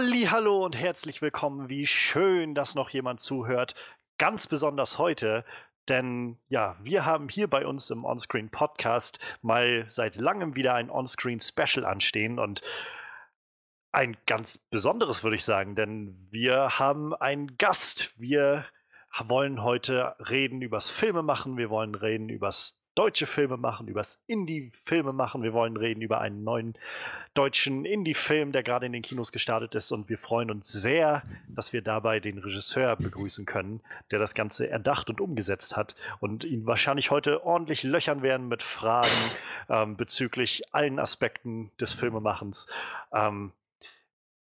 Hallo und herzlich willkommen. Wie schön, dass noch jemand zuhört. Ganz besonders heute, denn ja, wir haben hier bei uns im Onscreen Podcast mal seit langem wieder ein Onscreen Special anstehen und ein ganz besonderes würde ich sagen, denn wir haben einen Gast. Wir wollen heute reden übers Filme machen, wir wollen reden übers deutsche Filme machen, übers Indie-Filme machen. Wir wollen reden über einen neuen deutschen Indie-Film, der gerade in den Kinos gestartet ist. Und wir freuen uns sehr, dass wir dabei den Regisseur begrüßen können, der das Ganze erdacht und umgesetzt hat und ihn wahrscheinlich heute ordentlich löchern werden mit Fragen ähm, bezüglich allen Aspekten des Filmemachens. Ähm,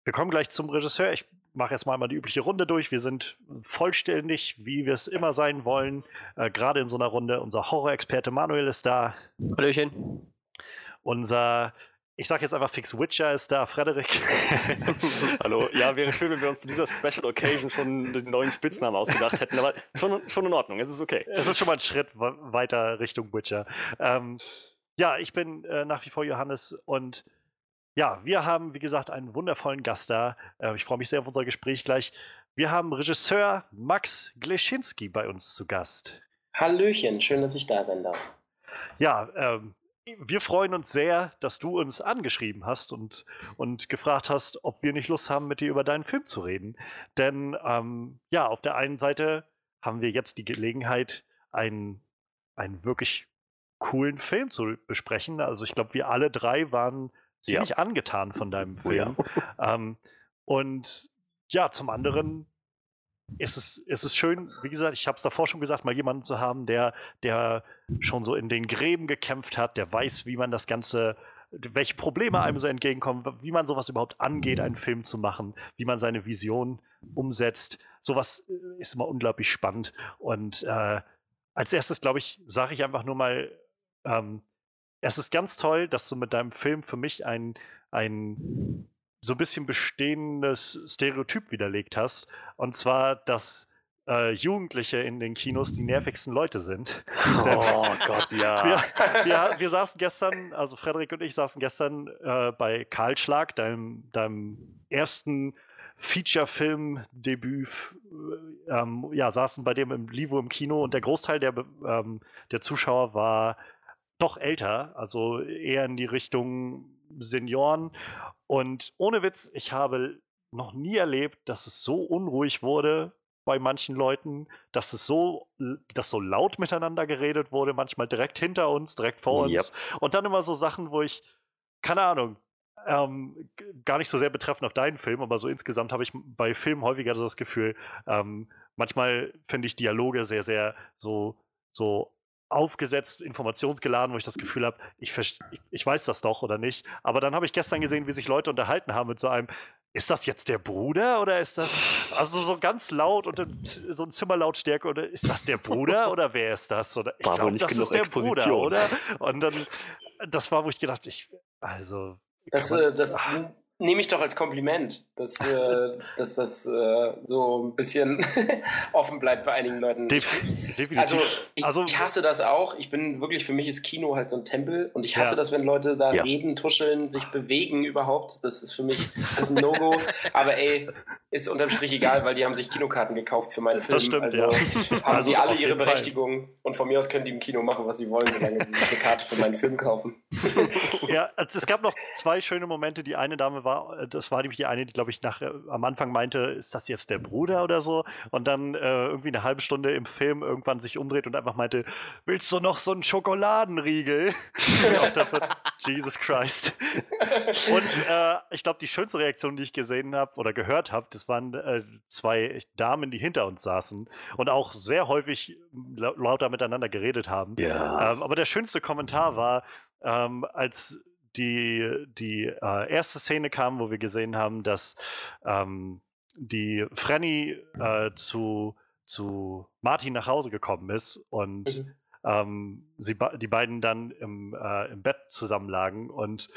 wir kommen gleich zum Regisseur. Ich mache jetzt mal, mal die übliche Runde durch. Wir sind vollständig, wie wir es immer sein wollen. Äh, Gerade in so einer Runde. Unser Horror-Experte Manuel ist da. Hallöchen. Unser, ich sage jetzt einfach fix Witcher ist da. Frederik. Hallo. Ja, wäre schön, wenn wir uns zu dieser Special Occasion schon den neuen Spitznamen ausgedacht hätten. Aber schon, schon in Ordnung. Es ist okay. Es ist schon mal ein Schritt weiter Richtung Witcher. Ähm, ja, ich bin äh, nach wie vor Johannes und ja, wir haben, wie gesagt, einen wundervollen Gast da. Äh, ich freue mich sehr auf unser Gespräch gleich. Wir haben Regisseur Max Gleschinski bei uns zu Gast. Hallöchen, schön, dass ich da sein darf. Ja, ähm, wir freuen uns sehr, dass du uns angeschrieben hast und, und gefragt hast, ob wir nicht Lust haben, mit dir über deinen Film zu reden. Denn ähm, ja, auf der einen Seite haben wir jetzt die Gelegenheit, einen, einen wirklich coolen Film zu besprechen. Also ich glaube, wir alle drei waren ziemlich ja. angetan von deinem oh Film. Ja. ähm, und ja, zum anderen ist es, ist es schön, wie gesagt, ich habe es davor schon gesagt, mal jemanden zu haben, der, der schon so in den Gräben gekämpft hat, der weiß, wie man das Ganze, welche Probleme einem so entgegenkommen, wie man sowas überhaupt angeht, einen Film zu machen, wie man seine Vision umsetzt. Sowas äh, ist immer unglaublich spannend. Und äh, als erstes, glaube ich, sage ich einfach nur mal, ähm, es ist ganz toll, dass du mit deinem Film für mich ein, ein so ein bisschen bestehendes Stereotyp widerlegt hast. Und zwar, dass äh, Jugendliche in den Kinos die nervigsten Leute sind. Oh Gott, ja. Wir, wir, wir, saßen gestern, also Frederik und ich saßen gestern äh, bei Karlschlag, deinem, deinem ersten Feature-Film-Debüt, äh, ähm, ja, saßen bei dem im Livo im Kino und der Großteil der, ähm, der Zuschauer war doch älter, also eher in die Richtung Senioren. Und ohne Witz, ich habe noch nie erlebt, dass es so unruhig wurde bei manchen Leuten, dass es so, dass so laut miteinander geredet wurde, manchmal direkt hinter uns, direkt vor yep. uns. Und dann immer so Sachen, wo ich, keine Ahnung, ähm, gar nicht so sehr betreffend auf deinen Film, aber so insgesamt habe ich bei Filmen häufiger das Gefühl, ähm, manchmal finde ich Dialoge sehr, sehr so, so aufgesetzt, informationsgeladen, wo ich das Gefühl habe, ich, ich, ich, weiß das doch oder nicht. Aber dann habe ich gestern gesehen, wie sich Leute unterhalten haben mit so einem, ist das jetzt der Bruder oder ist das, also so ganz laut und so ein Zimmerlautstärke oder ist das der Bruder oder wer ist das? Oder ich glaube, das ist der Exposition. Bruder, oder? Und dann, das war, wo ich gedacht, ich, also. Das, man, äh, das, ach nehme ich doch als Kompliment, dass, äh, dass das äh, so ein bisschen offen bleibt bei einigen Leuten. Def definitiv. Also ich, also ich, hasse das auch. Ich bin wirklich, für mich ist Kino halt so ein Tempel und ich hasse ja. das, wenn Leute da ja. reden, tuscheln, sich bewegen überhaupt. Das ist für mich das ist ein No-Go. Aber ey, ist unterm Strich egal, weil die haben sich Kinokarten gekauft für meinen Film. Das stimmt, also ja. haben also sie alle ihre Berechtigung Fall. und von mir aus können die im Kino machen, was sie wollen, solange sie sich eine Karte für meinen Film kaufen. ja, also es gab noch zwei schöne Momente. Die eine Dame war, äh, das war nämlich die eine, die, glaube ich, nach, äh, am Anfang meinte, ist das jetzt der Bruder oder so? Und dann äh, irgendwie eine halbe Stunde im Film irgendwann sich umdreht und einfach meinte, willst du noch so einen Schokoladenriegel? Jesus Christ. Und äh, ich glaube, die schönste Reaktion, die ich gesehen habe oder gehört habe, das waren äh, zwei Damen, die hinter uns saßen und auch sehr häufig lauter miteinander geredet haben. Ja. Ähm, aber der schönste Kommentar war, ähm, als die, die äh, erste Szene kam, wo wir gesehen haben, dass ähm, die Frenny äh, zu, zu Martin nach Hause gekommen ist und mhm. ähm, sie, die beiden dann im, äh, im Bett zusammenlagen und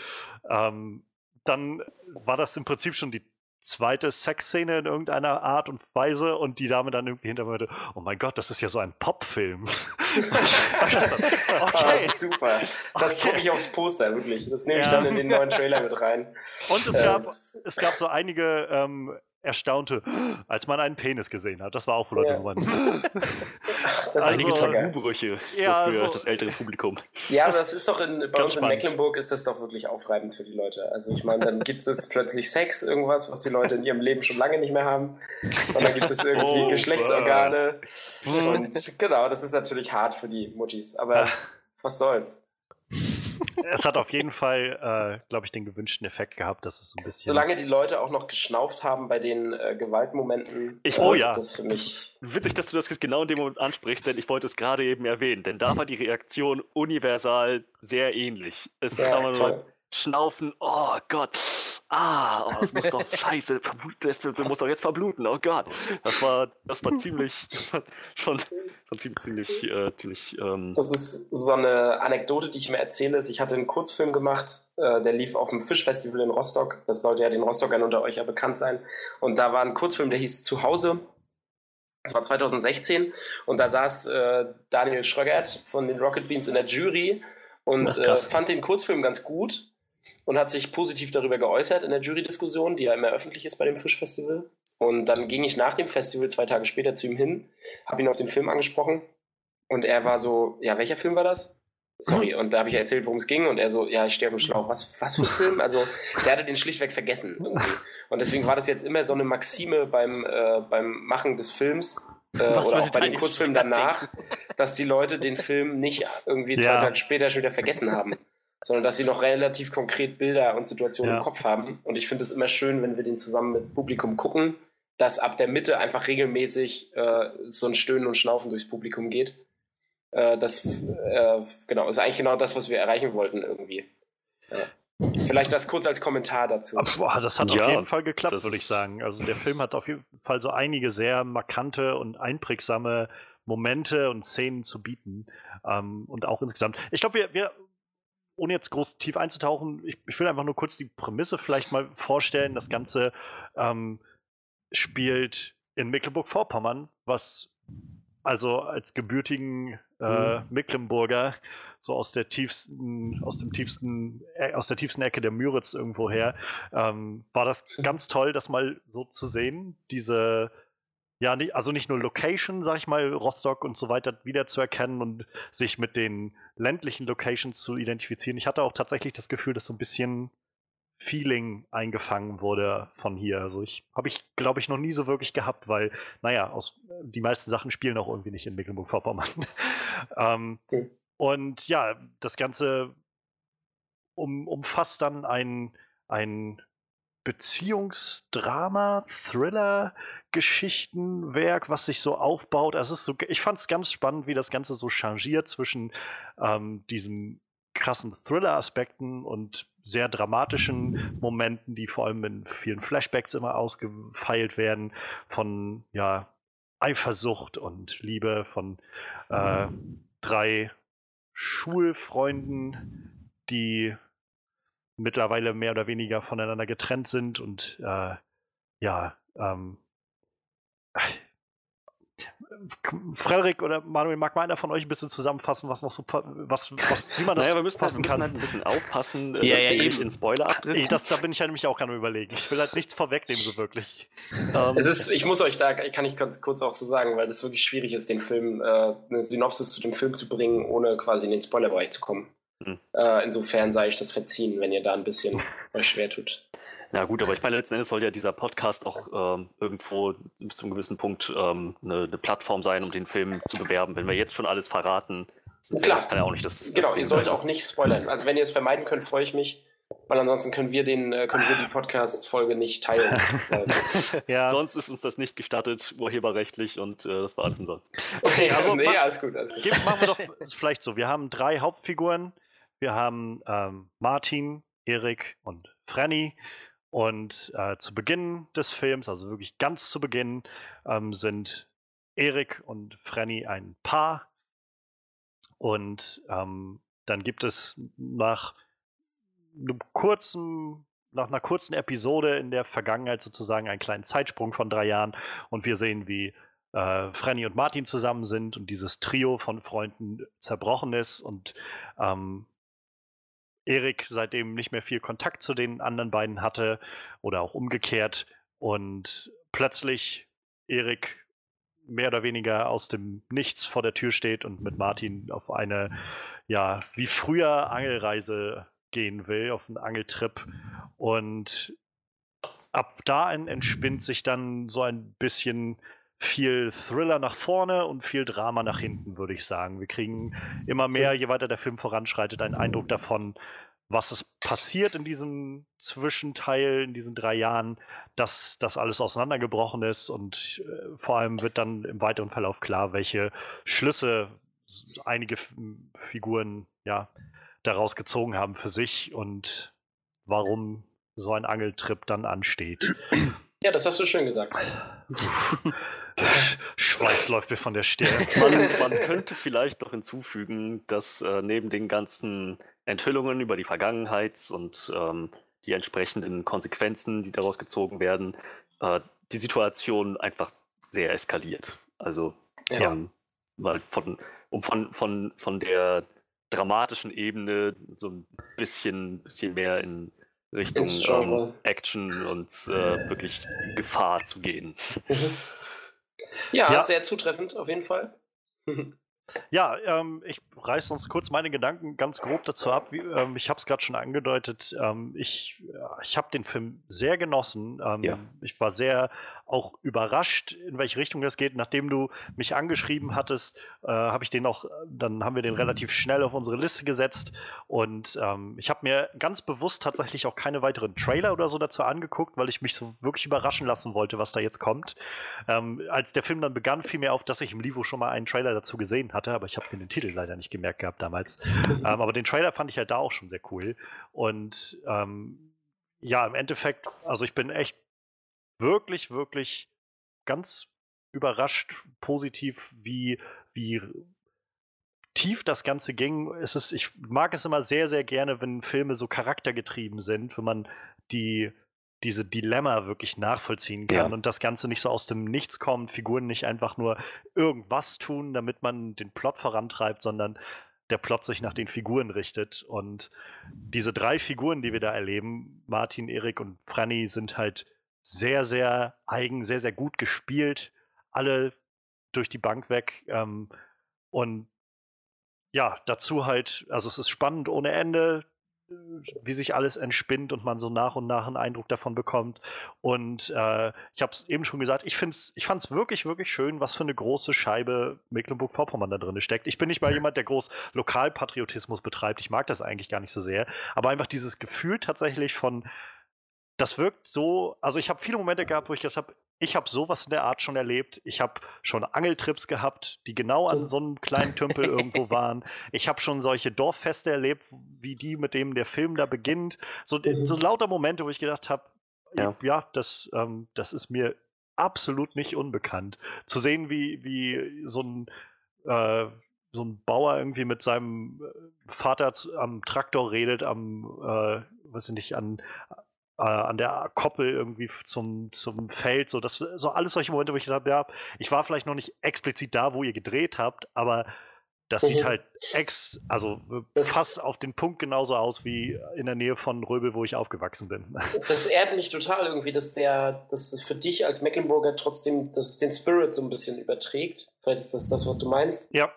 ähm, dann war das im Prinzip schon die zweite Sexszene in irgendeiner Art und Weise und die Dame dann irgendwie hinter mir meinte, oh mein Gott, das ist ja so ein Popfilm. okay. Ah, super. Das okay. drucke ich aufs Poster, wirklich. Das nehme ich ja. dann in den neuen Trailer mit rein. Und es, ähm. gab, es gab so einige ähm, erstaunte, als man einen Penis gesehen hat. Das war auch wohl ja. irgendwann. das Einige also, Tabubrüche ja, so für so. das ältere Publikum. Ja, aber das ist doch in, bei uns spannend. in Mecklenburg ist das doch wirklich aufreibend für die Leute. Also ich meine, dann gibt es plötzlich Sex, irgendwas, was die Leute in ihrem Leben schon lange nicht mehr haben. Und dann gibt es irgendwie oh, Geschlechtsorgane. Und genau, das ist natürlich hart für die Muttis. Aber was soll's es hat auf jeden Fall, äh, glaube ich, den gewünschten Effekt gehabt, dass es so ein bisschen. Solange die Leute auch noch geschnauft haben bei den äh, Gewaltmomenten, ich, oh, ja. ist das für mich. Witzig, dass du das genau in dem Moment ansprichst, denn ich wollte es gerade eben erwähnen, denn da war die Reaktion universal sehr ähnlich. Es ja, war nur Schnaufen, oh Gott, ah, oh, das muss doch scheiße, das muss doch jetzt verbluten, oh Gott. Das war, das war ziemlich, das war schon, schon ziemlich, ziemlich, äh, ziemlich. Ähm das ist so eine Anekdote, die ich mir erzähle. Ich hatte einen Kurzfilm gemacht, äh, der lief auf dem Fischfestival in Rostock. Das sollte ja den Rostockern unter euch ja bekannt sein. Und da war ein Kurzfilm, der hieß Zuhause. Das war 2016 und da saß äh, Daniel Schrögert von den Rocket Beans in der Jury und äh, fand den Kurzfilm ganz gut und hat sich positiv darüber geäußert in der Jury-Diskussion, die ja immer öffentlich ist bei dem Fischfestival. Und dann ging ich nach dem Festival zwei Tage später zu ihm hin, habe ihn auf den Film angesprochen und er war so, ja, welcher Film war das? Sorry, und da habe ich erzählt, worum es ging und er so, ja, ich stehe auf dem Schlauch. Was, was für ein Film? Also, der hatte den schlichtweg vergessen. Irgendwie. Und deswegen war das jetzt immer so eine Maxime beim, äh, beim Machen des Films, äh, oder auch bei den Kurzfilmen danach, dass die Leute den Film nicht irgendwie zwei ja. Tage später schon wieder vergessen haben sondern dass sie noch relativ konkret Bilder und Situationen ja. im Kopf haben. Und ich finde es immer schön, wenn wir den zusammen mit Publikum gucken, dass ab der Mitte einfach regelmäßig äh, so ein Stöhnen und Schnaufen durchs Publikum geht. Äh, das äh, genau, ist eigentlich genau das, was wir erreichen wollten irgendwie. Ja. Vielleicht das kurz als Kommentar dazu. Boah, das hat ja, auf jeden Fall geklappt, würde ich sagen. Also der Film hat auf jeden Fall so einige sehr markante und einprägsame Momente und Szenen zu bieten. Ähm, und auch insgesamt. Ich glaube, wir, wir ohne jetzt groß tief einzutauchen, ich, ich, will einfach nur kurz die Prämisse vielleicht mal vorstellen. Das Ganze ähm, spielt in Mecklenburg-Vorpommern, was also als gebürtigen äh, mhm. Mecklenburger so aus der tiefsten, aus dem tiefsten, äh, aus der tiefsten Ecke der Müritz irgendwo her, ähm, war das ganz toll, das mal so zu sehen. Diese ja, also nicht nur Location, sag ich mal, Rostock und so weiter wiederzuerkennen und sich mit den ländlichen Locations zu identifizieren. Ich hatte auch tatsächlich das Gefühl, dass so ein bisschen Feeling eingefangen wurde von hier. Also ich habe ich, glaube ich, noch nie so wirklich gehabt, weil, naja, aus, die meisten Sachen spielen auch irgendwie nicht in Mecklenburg-Vorpommern. ähm, okay. Und ja, das Ganze um, umfasst dann ein, ein Beziehungsdrama, Thriller, Geschichtenwerk, was sich so aufbaut. Also es ist so, ich fand es ganz spannend, wie das Ganze so changiert zwischen ähm, diesem krassen Thriller-Aspekten und sehr dramatischen Momenten, die vor allem in vielen Flashbacks immer ausgefeilt werden, von ja, Eifersucht und Liebe von äh, drei Schulfreunden, die mittlerweile mehr oder weniger voneinander getrennt sind und äh, ja, ähm, Frederik oder Manuel, mag mal einer von euch ein bisschen zusammenfassen, was noch so, was, was wie man das naja, wir müssen, passen wir müssen halt ein bisschen aufpassen, äh, ja, dass ja, wir nicht in Spoiler abdriften. Das, da bin ich ja nämlich auch gerade überlegen. Ich will halt nichts vorwegnehmen, so wirklich. es ist, ich muss euch da, kann ich ganz kurz auch zu sagen, weil das wirklich schwierig ist, den Film, äh, eine Synopsis zu dem Film zu bringen, ohne quasi in den Spoilerbereich zu kommen. Hm. Äh, insofern sei ich das verziehen, wenn ihr da ein bisschen euch schwer tut. Na gut, aber ich meine, letzten Endes soll ja dieser Podcast auch ähm, irgendwo bis zu einem gewissen Punkt ähm, eine, eine, Plattform sein, um den Film zu bewerben. Wenn wir jetzt schon alles verraten, Klar. das kann ja auch nicht das. Genau, das ihr sollt auch nicht spoilern. Also wenn ihr es vermeiden könnt, freue ich mich. Weil ansonsten können wir den, äh, können wir die Podcast-Folge nicht teilen. ja. Sonst ist uns das nicht gestattet, urheberrechtlich und äh, das war alles umsonst. Okay, also nee, alles gut, alles gut. Machen wir doch vielleicht so. Wir haben drei Hauptfiguren. Wir haben ähm, Martin, Erik und Franny. Und äh, zu Beginn des Films, also wirklich ganz zu Beginn, ähm, sind Erik und Franny ein Paar. Und ähm, dann gibt es nach einem kurzen, nach einer kurzen Episode in der Vergangenheit sozusagen einen kleinen Zeitsprung von drei Jahren und wir sehen, wie äh, Franny und Martin zusammen sind und dieses Trio von Freunden zerbrochen ist und ähm, Erik seitdem nicht mehr viel Kontakt zu den anderen beiden hatte oder auch umgekehrt und plötzlich Erik mehr oder weniger aus dem Nichts vor der Tür steht und mit Martin auf eine, ja, wie früher Angelreise gehen will, auf einen Angeltrip. Und ab da entspinnt sich dann so ein bisschen viel Thriller nach vorne und viel Drama nach hinten, würde ich sagen. Wir kriegen immer mehr, je weiter der Film voranschreitet, einen Eindruck davon, was es passiert in diesem Zwischenteil, in diesen drei Jahren, dass das alles auseinandergebrochen ist und äh, vor allem wird dann im weiteren Verlauf klar, welche Schlüsse einige F Figuren ja daraus gezogen haben für sich und warum so ein Angeltrip dann ansteht. Ja, das hast du schön gesagt. Schweiß läuft mir von der Stirn. Man, man könnte vielleicht noch hinzufügen, dass äh, neben den ganzen Enthüllungen über die Vergangenheit und ähm, die entsprechenden Konsequenzen, die daraus gezogen werden, äh, die Situation einfach sehr eskaliert. Also, ja. ähm, weil von, um von, von, von der dramatischen Ebene so ein bisschen, bisschen mehr in Richtung ähm, Action und äh, wirklich Gefahr zu gehen. Ja, ja, sehr zutreffend auf jeden Fall. Ja, ähm, ich reiße uns kurz meine Gedanken ganz grob dazu ab. Wie, ähm, ich habe es gerade schon angedeutet. Ähm, ich ich habe den Film sehr genossen. Ähm, ja. Ich war sehr auch überrascht, in welche Richtung das geht. Nachdem du mich angeschrieben hattest, äh, habe ich den auch, dann haben wir den relativ schnell auf unsere Liste gesetzt. Und ähm, ich habe mir ganz bewusst tatsächlich auch keine weiteren Trailer oder so dazu angeguckt, weil ich mich so wirklich überraschen lassen wollte, was da jetzt kommt. Ähm, als der Film dann begann, fiel mir auf, dass ich im Livo schon mal einen Trailer dazu gesehen hatte, aber ich habe mir den Titel leider nicht gemerkt gehabt damals. ähm, aber den Trailer fand ich halt da auch schon sehr cool. Und ähm, ja, im Endeffekt, also ich bin echt wirklich, wirklich ganz überrascht, positiv, wie, wie tief das Ganze ging. Es ist, ich mag es immer sehr, sehr gerne, wenn Filme so charaktergetrieben sind, wenn man die, diese Dilemma wirklich nachvollziehen kann ja. und das Ganze nicht so aus dem Nichts kommt, Figuren nicht einfach nur irgendwas tun, damit man den Plot vorantreibt, sondern der Plot sich nach den Figuren richtet. Und diese drei Figuren, die wir da erleben, Martin, Erik und Franny, sind halt sehr, sehr eigen, sehr, sehr gut gespielt. Alle durch die Bank weg. Ähm, und ja, dazu halt, also es ist spannend ohne Ende wie sich alles entspinnt und man so nach und nach einen Eindruck davon bekommt. Und äh, ich habe es eben schon gesagt, ich, ich fand es wirklich, wirklich schön, was für eine große Scheibe Mecklenburg-Vorpommern da drin steckt. Ich bin nicht mal jemand, der groß Lokalpatriotismus betreibt. Ich mag das eigentlich gar nicht so sehr. Aber einfach dieses Gefühl tatsächlich von, das wirkt so, also ich habe viele Momente gehabt, wo ich gedacht habe, ich habe sowas in der Art schon erlebt. Ich habe schon Angeltrips gehabt, die genau an so einem kleinen Tümpel irgendwo waren. Ich habe schon solche Dorffeste erlebt, wie die, mit dem der Film da beginnt. So, mhm. so lauter Momente, wo ich gedacht habe, ja. ja, das, ähm, das ist mir absolut nicht unbekannt. Zu sehen, wie, wie so ein äh, so ein Bauer irgendwie mit seinem äh, Vater am Traktor redet, am, äh, weiß ich nicht, an, äh, an der Koppel irgendwie zum, zum Feld. So, das, so alles solche Momente, wo ich gedacht habe, ja, ich war vielleicht noch nicht explizit da, wo ihr gedreht habt, aber das mhm. sieht halt ex, also das fast auf den Punkt genauso aus wie in der Nähe von Röbel, wo ich aufgewachsen bin. Das ehrt mich total irgendwie, dass der, dass es für dich als Mecklenburger trotzdem, dass es den Spirit so ein bisschen überträgt. Vielleicht ist das das, was du meinst. Ja.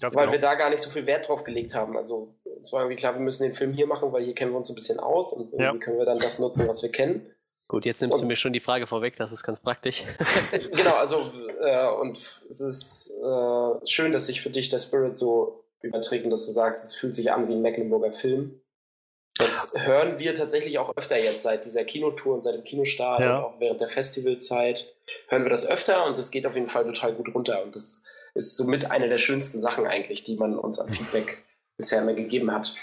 Ganz weil genau. wir da gar nicht so viel Wert drauf gelegt haben. Also es war irgendwie klar, wir müssen den Film hier machen, weil hier kennen wir uns ein bisschen aus und irgendwie ja. können wir dann das nutzen, was wir kennen. Gut, jetzt nimmst und, du mir schon die Frage vorweg, das ist ganz praktisch. genau, also äh, und es ist äh, schön, dass sich für dich der Spirit so überträgt und dass du sagst, es fühlt sich an wie ein Mecklenburger Film. Das hören wir tatsächlich auch öfter jetzt seit dieser Kinotour und seit dem Kinostart ja. und auch während der Festivalzeit hören wir das öfter und das geht auf jeden Fall total gut runter und das ist somit eine der schönsten Sachen eigentlich, die man uns an Feedback bisher immer gegeben hat.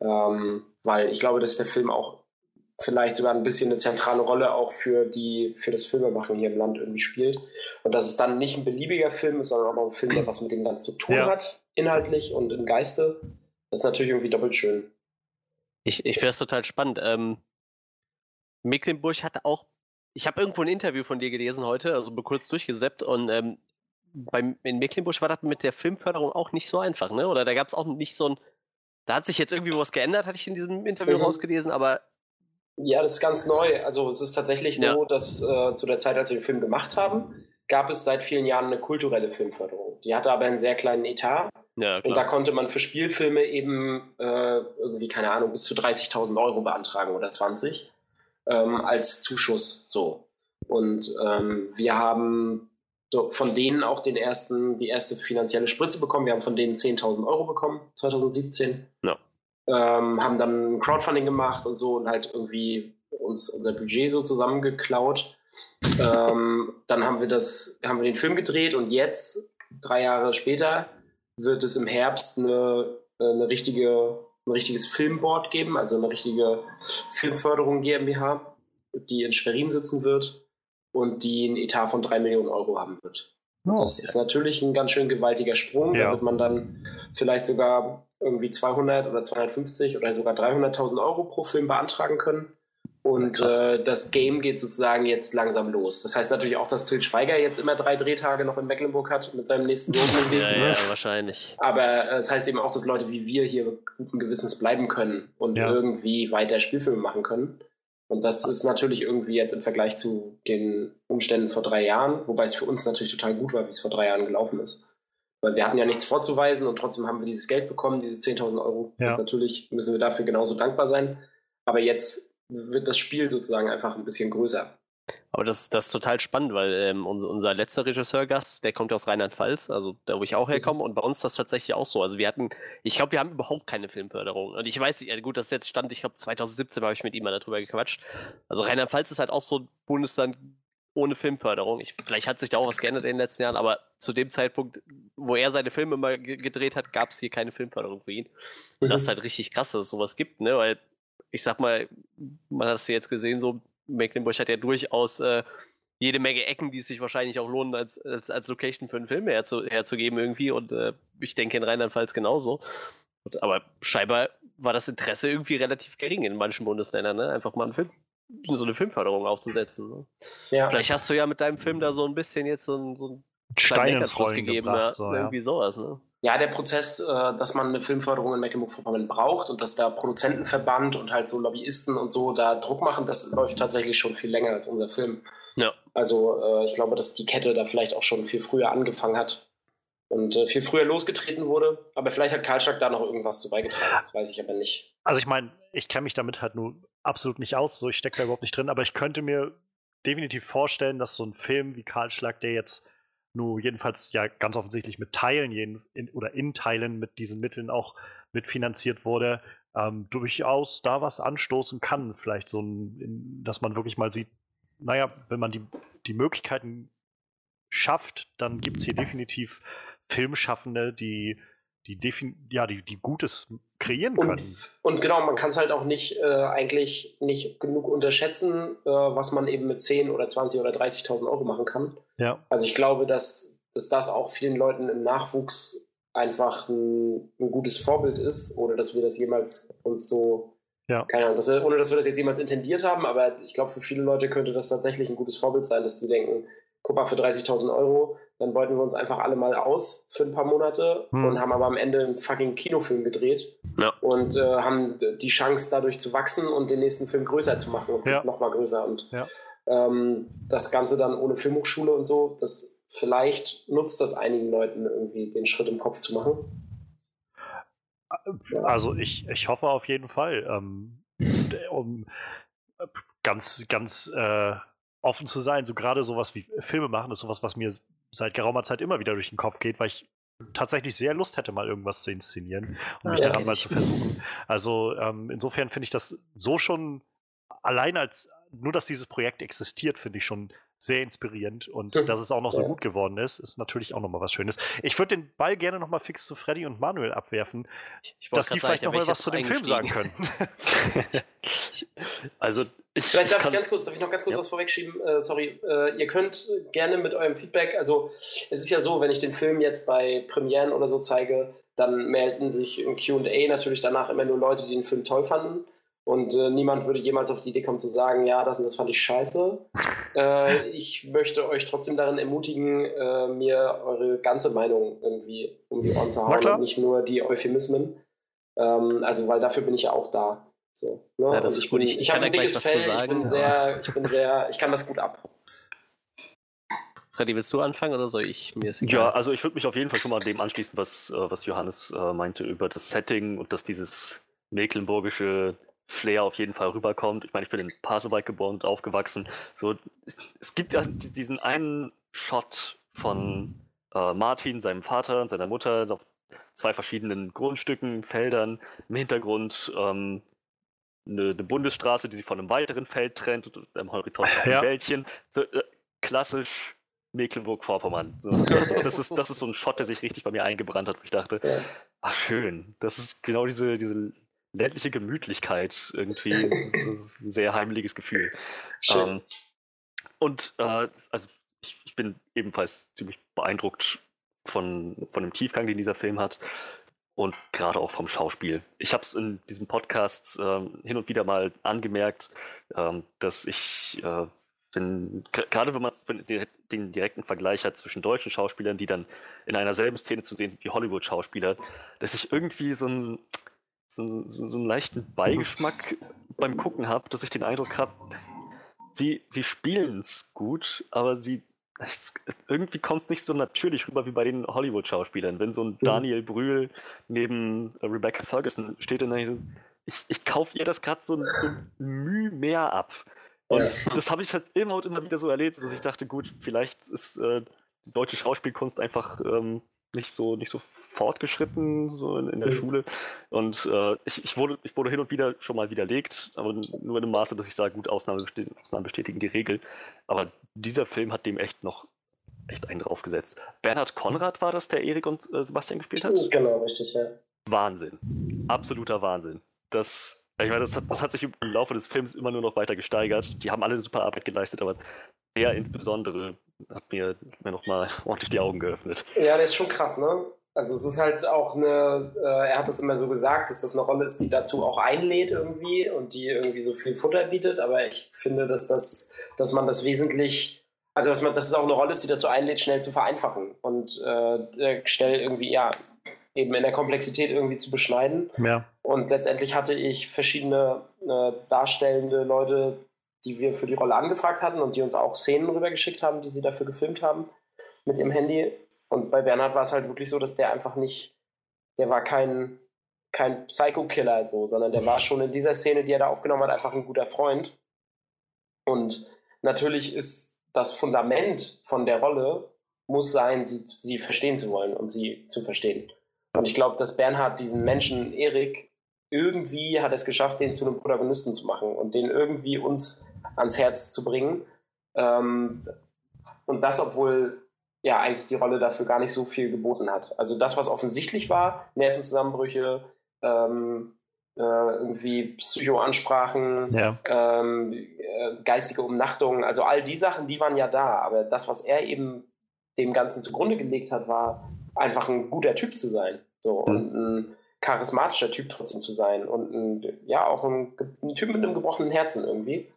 Ähm, weil ich glaube, dass der Film auch vielleicht sogar ein bisschen eine zentrale Rolle auch für, die, für das Filmemachen hier im Land irgendwie spielt. Und dass es dann nicht ein beliebiger Film ist, sondern auch ein Film, der was mit dem Land zu tun ja. hat, inhaltlich und im Geiste. Das ist natürlich irgendwie doppelt schön. Ich, ich finde das total spannend. Ähm, Mecklenburg hatte auch ich habe irgendwo ein Interview von dir gelesen heute, also kurz durchgesäppt und ähm, beim, in Mecklenburg war das mit der Filmförderung auch nicht so einfach, ne? Oder da gab es auch nicht so ein. Da hat sich jetzt irgendwie was geändert, hatte ich in diesem Interview mhm. rausgelesen, aber. Ja, das ist ganz neu. Also es ist tatsächlich so, ja. dass äh, zu der Zeit, als wir den Film gemacht haben, gab es seit vielen Jahren eine kulturelle Filmförderung. Die hatte aber einen sehr kleinen Etat. Ja, und da konnte man für Spielfilme eben äh, irgendwie, keine Ahnung, bis zu 30.000 Euro beantragen oder 20 ähm, als Zuschuss. So. Und ähm, wir haben von denen auch den ersten, die erste finanzielle Spritze bekommen. Wir haben von denen 10.000 Euro bekommen, 2017. Ja. Ähm, haben dann Crowdfunding gemacht und so und halt irgendwie uns unser Budget so zusammengeklaut. ähm, dann haben wir das, haben wir den Film gedreht und jetzt, drei Jahre später, wird es im Herbst eine, eine richtige, ein richtiges Filmboard geben, also eine richtige Filmförderung GmbH, die in Schwerin sitzen wird und die einen Etat von drei Millionen Euro haben wird. Oh, das ist natürlich ein ganz schön gewaltiger Sprung. Ja. Da wird man dann vielleicht sogar irgendwie 200 oder 250 oder sogar 300.000 Euro pro Film beantragen können. Und äh, das Game geht sozusagen jetzt langsam los. Das heißt natürlich auch, dass Till Schweiger jetzt immer drei Drehtage noch in Mecklenburg hat mit seinem nächsten Film. ja, ja, wahrscheinlich. Aber äh, das heißt eben auch, dass Leute wie wir hier guten Gewissens bleiben können und ja. irgendwie weiter Spielfilme machen können. Und das ist natürlich irgendwie jetzt im Vergleich zu den Umständen vor drei Jahren, wobei es für uns natürlich total gut war, wie es vor drei Jahren gelaufen ist. Weil wir hatten ja nichts vorzuweisen und trotzdem haben wir dieses Geld bekommen, diese 10.000 Euro. Ja. Das natürlich müssen wir dafür genauso dankbar sein. Aber jetzt wird das Spiel sozusagen einfach ein bisschen größer. Aber das, das ist total spannend, weil ähm, unser, unser letzter Regisseurgast, der kommt aus Rheinland-Pfalz, also da, wo ich auch mhm. herkomme, und bei uns ist das tatsächlich auch so. Also wir hatten, ich glaube, wir haben überhaupt keine Filmförderung. Und ich weiß, gut, das jetzt stand, ich glaube 2017 habe ich mit ihm mal darüber gequatscht. Also Rheinland-Pfalz ist halt auch so ein Bundesland ohne Filmförderung. Ich, vielleicht hat sich da auch was geändert in den letzten Jahren, aber zu dem Zeitpunkt, wo er seine Filme mal gedreht hat, gab es hier keine Filmförderung für ihn. Und mhm. das ist halt richtig krass, dass es sowas gibt, ne? Weil ich sag mal, man hat es ja jetzt gesehen, so Mecklenburg hat ja durchaus äh, jede Menge Ecken, die es sich wahrscheinlich auch lohnen, als, als, als Location für einen Film herzu, herzugeben irgendwie. Und äh, ich denke in Rheinland-Pfalz genauso. Und, aber scheinbar war das Interesse irgendwie relativ gering in manchen Bundesländern, ne? einfach mal einen Film, so eine Filmförderung aufzusetzen. Ne? Ja. Vielleicht hast du ja mit deinem Film da so ein bisschen jetzt so ein, so ein Stein ins Rollen gegeben, gebracht, ja, so, irgendwie sowas. Ne? Ja, der Prozess, äh, dass man eine Filmförderung in Mecklenburg-Vorpommern braucht und dass da Produzentenverband und halt so Lobbyisten und so da Druck machen, das läuft tatsächlich schon viel länger als unser Film. Ja. Also äh, ich glaube, dass die Kette da vielleicht auch schon viel früher angefangen hat und äh, viel früher losgetreten wurde. Aber vielleicht hat Karlschlag da noch irgendwas zu beigetragen, das weiß ich aber nicht. Also ich meine, ich kenne mich damit halt nur absolut nicht aus, so ich stecke da überhaupt nicht drin, aber ich könnte mir definitiv vorstellen, dass so ein Film wie Karlschlag, der jetzt nur jedenfalls ja ganz offensichtlich mit Teilen jeden, in, oder in Teilen mit diesen Mitteln auch mitfinanziert wurde, ähm, durchaus da was anstoßen kann. Vielleicht so ein, in, dass man wirklich mal sieht, naja, wenn man die, die Möglichkeiten schafft, dann gibt es hier definitiv Filmschaffende, die die, ja, die, die Gutes kreieren können. Und, und genau, man kann es halt auch nicht äh, eigentlich nicht genug unterschätzen, äh, was man eben mit 10 oder 20 oder 30.000 Euro machen kann. Ja. Also ich glaube, dass, dass das auch vielen Leuten im Nachwuchs einfach ein, ein gutes Vorbild ist, ohne dass wir das jemals uns so ja. Keine Ahnung, dass wir, ohne dass wir das jetzt jemals intendiert haben, aber ich glaube, für viele Leute könnte das tatsächlich ein gutes Vorbild sein, dass die denken, guck mal, für 30.000 Euro dann beuten wir uns einfach alle mal aus für ein paar Monate hm. und haben aber am Ende einen fucking Kinofilm gedreht ja. und äh, haben die Chance dadurch zu wachsen und den nächsten Film größer zu machen und ja. nochmal größer. Und ja. ähm, das Ganze dann ohne Filmhochschule und so, das vielleicht nutzt das einigen Leuten irgendwie den Schritt im Kopf zu machen. Also ich, ich hoffe auf jeden Fall. Ähm, um ganz, ganz äh, offen zu sein, so gerade sowas wie Filme machen, ist sowas, was mir seit geraumer Zeit immer wieder durch den Kopf geht, weil ich tatsächlich sehr Lust hätte, mal irgendwas zu inszenieren und mich ja, daran mal zu versuchen. Also ähm, insofern finde ich das so schon allein als nur, dass dieses Projekt existiert, finde ich schon sehr inspirierend und hm. dass es auch noch so gut geworden ist, ist natürlich auch nochmal was Schönes. Ich würde den Ball gerne nochmal fix zu Freddy und Manuel abwerfen, ich dass die vielleicht nochmal was zu dem Film sagen können. also ich, vielleicht darf ich, ganz kurz, darf ich noch ganz kurz ja. was vorwegschieben? Äh, sorry, äh, ihr könnt gerne mit eurem Feedback, also es ist ja so, wenn ich den Film jetzt bei Premieren oder so zeige, dann melden sich im Q&A natürlich danach immer nur Leute, die den Film toll fanden Und äh, niemand würde jemals auf die Idee kommen zu sagen, ja, das und das fand ich scheiße. äh, ich möchte euch trotzdem darin ermutigen, äh, mir eure ganze Meinung irgendwie um die Ohren zu hauen und nicht nur die Euphemismen. Ähm, also, weil dafür bin ich ja auch da. So, ne? ja, das ist gut. Ich, ich, ich habe ein dickes Fell, ich bin, sehr, ich bin sehr, ich kann das gut ab. Freddy, willst du anfangen oder soll ich mir es Ja, also ich würde mich auf jeden Fall schon mal dem anschließen, was, äh, was Johannes äh, meinte über das Setting und dass dieses mecklenburgische Flair auf jeden Fall rüberkommt. Ich meine, ich bin in Pasewalk geboren und aufgewachsen. So, es gibt ja diesen einen Shot von äh, Martin, seinem Vater und seiner Mutter auf zwei verschiedenen Grundstücken, Feldern, im Hintergrund ähm, eine, eine, Bundesstraße, die sich von einem weiteren Feld trennt und am Horizont ein ja. Wäldchen. So, äh, klassisch Mecklenburg-Vorpommern. So, das, ist, das ist so ein Shot, der sich richtig bei mir eingebrannt hat, wo ich dachte, ja. ach schön, das ist genau diese, diese ländliche Gemütlichkeit irgendwie. das ist ein sehr heimliches Gefühl. Ähm, und äh, also ich, ich, bin ebenfalls ziemlich beeindruckt von, von dem Tiefgang, den dieser Film hat. Und gerade auch vom Schauspiel. Ich habe es in diesem Podcast äh, hin und wieder mal angemerkt, äh, dass ich äh, gerade wenn man den direkten Vergleich hat zwischen deutschen Schauspielern, die dann in einer selben Szene zu sehen sind wie Hollywood-Schauspieler, dass ich irgendwie so einen, so, so, so einen leichten Beigeschmack beim Gucken habe, dass ich den Eindruck habe, sie, sie spielen es gut, aber sie irgendwie kommt es nicht so natürlich rüber wie bei den Hollywood-Schauspielern. Wenn so ein Daniel Brühl neben Rebecca Ferguson steht, dann ich, ich kaufe ihr das gerade so, so Mühe mehr ab. Und ja. das habe ich halt immer und immer wieder so erlebt, dass ich dachte, gut, vielleicht ist äh, die deutsche Schauspielkunst einfach ähm, nicht so nicht so fortgeschritten so in, in der mhm. Schule. Und äh, ich, ich, wurde, ich wurde hin und wieder schon mal widerlegt, aber nur in dem Maße, dass ich sage, gut, Ausnahmen, bestehen, Ausnahmen bestätigen die Regel. Aber dieser Film hat dem echt noch echt einen draufgesetzt. Bernhard Konrad war das, der Erik und äh, Sebastian gespielt hat? Genau, richtig, ja. Wahnsinn. Absoluter Wahnsinn. Das ich meine, das hat, das hat sich im Laufe des Films immer nur noch weiter gesteigert. Die haben alle eine super Arbeit geleistet, aber der insbesondere hat mir, mir nochmal ordentlich die Augen geöffnet. Ja, der ist schon krass, ne? Also es ist halt auch eine, äh, er hat es immer so gesagt, dass das eine Rolle ist, die dazu auch einlädt irgendwie und die irgendwie so viel Futter bietet, aber ich finde, dass das, dass man das wesentlich, also dass man, dass es auch eine Rolle ist, die dazu einlädt, schnell zu vereinfachen und äh, schnell irgendwie, ja, eben in der Komplexität irgendwie zu beschneiden. Ja. Und letztendlich hatte ich verschiedene äh, darstellende Leute, die wir für die Rolle angefragt hatten und die uns auch Szenen rübergeschickt haben, die sie dafür gefilmt haben mit ihrem Handy. Und bei Bernhard war es halt wirklich so, dass der einfach nicht, der war kein, kein Psycho-Killer so, sondern der war schon in dieser Szene, die er da aufgenommen hat, einfach ein guter Freund. Und natürlich ist das Fundament von der Rolle muss sein, sie, sie verstehen zu wollen und sie zu verstehen. Und ich glaube, dass Bernhard diesen Menschen, Erik, irgendwie hat es geschafft, den zu einem Protagonisten zu machen und den irgendwie uns ans Herz zu bringen. Ähm, und das, obwohl ja eigentlich die Rolle dafür gar nicht so viel geboten hat. Also das, was offensichtlich war, Nervenzusammenbrüche, ähm, äh, irgendwie Psychoansprachen, ja. ähm, äh, geistige Umnachtungen, also all die Sachen, die waren ja da. Aber das, was er eben dem Ganzen zugrunde gelegt hat, war einfach ein guter Typ zu sein. So, mhm. und ein charismatischer Typ trotzdem zu sein und ein, ja, auch ein, ein Typ mit einem gebrochenen Herzen irgendwie.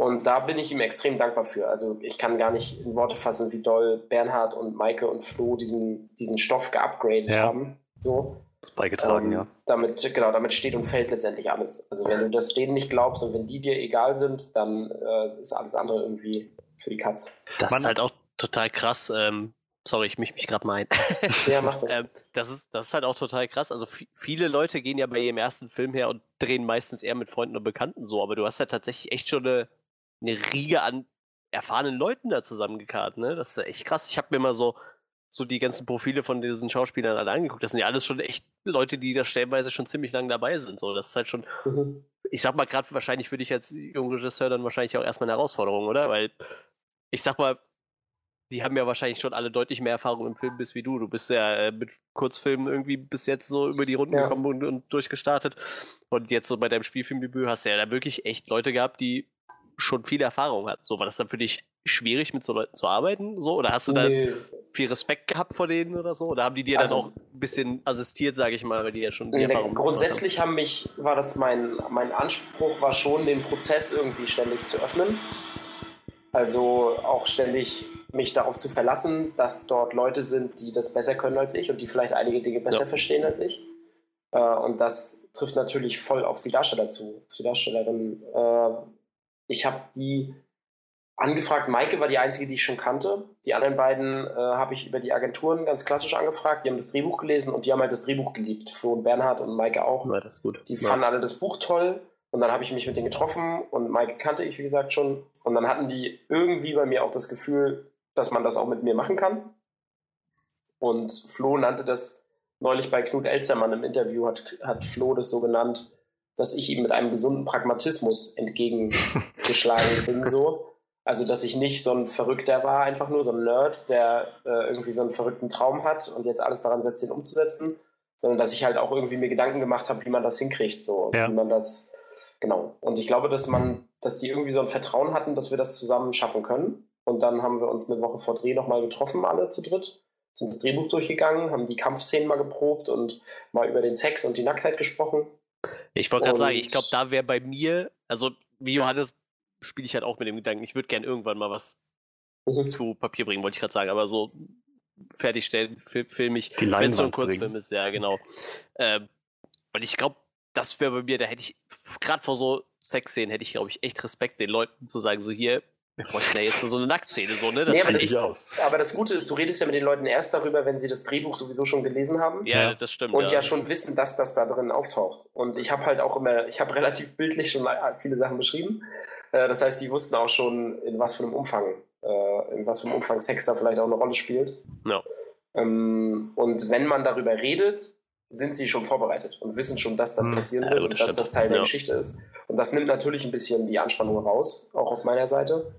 Und da bin ich ihm extrem dankbar für. Also ich kann gar nicht in Worte fassen, wie doll Bernhard und Maike und Flo diesen, diesen Stoff geupgradet ja. haben. So. Das beigetragen, ähm, ja. Damit, genau, damit steht und fällt letztendlich alles. Also wenn du das denen nicht glaubst und wenn die dir egal sind, dann äh, ist alles andere irgendwie für die Katz. Das Man, ist halt auch total krass. Ähm, Sorry, ich mich, mich gerade mal ein. Ja, mach das. ähm, das, ist, das ist halt auch total krass. Also viele Leute gehen ja bei ihrem ersten Film her und drehen meistens eher mit Freunden und Bekannten so, aber du hast ja tatsächlich echt schon eine, eine Riege an erfahrenen Leuten da zusammengekarrt, ne? Das ist ja echt krass. Ich habe mir mal so, so die ganzen Profile von diesen Schauspielern alle angeguckt. Das sind ja alles schon echt Leute, die da stellenweise schon ziemlich lange dabei sind. So, das ist halt schon, mhm. ich sag mal, gerade wahrscheinlich für dich als junger Regisseur dann wahrscheinlich auch erstmal eine Herausforderung, oder? Weil ich sag mal, die haben ja wahrscheinlich schon alle deutlich mehr Erfahrung im Film bis wie du. Du bist ja äh, mit Kurzfilmen irgendwie bis jetzt so über die Runden ja. gekommen und, und, durchgestartet. Und jetzt so bei deinem Spielfilmdebüt hast du ja da wirklich echt Leute gehabt, die schon viel Erfahrung hatten. So, war das dann für dich schwierig, mit so Leuten zu arbeiten? So? Oder hast du nee. viel Respekt gehabt vor denen oder so? Oder haben die dir also, dann auch ein bisschen assistiert, sage ich mal, weil die ja schon die Erfahrung Grundsätzlich haben. mich, war das mein, mein Anspruch, war schon, den Prozess irgendwie ständig zu öffnen. Also auch ständig mich darauf zu verlassen, dass dort Leute sind, die das besser können als ich und die vielleicht einige Dinge besser ja. verstehen als ich. Äh, und das trifft natürlich voll auf die Darsteller zu, auf die Darstellerin. Ich habe die angefragt. Maike war die einzige, die ich schon kannte. Die anderen beiden äh, habe ich über die Agenturen ganz klassisch angefragt. Die haben das Drehbuch gelesen und die haben halt das Drehbuch geliebt. Flo und Bernhard und Maike auch. Ja, das ist gut. Die ja. fanden alle das Buch toll. Und dann habe ich mich mit denen getroffen und Maike kannte ich, wie gesagt, schon. Und dann hatten die irgendwie bei mir auch das Gefühl, dass man das auch mit mir machen kann. Und Flo nannte das neulich bei Knut Elstermann im Interview, hat, hat Flo das so genannt, dass ich ihm mit einem gesunden Pragmatismus entgegengeschlagen bin. So. Also, dass ich nicht so ein Verrückter war, einfach nur so ein Nerd, der äh, irgendwie so einen verrückten Traum hat und jetzt alles daran setzt, den umzusetzen, sondern dass ich halt auch irgendwie mir Gedanken gemacht habe, wie man das hinkriegt, so, ja. wie man das, genau. Und ich glaube, dass man, dass die irgendwie so ein Vertrauen hatten, dass wir das zusammen schaffen können. Und dann haben wir uns eine Woche vor Dreh nochmal getroffen, alle zu dritt, sind das Drehbuch durchgegangen, haben die Kampfszenen mal geprobt und mal über den Sex und die Nacktheit gesprochen. Ich wollte gerade sagen, ich glaube, da wäre bei mir, also wie Johannes spiele ich halt auch mit dem Gedanken, ich würde gern irgendwann mal was mhm. zu Papier bringen, wollte ich gerade sagen, aber so fertigstellen, film, ich, wenn es so ein Kurzfilm ist, ja, genau. Ähm, und ich glaube, das wäre bei mir, da hätte ich, gerade vor so Sexszenen, hätte ich, glaube ich, echt Respekt, den Leuten zu sagen, so hier, wir bräuchten ja jetzt nur so eine Nacktszene, so, ne? Das nee, aber, das, aus. aber das Gute ist, du redest ja mit den Leuten erst darüber, wenn sie das Drehbuch sowieso schon gelesen haben. Ja, das stimmt. Und ja, ja schon wissen, dass das da drin auftaucht. Und ich habe halt auch immer, ich habe relativ bildlich schon viele Sachen beschrieben. Äh, das heißt, die wussten auch schon, in was für einem Umfang, äh, in was für einem Umfang Sex da vielleicht auch eine Rolle spielt. Ja. Ähm, und wenn man darüber redet, sind sie schon vorbereitet und wissen schon, dass das hm. passieren ja, wird und dass das Teil der Geschichte ist. Und das nimmt natürlich ein bisschen die Anspannung raus, auch auf meiner Seite.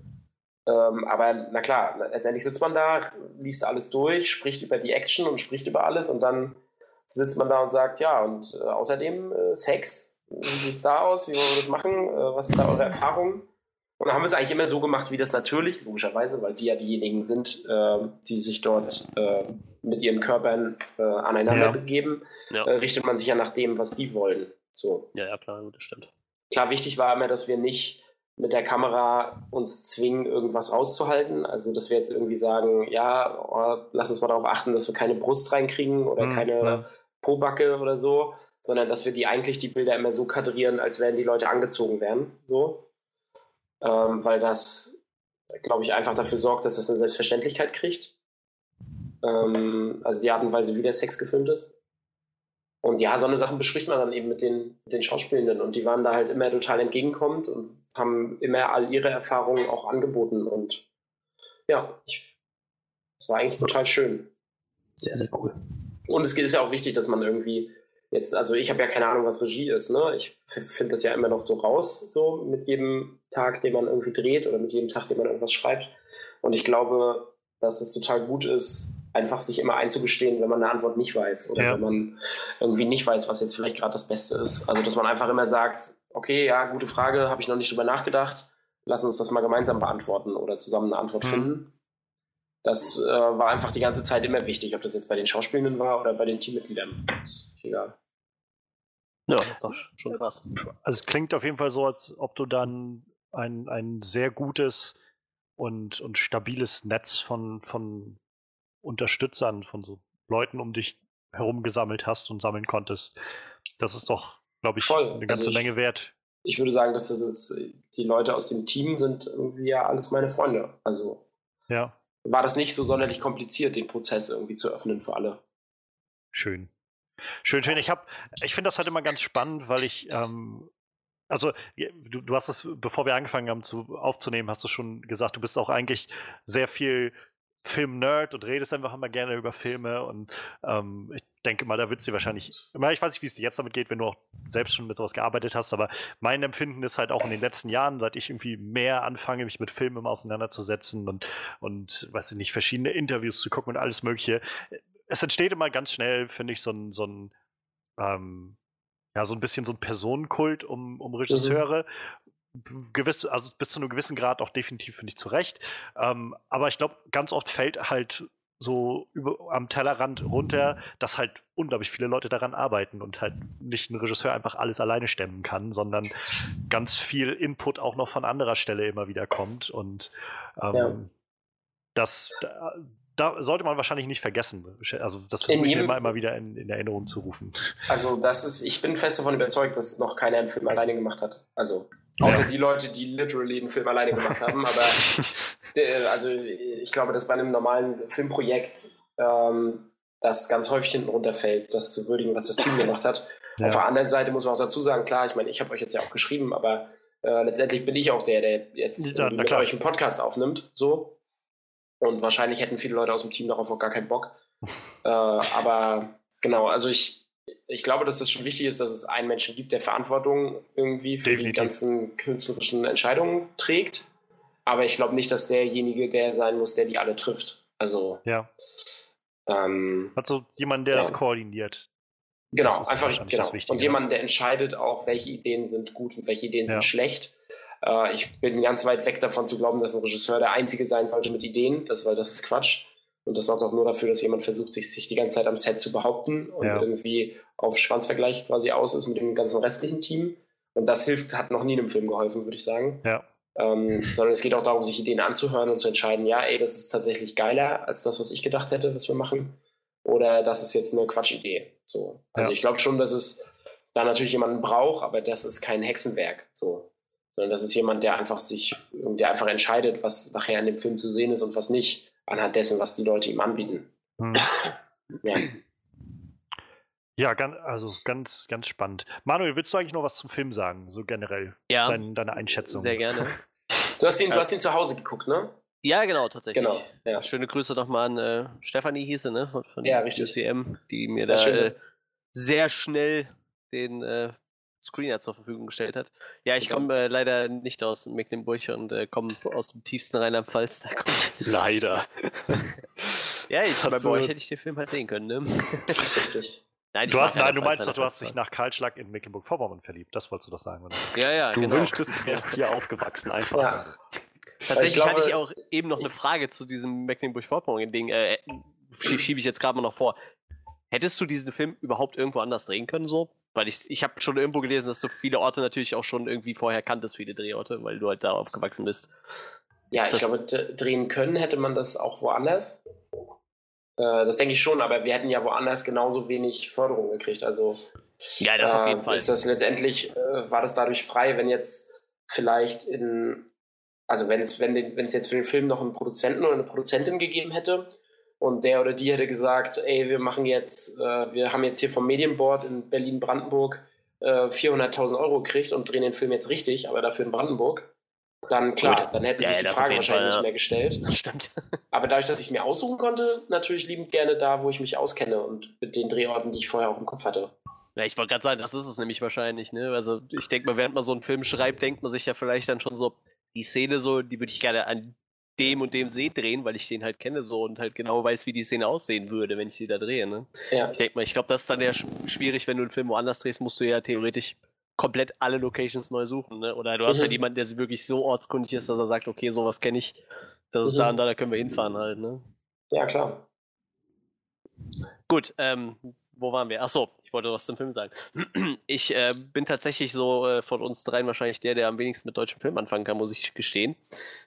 Ähm, aber na klar, letztendlich sitzt man da, liest alles durch, spricht über die Action und spricht über alles und dann sitzt man da und sagt, ja, und äh, außerdem äh, Sex, wie sieht es da aus? Wie wollen wir das machen? Äh, was sind da eure Erfahrungen? Und dann haben wir es eigentlich immer so gemacht, wie das natürlich, logischerweise, weil die ja diejenigen sind, äh, die sich dort äh, mit ihren Körpern äh, aneinander ja. begeben, ja. Äh, richtet man sich ja nach dem, was die wollen. So. Ja, ja, klar, das stimmt. Klar, wichtig war immer, dass wir nicht mit der Kamera uns zwingen, irgendwas rauszuhalten. Also, dass wir jetzt irgendwie sagen, ja, oh, lass uns mal darauf achten, dass wir keine Brust reinkriegen oder mhm, keine ja. Pobacke oder so, sondern dass wir die eigentlich die Bilder immer so kadrieren, als wären die Leute angezogen werden. So. Ähm, weil das, glaube ich, einfach dafür sorgt, dass es eine Selbstverständlichkeit kriegt. Ähm, also die Art und Weise, wie der Sex gefilmt ist. Und ja, so eine Sachen bespricht man dann eben mit den, mit den Schauspielenden. Und die waren da halt immer total entgegenkommend und haben immer all ihre Erfahrungen auch angeboten. Und ja, es war eigentlich total schön. Sehr, sehr cool. Und es ist ja auch wichtig, dass man irgendwie jetzt, also ich habe ja keine Ahnung, was Regie ist, ne? Ich finde das ja immer noch so raus, so mit jedem Tag, den man irgendwie dreht oder mit jedem Tag, den man irgendwas schreibt. Und ich glaube, dass es total gut ist, einfach sich immer einzugestehen, wenn man eine Antwort nicht weiß oder ja. wenn man irgendwie nicht weiß, was jetzt vielleicht gerade das Beste ist. Also, dass man einfach immer sagt, okay, ja, gute Frage, habe ich noch nicht drüber nachgedacht, lass uns das mal gemeinsam beantworten oder zusammen eine Antwort mhm. finden. Das äh, war einfach die ganze Zeit immer wichtig, ob das jetzt bei den Schauspielenden war oder bei den Teammitgliedern. Ist egal. Ja, das ist doch schon krass. Also es klingt auf jeden Fall so, als ob du dann ein, ein sehr gutes und, und stabiles Netz von, von Unterstützern, von so Leuten um dich herum gesammelt hast und sammeln konntest. Das ist doch, glaube ich, Voll. eine ganze also ich, Menge wert. Ich würde sagen, dass das ist, die Leute aus dem Team sind irgendwie ja alles meine Freunde. Also ja. war das nicht so sonderlich kompliziert, den Prozess irgendwie zu öffnen für alle. Schön. Schön, schön. Ich habe, ich finde das halt immer ganz spannend, weil ich, ähm, also du, du hast es, bevor wir angefangen haben zu, aufzunehmen, hast du schon gesagt, du bist auch eigentlich sehr viel Film-Nerd und redest einfach immer gerne über Filme und ähm, ich denke mal, da wird es dir wahrscheinlich, ich weiß nicht, wie es dir jetzt damit geht, wenn du auch selbst schon mit sowas gearbeitet hast, aber mein Empfinden ist halt auch in den letzten Jahren, seit ich irgendwie mehr anfange, mich mit Filmen auseinanderzusetzen und, und weiß ich nicht, verschiedene Interviews zu gucken und alles mögliche, es entsteht immer ganz schnell, finde ich, so ein, so ein ähm, ja, so ein bisschen so ein Personenkult um, um mhm. Regisseure. Mhm. Gewiss, also bis zu einem gewissen Grad auch definitiv, finde ich, zu Recht. Ähm, aber ich glaube, ganz oft fällt halt so über, am Tellerrand runter, dass halt unglaublich viele Leute daran arbeiten und halt nicht ein Regisseur einfach alles alleine stemmen kann, sondern ganz viel Input auch noch von anderer Stelle immer wieder kommt. Und ähm, ja. das, da, sollte man wahrscheinlich nicht vergessen. Also das versuche ich immer, immer wieder in, in, Erinnerung zu rufen. Also das ist, ich bin fest davon überzeugt, dass noch keiner einen Film alleine gemacht hat. Also Außer ja. die Leute, die literally einen Film alleine gemacht haben. Aber der, also ich glaube, dass bei einem normalen Filmprojekt ähm, das ganz häufig hinten runterfällt, das zu würdigen, was das Team gemacht hat. Ja. Auf der anderen Seite muss man auch dazu sagen, klar, ich meine, ich habe euch jetzt ja auch geschrieben, aber äh, letztendlich bin ich auch der, der jetzt ja, mit euch einen Podcast aufnimmt. So. Und wahrscheinlich hätten viele Leute aus dem Team darauf auch gar keinen Bock. äh, aber genau, also ich, ich glaube, dass das schon wichtig ist, dass es einen Menschen gibt, der Verantwortung irgendwie für Definitiv. die ganzen künstlerischen Entscheidungen trägt. Aber ich glaube nicht, dass derjenige der sein muss, der die alle trifft. Also. Ja. Ähm, Hat so jemand, der ja. das koordiniert. Genau, das einfach genau. und jemand, der entscheidet auch, welche Ideen sind gut und welche Ideen ja. sind schlecht. Äh, ich bin ganz weit weg davon zu glauben, dass ein Regisseur der Einzige sein sollte mit Ideen, das, weil das ist Quatsch. Und das sorgt auch nur dafür, dass jemand versucht, sich, sich die ganze Zeit am Set zu behaupten und ja. irgendwie auf Schwanzvergleich quasi aus ist mit dem ganzen restlichen Team. Und das hilft, hat noch nie einem Film geholfen, würde ich sagen. Ja. Ähm, sondern es geht auch darum, sich Ideen anzuhören und zu entscheiden, ja, ey, das ist tatsächlich geiler als das, was ich gedacht hätte, was wir machen. Oder das ist jetzt eine Quatschidee. So. Also ja. ich glaube schon, dass es da natürlich jemanden braucht, aber das ist kein Hexenwerk. So. Sondern das ist jemand, der einfach sich, der einfach entscheidet, was nachher in dem Film zu sehen ist und was nicht anhand dessen, was die Leute ihm anbieten. Hm. Ja. Ja, ganz, also ganz, ganz spannend. Manuel, willst du eigentlich noch was zum Film sagen, so generell? Ja. Dein, deine Einschätzung. Sehr gerne. Du hast ihn, du hast ihn zu Hause geguckt, ne? Ja, genau, tatsächlich. Genau, ja. Schöne Grüße nochmal an äh, Stefanie hieße, ne? Von ja, richtig. UCM, die mir da äh, sehr schnell den äh, Screener zur Verfügung gestellt hat. Ja, ich komme äh, leider nicht aus Mecklenburg und äh, komme aus dem tiefsten Rheinland-Pfalz. Leider. ja, ich, bei euch hätte ich den Film halt sehen können, ne? Richtig. Nein, du, hast, nein, du meinst doch, du hast dich nach Karlschlag in Mecklenburg-Vorpommern verliebt. Das wolltest du doch sagen, oder? Ja, ja, du genau. wünschtest, du wärst hier aufgewachsen, einfach. Ja. Tatsächlich ich glaube, hatte ich auch eben noch eine Frage zu diesem Mecklenburg-Vorpommern-Ding. Äh, Schiebe ich jetzt gerade mal noch vor. Hättest du diesen Film überhaupt irgendwo anders drehen können, so? Weil ich, ich habe schon irgendwo gelesen, dass du viele Orte natürlich auch schon irgendwie vorher kanntest, viele Drehorte, weil du halt da aufgewachsen bist. Ja, ich glaube, drehen können hätte man das auch woanders. Äh, das denke ich schon, aber wir hätten ja woanders genauso wenig Förderung gekriegt. Also ja, das äh, auf jeden Fall. Ist das letztendlich, äh, war das dadurch frei, wenn jetzt vielleicht in, also wenn es, wenn, wenn es jetzt für den Film noch einen Produzenten oder eine Produzentin gegeben hätte, und der oder die hätte gesagt, ey, wir machen jetzt, äh, wir haben jetzt hier vom Medienboard in Berlin-Brandenburg äh, 400.000 Euro gekriegt und drehen den Film jetzt richtig, aber dafür in Brandenburg. Dann klar, dann hätte ja, sich die Frage wahrscheinlich Fall, ja. nicht mehr gestellt. Das stimmt. aber dadurch, dass ich es mir aussuchen konnte, natürlich liebend gerne da, wo ich mich auskenne und mit den Drehorten, die ich vorher auch im Kopf hatte. Ja, ich wollte gerade sagen, das ist es nämlich wahrscheinlich, ne? Also ich denke mal, während man so einen Film schreibt, denkt man sich ja vielleicht dann schon so, die Szene so, die würde ich gerne an dem und dem See drehen, weil ich den halt kenne so und halt genau weiß, wie die Szene aussehen würde, wenn ich sie da drehe. Ne? Ja. Ich denke mal, ich glaube, das ist dann ja schwierig, wenn du einen Film woanders drehst, musst du ja theoretisch komplett alle Locations neu suchen. Ne? Oder du hast mhm. halt jemanden, der wirklich so ortskundig ist, dass er sagt, okay, sowas kenne ich, das ist mhm. da und da, da können wir hinfahren halt. Ne? Ja, klar. Gut, ähm, wo waren wir? Achso, ich wollte was zum Film sagen. Ich äh, bin tatsächlich so äh, von uns dreien wahrscheinlich der, der am wenigsten mit deutschem Film anfangen kann, muss ich gestehen.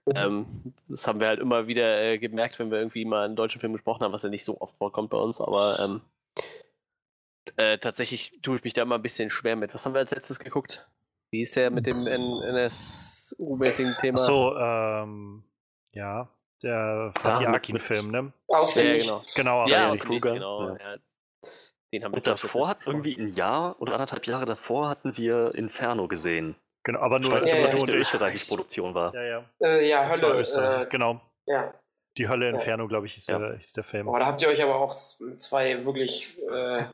Mhm. Ähm, das haben wir halt immer wieder äh, gemerkt, wenn wir irgendwie mal einen deutschen Film besprochen haben, was ja nicht so oft vorkommt bei uns, aber ähm, äh, tatsächlich tue ich mich da immer ein bisschen schwer mit. Was haben wir als letztes geguckt? Wie ist der mit dem NSU-mäßigen Thema? So, ähm, ja, der Fatih Akin-Film, ne? Aus dem ja, genau. Genau, aus ja, dem Nichts, genau. Ja. Ja. Den haben wir Und davor hat irgendwie ein Jahr oder anderthalb Jahre davor hatten wir Inferno gesehen. Genau, aber nur, ich weiß nicht, ja, ob das ja. eine österreichische Produktion war. Ja, ja. Äh, ja, Hölle. Äh, genau. Ja. Die Hölle Inferno, glaube ich, ist, ja. der, ist der Film. Oh, da habt ihr euch aber auch zwei wirklich, äh,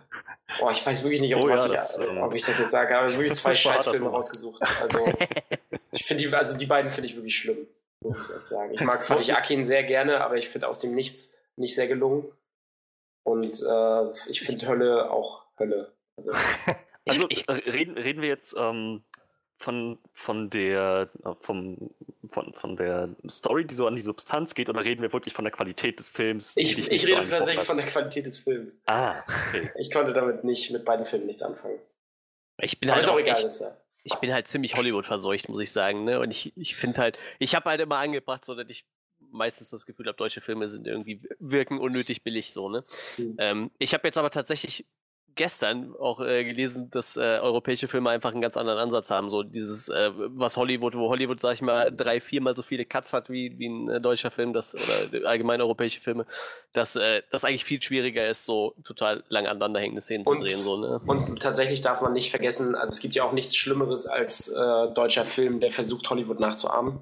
oh, ich weiß wirklich nicht, ob, oh, ja, ich, das, ähm, ob ich das jetzt sage, aber wirklich zwei Scheißfilme rausgesucht. Also, ich finde die, also die beiden finde ich wirklich schlimm, muss ich echt sagen. Ich mag Fatih Akin sehr gerne, aber ich finde aus dem Nichts nicht sehr gelungen. Und äh, ich finde Hölle auch Hölle. Also, also ich, reden, reden wir jetzt ähm, von, von der äh, vom, von, von der Story, die so an die Substanz geht, oder reden wir wirklich von der Qualität des Films? Ich, ich, ich rede tatsächlich von der Qualität des Films. Ah, okay. Ich konnte damit nicht mit beiden Filmen nichts anfangen. Ich bin Aber halt ist auch egal, echt, ist ja. ich bin halt ziemlich Hollywood verseucht, muss ich sagen, ne? Und ich, ich finde halt, ich habe halt immer angebracht, so dass ich meistens das Gefühl habe, deutsche Filme sind irgendwie wirken unnötig billig so, ne? Mhm. Ähm, ich habe jetzt aber tatsächlich gestern auch äh, gelesen, dass äh, europäische Filme einfach einen ganz anderen Ansatz haben. So dieses, äh, was Hollywood, wo Hollywood, sag ich mal, drei, viermal so viele Cuts hat wie, wie ein äh, deutscher Film, das, oder allgemein europäische Filme, dass äh, das eigentlich viel schwieriger ist, so total lang aneinanderhängende Szenen Und- zu drehen. So, ne? Und tatsächlich darf man nicht vergessen, also es gibt ja auch nichts Schlimmeres als äh, deutscher Film, der versucht, Hollywood nachzuahmen.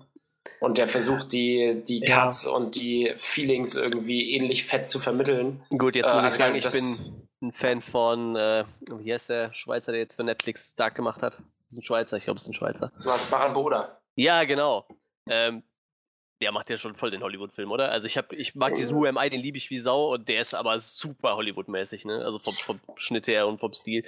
Und der versucht, die, die Ja. Cuts und die Feelings irgendwie ähnlich fett zu vermitteln. Gut, jetzt Äh, muss ich also sagen, ich bin ein Fan von, äh, wie heißt der Schweizer, der jetzt für Netflix Dark gemacht hat? Das ist ein Schweizer, ich glaube, es ist ein Schweizer. Du hast Baran Boda. Ja, genau. Ähm, der macht ja schon voll den Hollywood-Film, oder? Also ich hab, ich mag diesen Who Am I, den liebe ich wie Sau und der ist aber super Hollywood-mäßig, ne? Also vom, vom Schnitt her und vom Stil.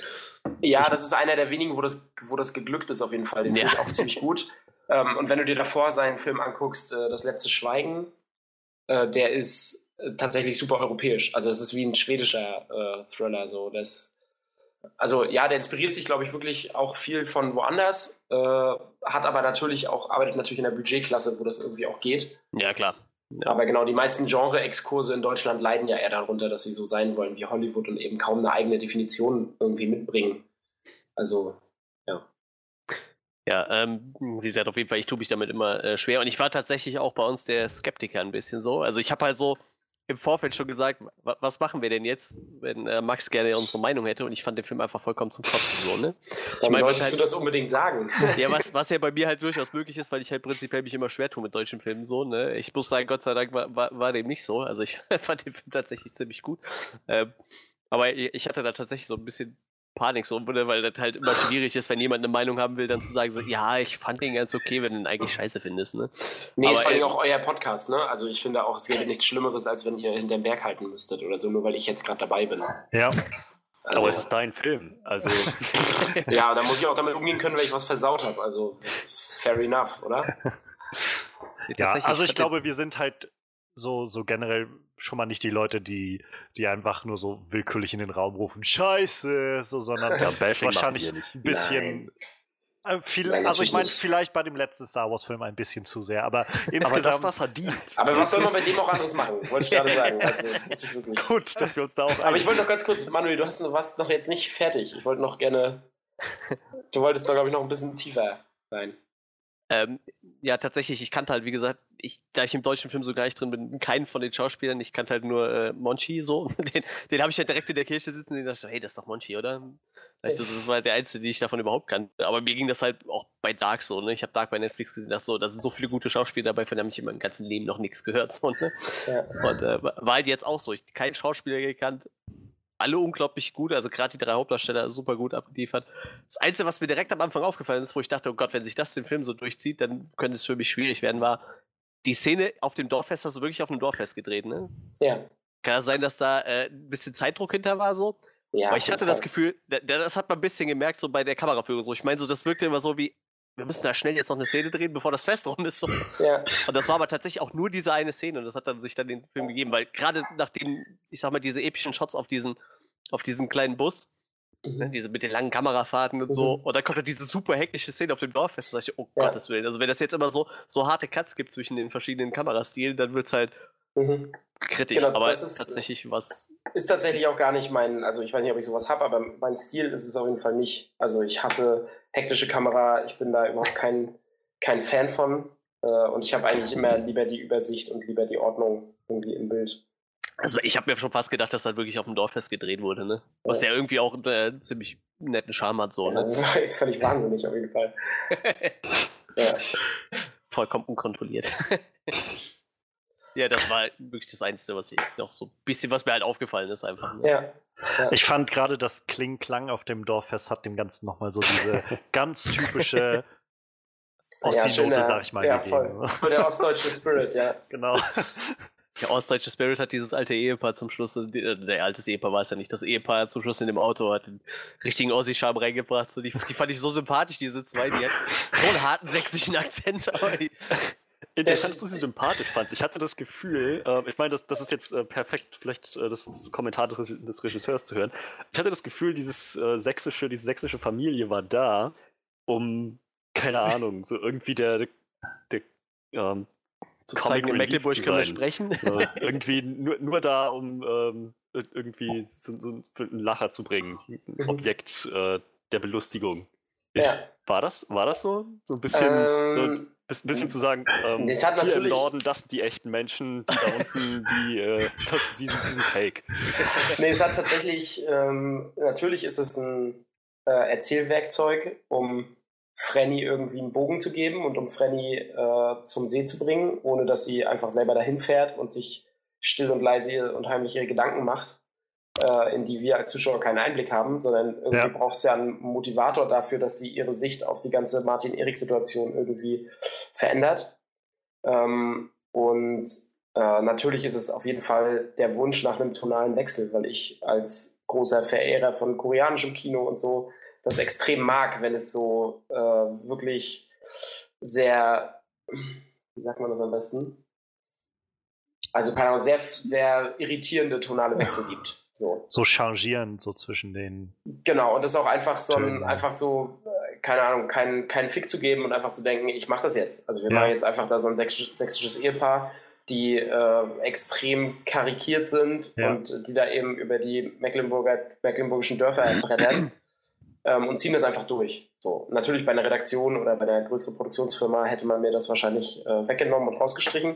Ja, das ist einer der wenigen, wo das, wo das geglückt ist auf jeden Fall. Den Ja. finde ich auch ziemlich gut. Ähm, und wenn du dir davor seinen Film anguckst, äh, Das letzte Schweigen, äh, der ist äh, tatsächlich super europäisch. Also es ist wie ein schwedischer äh, Thriller. So. Das, also ja, der inspiriert sich, glaube ich, wirklich auch viel von woanders, äh, hat aber natürlich auch, arbeitet natürlich in der Budgetklasse, wo das irgendwie auch geht. Ja, klar. Ja. Aber genau, die meisten Genre-Exkurse in Deutschland leiden ja eher darunter, dass sie so sein wollen wie Hollywood und eben kaum eine eigene Definition irgendwie mitbringen. Also, Ja, ähm, wie gesagt, auf jeden Fall, ich tue mich damit immer äh, schwer. Und ich war tatsächlich auch bei uns der Skeptiker ein bisschen so. Also ich habe halt so im Vorfeld schon gesagt, wa was machen wir denn jetzt, wenn äh, Max gerne unsere Meinung hätte? Und ich fand den Film einfach vollkommen zum Kotzen so, ne? dann mein, solltest halt- du das unbedingt sagen. Ja, was, was ja bei mir halt durchaus möglich ist, weil ich halt prinzipiell mich immer schwer tue mit deutschen Filmen so, ne? Ich muss sagen, Gott sei Dank war, war, war dem nicht so. Also ich fand den Film tatsächlich ziemlich gut. Ähm, aber ich ich hatte da tatsächlich so ein bisschen Panik, so, ne? weil das halt immer schwierig ist, wenn jemand eine Meinung haben will, dann zu sagen, so, ja, ich fand den ganz okay, wenn du ihn eigentlich scheiße findest, ne? Nee, ist vor allem auch euer Podcast, ne? Also ich finde auch, es gäbe nichts Schlimmeres, als wenn ihr hinterm Berg halten müsstet oder so, nur weil ich jetzt gerade dabei bin. Ja, Also, Aber es ist dein Film. Also, ja, da muss ich auch damit umgehen können, wenn ich was versaut habe. Also fair enough, oder? ja. Also ich glaube, wir sind halt so, so generell schon mal nicht die Leute, die, die einfach nur so willkürlich in den Raum rufen, Scheiße, so, sondern ja, wahrscheinlich ein bisschen. Äh, viel, Nein, also ich meine, vielleicht bei dem letzten Star Wars-Film ein bisschen zu sehr, aber Aber das insgesamt. war verdient. Aber was soll man bei dem auch anderes machen? Wollte ich gerade sagen. Also, wirklich. Gut, dass wir uns da auch Aber ich wollte noch ganz kurz, Manuel, du hast noch was noch jetzt nicht fertig. Ich wollte noch gerne. Du wolltest noch, glaube ich, noch ein bisschen tiefer sein. Ähm, ja, tatsächlich, ich kannte halt, wie gesagt, ich, da ich im deutschen Film so gar nicht drin bin, keinen von den Schauspielern, ich kannte halt nur äh, Monchi so. Den, den habe ich halt direkt in der Kirche sitzen und den dachte ich so, hey, das ist doch Monchi, oder? Ich so, das war der einzige, den ich davon überhaupt kannte. Aber mir ging das halt auch bei Dark so, ne? Ich habe Dark bei Netflix gesehen, dachte so, da sind so viele gute Schauspieler dabei, von denen habe ich in meinem ganzen Leben noch nichts gehört. So, ne? Ja. Und äh, war halt jetzt auch so. Ich keinen Schauspieler gekannt. Alle unglaublich gut, also gerade die drei Hauptdarsteller super gut abgeliefert. Das Einzige, was mir direkt am Anfang aufgefallen ist, wo ich dachte, oh Gott, wenn sich das den Film so durchzieht, dann könnte es für mich schwierig werden, war die Szene auf dem Dorffest, hast du wirklich auf einem Dorffest gedreht, ne? Ja. Kann das sein, dass da äh, ein bisschen Zeitdruck hinter war so? ja Aber ich hatte das. Gefühl, da- da- das hat man ein bisschen gemerkt, so bei der Kameraführung. So. Ich meine, so, das wirkte immer so wie, wir müssen da schnell jetzt noch eine Szene drehen, bevor das Fest rum ist. So. Ja. Und das war aber tatsächlich auch nur diese eine Szene und das hat dann sich dann den Film gegeben, weil gerade nachdem, ich sag mal, diese epischen Shots auf diesen, auf diesen kleinen Bus, Mhm. diese mit den langen Kamerafahrten und so, Mhm. und dann kommt dann diese super hektische Szene auf dem Dorffest, da sag ich, oh Ja. Gottes Willen. Also wenn das jetzt immer so, so harte Cuts gibt zwischen den verschiedenen Kamerastilen, dann wird's halt Mhm. kritisch. Genau, aber das ist- tatsächlich was. Ist tatsächlich auch gar nicht mein, also ich weiß nicht, ob ich sowas habe, aber mein Stil ist es auf jeden Fall nicht. Also ich hasse hektische Kamera, ich bin da überhaupt kein, kein Fan von. Äh, und ich habe eigentlich immer lieber die Übersicht und lieber die Ordnung irgendwie im Bild. Also ich habe mir schon fast gedacht, dass das wirklich auf dem Dorffest gedreht wurde, ne? Was ja, irgendwie auch einen äh, ziemlich netten Charme hat, so, Also, ne? das war völlig wahnsinnig auf jeden Fall. Ja. Vollkommen unkontrolliert. ja, das war wirklich das Einzige, was ich noch so ein bisschen, was mir halt aufgefallen ist, einfach. Ne? ja. Ich fand gerade das Kling-Klang auf dem Dorffest hat dem Ganzen nochmal so diese ganz typische Ossi-Note, schöner- sag ich mal, ja, gegeben. voll. Voll der ostdeutsche Spirit, ja. Genau. Der ostdeutsche Spirit hat dieses alte Ehepaar zum Schluss, äh, der alte Ehepaar war es ja nicht, das Ehepaar zum Schluss in dem Auto hat den richtigen Ossi-Charme reingebracht. So, die, die fand ich so sympathisch, diese zwei, die hatten so einen harten sächsischen Akzent, aber die, Interessant, dass du sie sympathisch fandst. Ich hatte das Gefühl, äh, ich meine, das, das ist jetzt äh, perfekt, vielleicht äh, das Kommentar des, des, Regisseurs zu hören. Ich hatte das Gefühl, dieses äh, sächsische, diese sächsische Familie war da, um, keine Ahnung, so irgendwie der, der, der ähm, zu zeigen, in Mecklenburg können wir sprechen. irgendwie nur, nur da, um ähm, irgendwie so, so einen Lacher zu bringen. Ein mhm. Objekt äh, der Belustigung. Ist, ja. War das, war das so? So ein bisschen, ähm, so ein bisschen zu sagen, ähm, es hat hier im Norden, das sind die echten Menschen, die da unten, die, äh, das, die, sind, die sind fake. Nee, es hat tatsächlich, ähm, natürlich ist es ein äh, Erzählwerkzeug, um Frenny irgendwie einen Bogen zu geben und um Frenny äh, zum See zu bringen, ohne dass sie einfach selber dahin fährt und sich still und leise und heimlich ihre Gedanken macht äh, in die wir als Zuschauer keinen Einblick haben, sondern irgendwie ja. braucht es ja einen Motivator dafür, dass sie ihre Sicht auf die ganze Martin-Erik-Situation irgendwie verändert. Ähm, und äh, natürlich ist es auf jeden Fall der Wunsch nach einem tonalen Wechsel, weil ich als großer Verehrer von koreanischem Kino und so das extrem mag, wenn es so äh, wirklich sehr, wie sagt man das am besten? Also keine Ahnung, sehr, sehr irritierende tonale Wechsel gibt. So, so changierend, so zwischen den. Genau, und das ist auch einfach so ein, einfach so, äh, keine Ahnung, keinen kein Fick zu geben und einfach zu denken, ich mache das jetzt. Also wir ja. machen jetzt einfach da so ein sächsisches Ehepaar, die äh, extrem karikiert sind ja. und die da eben über die Mecklenburger, mecklenburgischen Dörfer brettern. Ähm, und ziehen das einfach durch. So, natürlich bei einer Redaktion oder bei einer größeren Produktionsfirma hätte man mir das wahrscheinlich äh, weggenommen und rausgestrichen.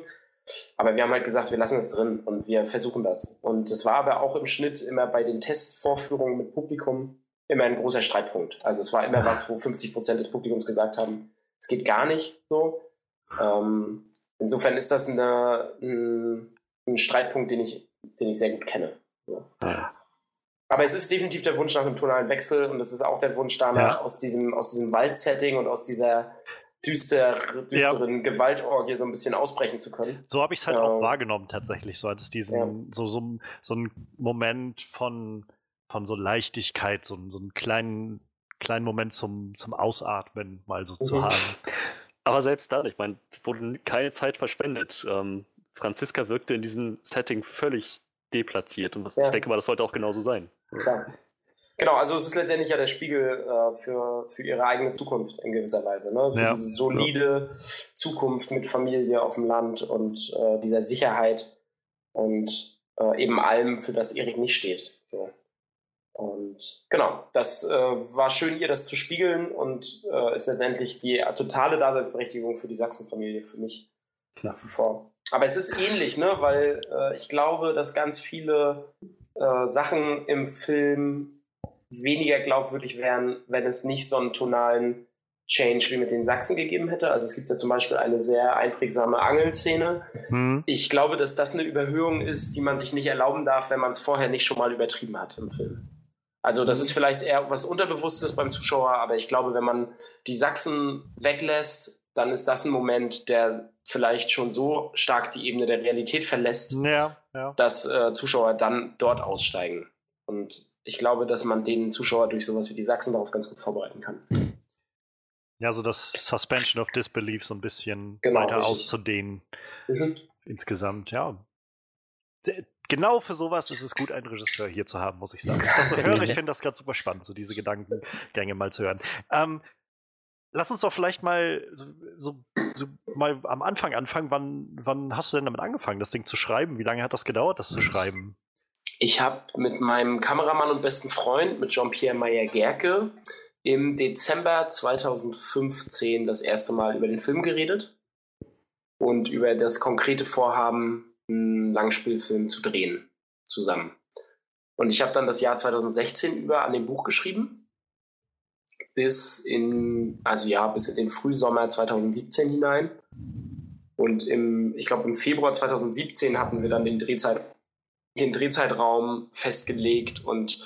Aber wir haben halt gesagt, wir lassen es drin und wir versuchen das. Und es war aber auch im Schnitt immer bei den Testvorführungen mit Publikum immer ein großer Streitpunkt. Also es war immer was, wo 50 Prozent des Publikums gesagt haben, es geht gar nicht so. Ähm, insofern ist das eine, ein, ein, Streitpunkt, den ich, den ich sehr gut kenne. So. Aber es ist definitiv der Wunsch nach einem tonalen Wechsel und es ist auch der Wunsch danach, ja. aus diesem, aus diesem Waldsetting und aus dieser düster, düsteren ja. Gewaltorgie so ein bisschen ausbrechen zu können. So habe ich es halt ähm, auch wahrgenommen tatsächlich, so als diesen, ja. so, so, so ein Moment von, von so Leichtigkeit, so, so einen kleinen, kleinen Moment zum, zum Ausatmen mal so mhm. zu haben. Aber selbst dann, ich meine, es wurde keine Zeit verschwendet. Ähm, Franziska wirkte in diesem Setting völlig deplatziert und das, ja. ich denke mal, das sollte auch genauso sein. Klar. Genau, also es ist letztendlich ja der Spiegel äh, für, für ihre eigene Zukunft in gewisser Weise. Ne? Für ja. diese solide Zukunft mit Familie auf dem Land und äh, dieser Sicherheit und äh, eben allem, für das Erik nicht steht. So. Und genau, das äh, war schön, ihr das zu spiegeln und äh, ist letztendlich die totale Daseinsberechtigung für die Sachsen-Familie für mich nach wie vor. Aber es ist ähnlich, ne? weil äh, ich glaube, dass ganz viele Sachen im Film weniger glaubwürdig wären, wenn es nicht so einen tonalen Change wie mit den Sachsen gegeben hätte. Also es gibt ja zum Beispiel eine sehr einprägsame Angelszene. Mhm. Ich glaube, dass das eine Überhöhung ist, die man sich nicht erlauben darf, wenn man es vorher nicht schon mal übertrieben hat im Film. Also das ist vielleicht eher was Unterbewusstes beim Zuschauer, aber ich glaube, wenn man die Sachsen weglässt, dann ist das ein Moment, der vielleicht schon so stark die Ebene der Realität verlässt, ja, ja. dass äh, Zuschauer dann dort aussteigen. Und ich glaube, dass man den Zuschauer durch sowas wie die Sachsen darauf ganz gut vorbereiten kann. Ja, so das Suspension of Disbelief so ein bisschen genau, weiter richtig. auszudehnen. Mhm. Insgesamt, ja. Genau für sowas ist es gut, einen Regisseur hier zu haben, muss ich sagen. Ich das so höre, ich finde das ganz super spannend, so diese Gedankengänge mal zu hören. Ähm, lass uns doch vielleicht mal so, so, so, mal am Anfang anfangen. Wann, wann hast du denn damit angefangen, das Ding zu schreiben? Wie lange hat das gedauert, das zu schreiben? Ich habe mit meinem Kameramann und besten Freund, mit Jean-Pierre Meyer-Gerke, im Dezember 2015 das erste Mal über den Film geredet und über das konkrete Vorhaben, einen Langspielfilm zu drehen, zusammen. Und ich habe dann das Jahr 2016 über an dem Buch geschrieben, bis in, also ja, bis in den Frühsommer 2017 hinein. Und im, ich glaube, im Februar 2017 hatten wir dann den Drehzeit den Drehzeitraum festgelegt und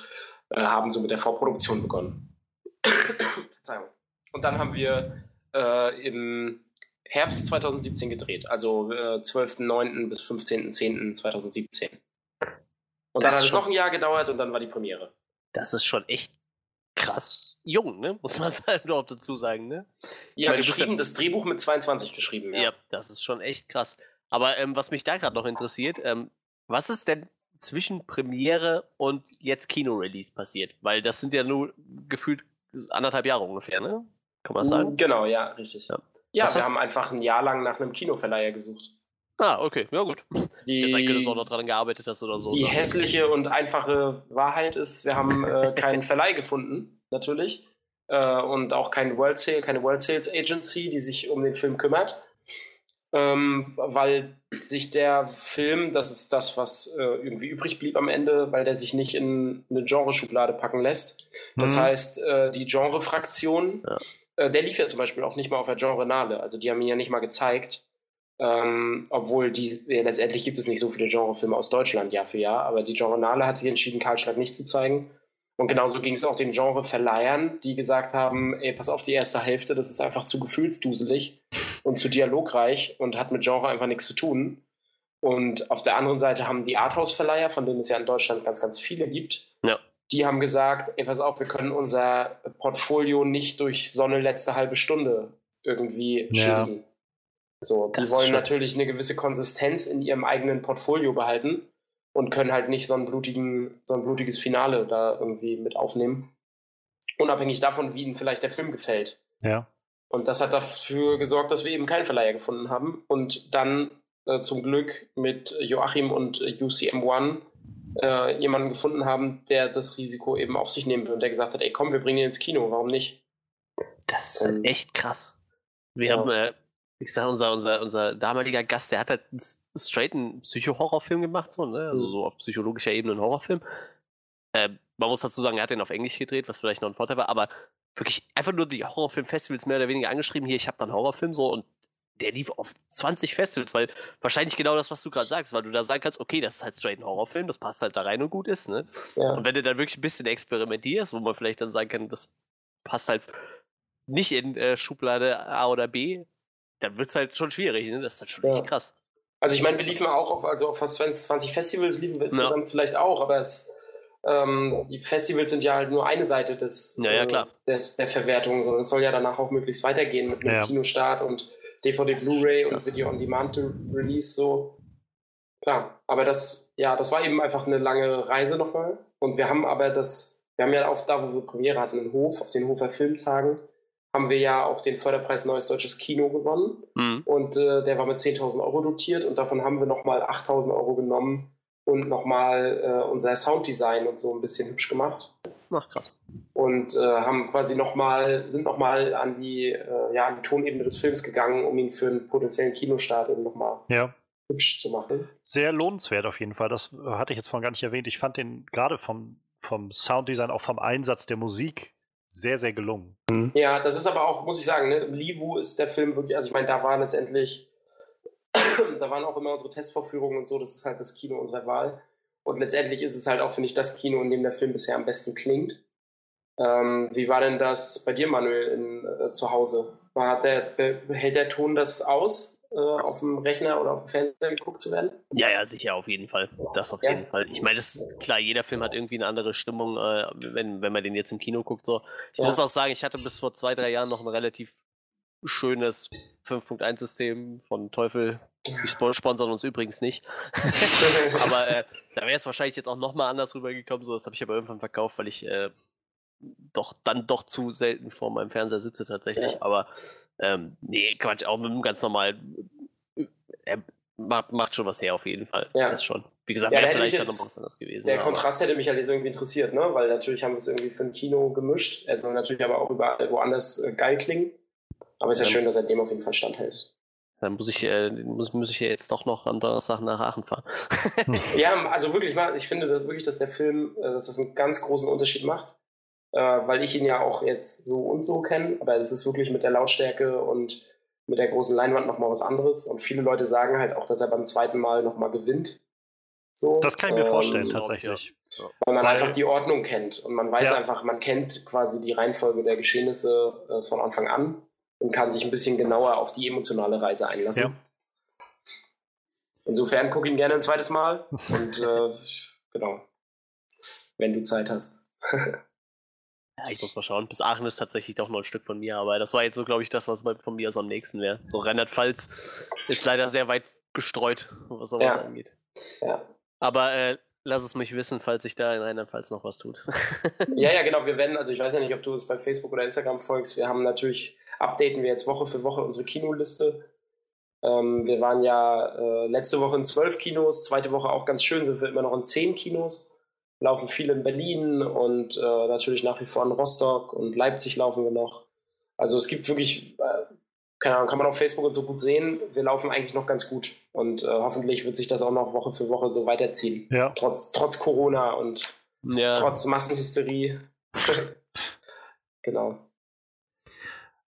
äh, haben so mit der Vorproduktion begonnen. Verzeihung. Und dann haben wir äh, im, Herbst 2017 gedreht, also äh, 12.09. bis 15.10.2017. Und dann hat es noch ein Jahr gedauert und dann war die Premiere. Das ist schon echt krass jung, ne? Muss man halt noch dazu sagen, ne? Ja, meine, geschrieben, das Drehbuch mit 22 geschrieben, ja. Ja, das ist schon echt krass. Aber ähm, was mich da gerade noch interessiert, ähm, was ist denn zwischen Premiere und jetzt Kino-Release passiert? Weil das sind ja nur gefühlt anderthalb Jahre ungefähr, ne? Kann man sagen? Genau, ja, richtig. Ja, ja wir haben einfach ein Jahr lang nach einem Kinoverleiher gesucht. Ah, okay, ja gut. Die, Jetzt dass du auch noch dran gearbeitet hast oder so. Die oder? hässliche und einfache Wahrheit ist, wir haben äh, keinen Verleih gefunden, natürlich. Äh, und auch kein World Sale, keine World Sales Agency, die sich um den Film kümmert. Ähm, weil sich der Film, das ist das, was äh, irgendwie übrig blieb am Ende, weil der sich nicht in eine Genreschublade packen lässt. Das mhm. heißt, äh, die Genre-Fraktion, ja. äh, der lief ja zum Beispiel auch nicht mal auf der Genre-Nale. Also die haben ihn ja nicht mal gezeigt. Ähm, obwohl die, ja, letztendlich gibt es nicht so viele Genrefilme aus Deutschland Jahr für Jahr, aber die Genre-Nale hat sich entschieden, Karlschlag nicht zu zeigen. Und genauso ging es auch den Genre-Verleihern, die gesagt haben, ey, pass auf, die erste Hälfte, das ist einfach zu gefühlsduselig und zu dialogreich und hat mit Genre einfach nichts zu tun. Und auf der anderen Seite haben die Arthouse-Verleiher, von denen es ja in Deutschland ganz, ganz viele gibt, ja. die haben gesagt, ey, pass auf, wir können unser Portfolio nicht durch so eine letzte halbe Stunde irgendwie ja. schädigen. So, die wollen natürlich eine gewisse Konsistenz in ihrem eigenen Portfolio behalten und können halt nicht so, einen blutigen, so ein blutiges Finale da irgendwie mit aufnehmen. Unabhängig davon, wie ihnen vielleicht der Film gefällt. Ja. Und das hat dafür gesorgt, dass wir eben keinen Verleiher gefunden haben und dann äh, zum Glück mit Joachim und äh, UCM1 äh, jemanden gefunden haben, der das Risiko eben auf sich nehmen will und der gesagt hat, ey komm, wir bringen ihn ins Kino, warum nicht? Das ist ähm, echt krass. Wir ja. haben, äh, ich sag, unser, unser, unser damaliger Gast, der hat halt einen straighten Psycho-Horrorfilm gemacht, so, ne? Also mhm. so auf psychologischer Ebene ein Horrorfilm. Äh, man muss dazu sagen, er hat den auf Englisch gedreht, was vielleicht noch ein Vorteil war, aber wirklich einfach nur die Horrorfilm-Festivals mehr oder weniger angeschrieben. Hier, ich habe da einen Horrorfilm so und der lief auf 20 Festivals, weil wahrscheinlich genau das, was du gerade sagst, weil du da sagen kannst, okay, das ist halt straight ein Horrorfilm, das passt halt da rein und gut ist, ne? Ja. Und wenn du dann wirklich ein bisschen experimentierst, wo man vielleicht dann sagen kann, das passt halt nicht in äh, Schublade A oder B, dann wird es halt schon schwierig, ne? Das ist halt schon ja. echt krass. Also ich meine, wir liefen auch auf, also auf fast 20 Festivals liefen wir insgesamt ja. vielleicht auch, aber es, ähm, die Festivals sind ja halt nur eine Seite des, ja, ja, klar. Äh, des der Verwertung, sondern es soll ja danach auch möglichst weitergehen mit einem Kinostart und DVD, Blu-ray und Video on Demand Release so. Klar, aber das, ja, das war eben einfach eine lange Reise nochmal. Und wir haben aber das, wir haben ja auf da, wo wir Premiere hatten, einen Hof, auf den Hofer Filmtagen, haben wir ja auch den Förderpreis Neues Deutsches Kino gewonnen. Mhm. Und äh, der war mit 10.000 Euro dotiert und davon haben wir nochmal 8.000 Euro genommen und nochmal äh, unser Sounddesign und so ein bisschen hübsch gemacht. Ach, krass. Und äh, haben quasi nochmal, sind nochmal an die, äh, ja, an die Tonebene des Films gegangen, um ihn für einen potenziellen Kinostart eben nochmal ja. hübsch zu machen. Sehr lohnenswert auf jeden Fall. Das hatte ich jetzt vorhin gar nicht erwähnt. Ich fand den gerade vom, vom Sounddesign, auch vom Einsatz der Musik sehr, sehr gelungen. Ja, das ist aber auch, muss ich sagen, ne, Livu ist der Film wirklich, also ich meine, da war letztendlich, da waren auch immer unsere Testvorführungen und so, das ist halt das Kino unserer Wahl. Und letztendlich ist es halt auch, finde ich, das Kino, in dem der Film bisher am besten klingt. Ähm, wie war denn das bei dir, Manuel, in, äh, zu Hause? War der, hält der Ton das aus? Äh, auf dem Rechner oder auf dem Fernseher geguckt zu werden? Ja, ja, sicher, auf jeden Fall. Das auf ja. jeden Fall. Ich meine, das klar, jeder Film hat irgendwie eine andere Stimmung, äh, wenn, wenn man den jetzt im Kino guckt. So. Ich ja. muss auch sagen, ich hatte bis vor zwei, drei Jahren noch ein relativ schönes 5.1-System von Teufel. Die sponsern uns übrigens nicht. aber äh, da wäre es wahrscheinlich jetzt auch nochmal anders rübergekommen. So, das habe ich aber irgendwann verkauft, weil ich äh, doch dann doch zu selten vor meinem Fernseher sitze tatsächlich. Ja. Aber ähm, nee, Quatsch, auch mit einem ganz normalen. Er macht, macht schon was her auf jeden Fall. Ja. Das schon. Wie gesagt, ja, wäre vielleicht dann noch was anderes gewesen. Der Kontrast hätte mich halt jetzt irgendwie interessiert, ne? Weil natürlich haben wir es irgendwie für ein Kino gemischt. Er soll natürlich aber auch überall woanders äh, geil klingen. Aber es ist ja, ja schön, dass er dem auf jeden Fall standhält. Dann muss ich, äh, muss, muss ich jetzt doch noch am Donnerstag nach Aachen fahren. ja, also wirklich, ich finde wirklich, dass der Film, äh, dass das einen ganz großen Unterschied macht äh, weil ich ihn ja auch jetzt so und so kenne, aber es ist wirklich mit der Lautstärke und mit der großen Leinwand nochmal was anderes. Und viele Leute sagen halt auch, dass er beim zweiten Mal nochmal gewinnt. So, das kann ich mir ähm, vorstellen, tatsächlich. Weil man weil, einfach die Ordnung kennt und man weiß ja. einfach, man kennt quasi die Reihenfolge der Geschehnisse äh, von Anfang an. und kann sich ein bisschen genauer auf die emotionale Reise einlassen. Ja. Insofern guck ihn gerne ein zweites Mal und äh, genau, wenn du Zeit hast. Ja, ich muss mal schauen. Bis Aachen ist tatsächlich doch noch ein Stück von mir, aber das war jetzt so, glaube ich, das, was von mir so am nächsten wäre. So Rheinland-Pfalz ist leider sehr weit gestreut, was sowas ja. angeht. Ja. Aber äh, lass es mich wissen, falls sich da in Rheinland-Pfalz noch was tut. ja, ja, genau. Wir werden, also ich weiß ja nicht, ob du es bei Facebook oder Instagram folgst. Wir haben natürlich, updaten wir jetzt Woche für Woche unsere Kinoliste. Ähm, wir waren ja äh, letzte Woche in zwölf Kinos, zweite Woche auch ganz schön, sind wir immer noch in zehn Kinos. Laufen viel in Berlin und äh, natürlich nach wie vor in Rostock und Leipzig laufen wir noch. Also es gibt wirklich äh, keine Ahnung, kann man auf Facebook und so gut sehen, wir laufen eigentlich noch ganz gut. Und äh, hoffentlich wird sich das auch noch Woche für Woche so weiterziehen. Ja. Trotz, trotz Corona und ja. trotz Massenhysterie. genau.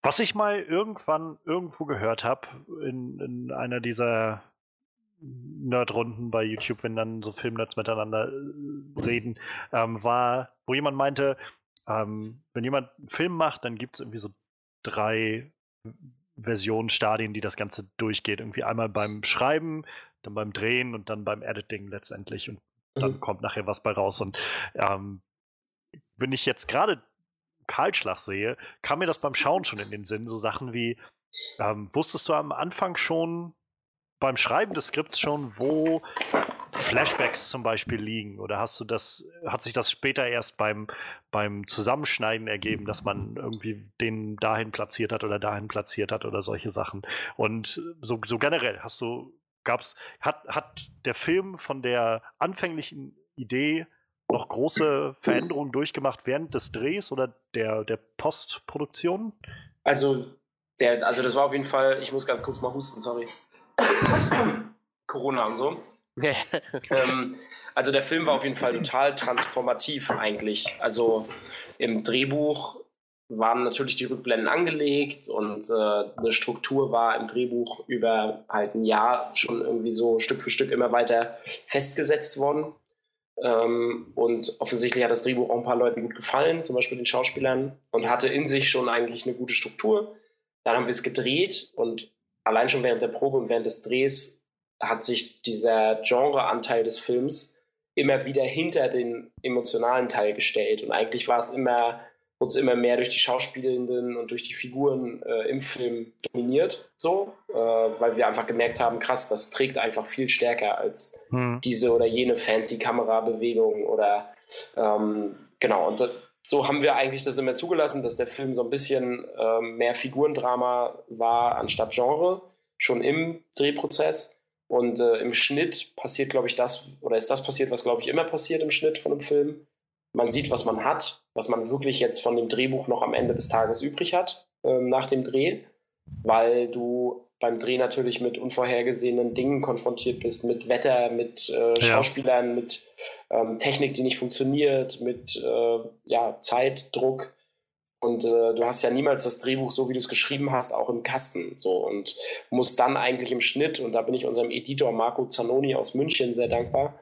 Was ich mal irgendwann irgendwo gehört habe, in, in einer dieser Nerdrunden bei YouTube, wenn dann so Filmnerds miteinander äh, reden, ähm, war, wo jemand meinte, ähm, wenn jemand einen Film macht, dann gibt es irgendwie so drei Versionen, Stadien, die das Ganze durchgeht. Irgendwie einmal beim Schreiben, dann beim Drehen und dann beim Editing letztendlich. Und dann mhm. kommt nachher was bei raus. Und ähm, wenn ich jetzt gerade Kahlschlag sehe, kam mir das beim Schauen schon in den Sinn. So Sachen wie, ähm, wusstest du am Anfang schon, beim Schreiben des Skripts schon, wo Flashbacks zum Beispiel liegen? Oder hast du das, hat sich das später erst beim, beim Zusammenschneiden ergeben, dass man irgendwie den dahin platziert hat oder dahin platziert hat oder solche Sachen? Und so, so generell, hast du, gab's, hat, hat der Film von der anfänglichen Idee noch große Veränderungen durchgemacht während des Drehs oder der, der Postproduktion? Also, der, also das war auf jeden Fall, ich muss ganz kurz mal husten, sorry. Corona und so. ähm, also der Film war auf jeden Fall total transformativ eigentlich. Also im Drehbuch waren natürlich die Rückblenden angelegt und äh, eine Struktur war im Drehbuch über halt ein Jahr schon irgendwie so Stück für Stück immer weiter festgesetzt worden. Ähm, und offensichtlich hat das Drehbuch auch ein paar Leuten gut gefallen, zum Beispiel den Schauspielern, und hatte in sich schon eigentlich eine gute Struktur. Dann haben wir es gedreht und allein schon während der Probe und während des Drehs hat sich dieser Genreanteil des Films immer wieder hinter den emotionalen Teil gestellt. Und eigentlich war es immer, wurde es immer mehr durch die Schauspielenden und durch die Figuren äh, im Film dominiert, so, äh, weil wir einfach gemerkt haben, krass, das trägt einfach viel stärker als hm. diese oder jene fancy Kamerabewegung oder ähm, genau. Und so haben wir eigentlich das immer zugelassen, dass der Film so ein bisschen äh, mehr Figurendrama war anstatt Genre, schon im Drehprozess. Und äh, im Schnitt passiert, glaube ich, das, oder ist das passiert, was, glaube ich, immer passiert im Schnitt von einem Film. Man sieht, was man hat, was man wirklich jetzt von dem Drehbuch noch am Ende des Tages übrig hat, äh, nach dem Dreh, weil du beim Dreh natürlich mit unvorhergesehenen Dingen konfrontiert bist, mit Wetter, mit äh, Schauspielern, ja. mit ähm, Technik, die nicht funktioniert, mit äh, ja, Zeitdruck. Und äh, du hast ja niemals das Drehbuch, so wie du es geschrieben hast, auch im Kasten. So und musst dann eigentlich im Schnitt, und da bin ich unserem Editor Marco Zanoni aus München sehr dankbar,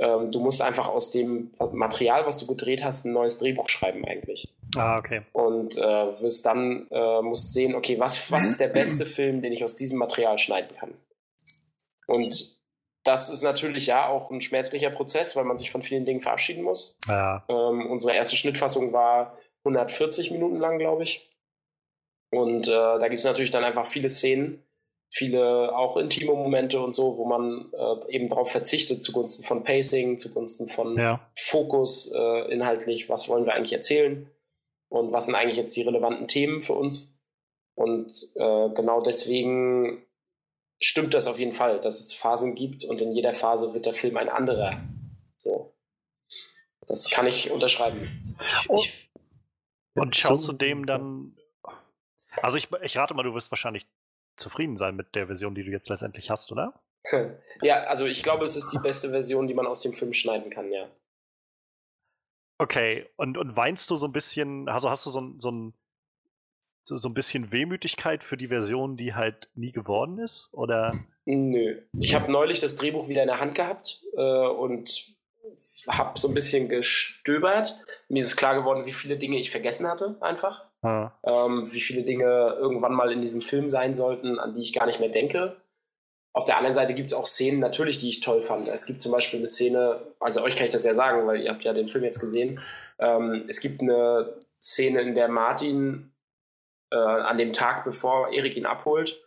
ähm, du musst einfach aus dem Material, was du gedreht hast, ein neues Drehbuch schreiben eigentlich. Ah, okay. Und äh, wirst dann, äh, musst sehen, okay, was, was ist der beste Film, den ich aus diesem Material schneiden kann? Und das ist natürlich ja auch ein schmerzlicher Prozess, weil man sich von vielen Dingen verabschieden muss. Ja. Ähm, unsere erste Schnittfassung war 140 Minuten lang, glaube ich. Und äh, da gibt es natürlich dann einfach viele Szenen, viele auch intime Momente und so, wo man äh, eben darauf verzichtet, zugunsten von Pacing, zugunsten von ja. Fokus äh, inhaltlich, was wollen wir eigentlich erzählen und was sind eigentlich jetzt die relevanten Themen für uns. Und äh, genau deswegen stimmt das auf jeden Fall, dass es Phasen gibt und in jeder Phase wird der Film ein anderer. So. Das kann ich unterschreiben. Oh. Und schaust du dem dann. Also ich, ich rate mal, du wirst wahrscheinlich zufrieden sein mit der Version, die du jetzt letztendlich hast, oder? Ja, also ich glaube, es ist die beste Version, die man aus dem Film schneiden kann, ja. Okay, und, und weinst du so ein bisschen, also hast du so, so, ein, so, so ein bisschen Wehmütigkeit für die Version, die halt nie geworden ist? Oder? Nö. Ich habe neulich das Drehbuch wieder in der Hand gehabt äh, und habe so ein bisschen gestöbert. Mir ist klar geworden, wie viele Dinge ich vergessen hatte, einfach. Ähm, wie viele Dinge irgendwann mal in diesem Film sein sollten, an die ich gar nicht mehr denke. Auf der anderen Seite gibt es auch Szenen natürlich, die ich toll fand. Es gibt zum Beispiel eine Szene, also euch kann ich das ja sagen, weil ihr habt ja den Film jetzt gesehen. Ähm, es gibt eine Szene, in der Martin äh, an dem Tag, bevor Erik ihn abholt,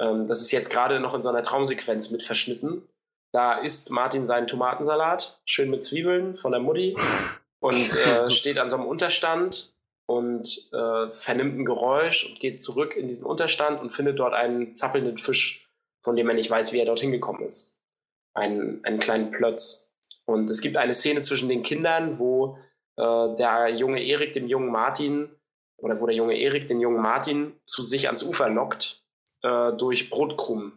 ähm, das ist jetzt gerade noch in so einer Traumsequenz mit verschnitten. Da isst Martin seinen Tomatensalat, schön mit Zwiebeln von der Mutti und äh, steht an so einem Unterstand und äh, vernimmt ein Geräusch und geht zurück in diesen Unterstand und findet dort einen zappelnden Fisch, von dem er nicht weiß, wie er dorthin gekommen ist. Einen, einen kleinen Plötz. Und es gibt eine Szene zwischen den Kindern, wo äh, der junge Erik dem jungen Martin oder wo der junge Erik den jungen Martin zu sich ans Ufer lockt äh, durch Brotkrumen,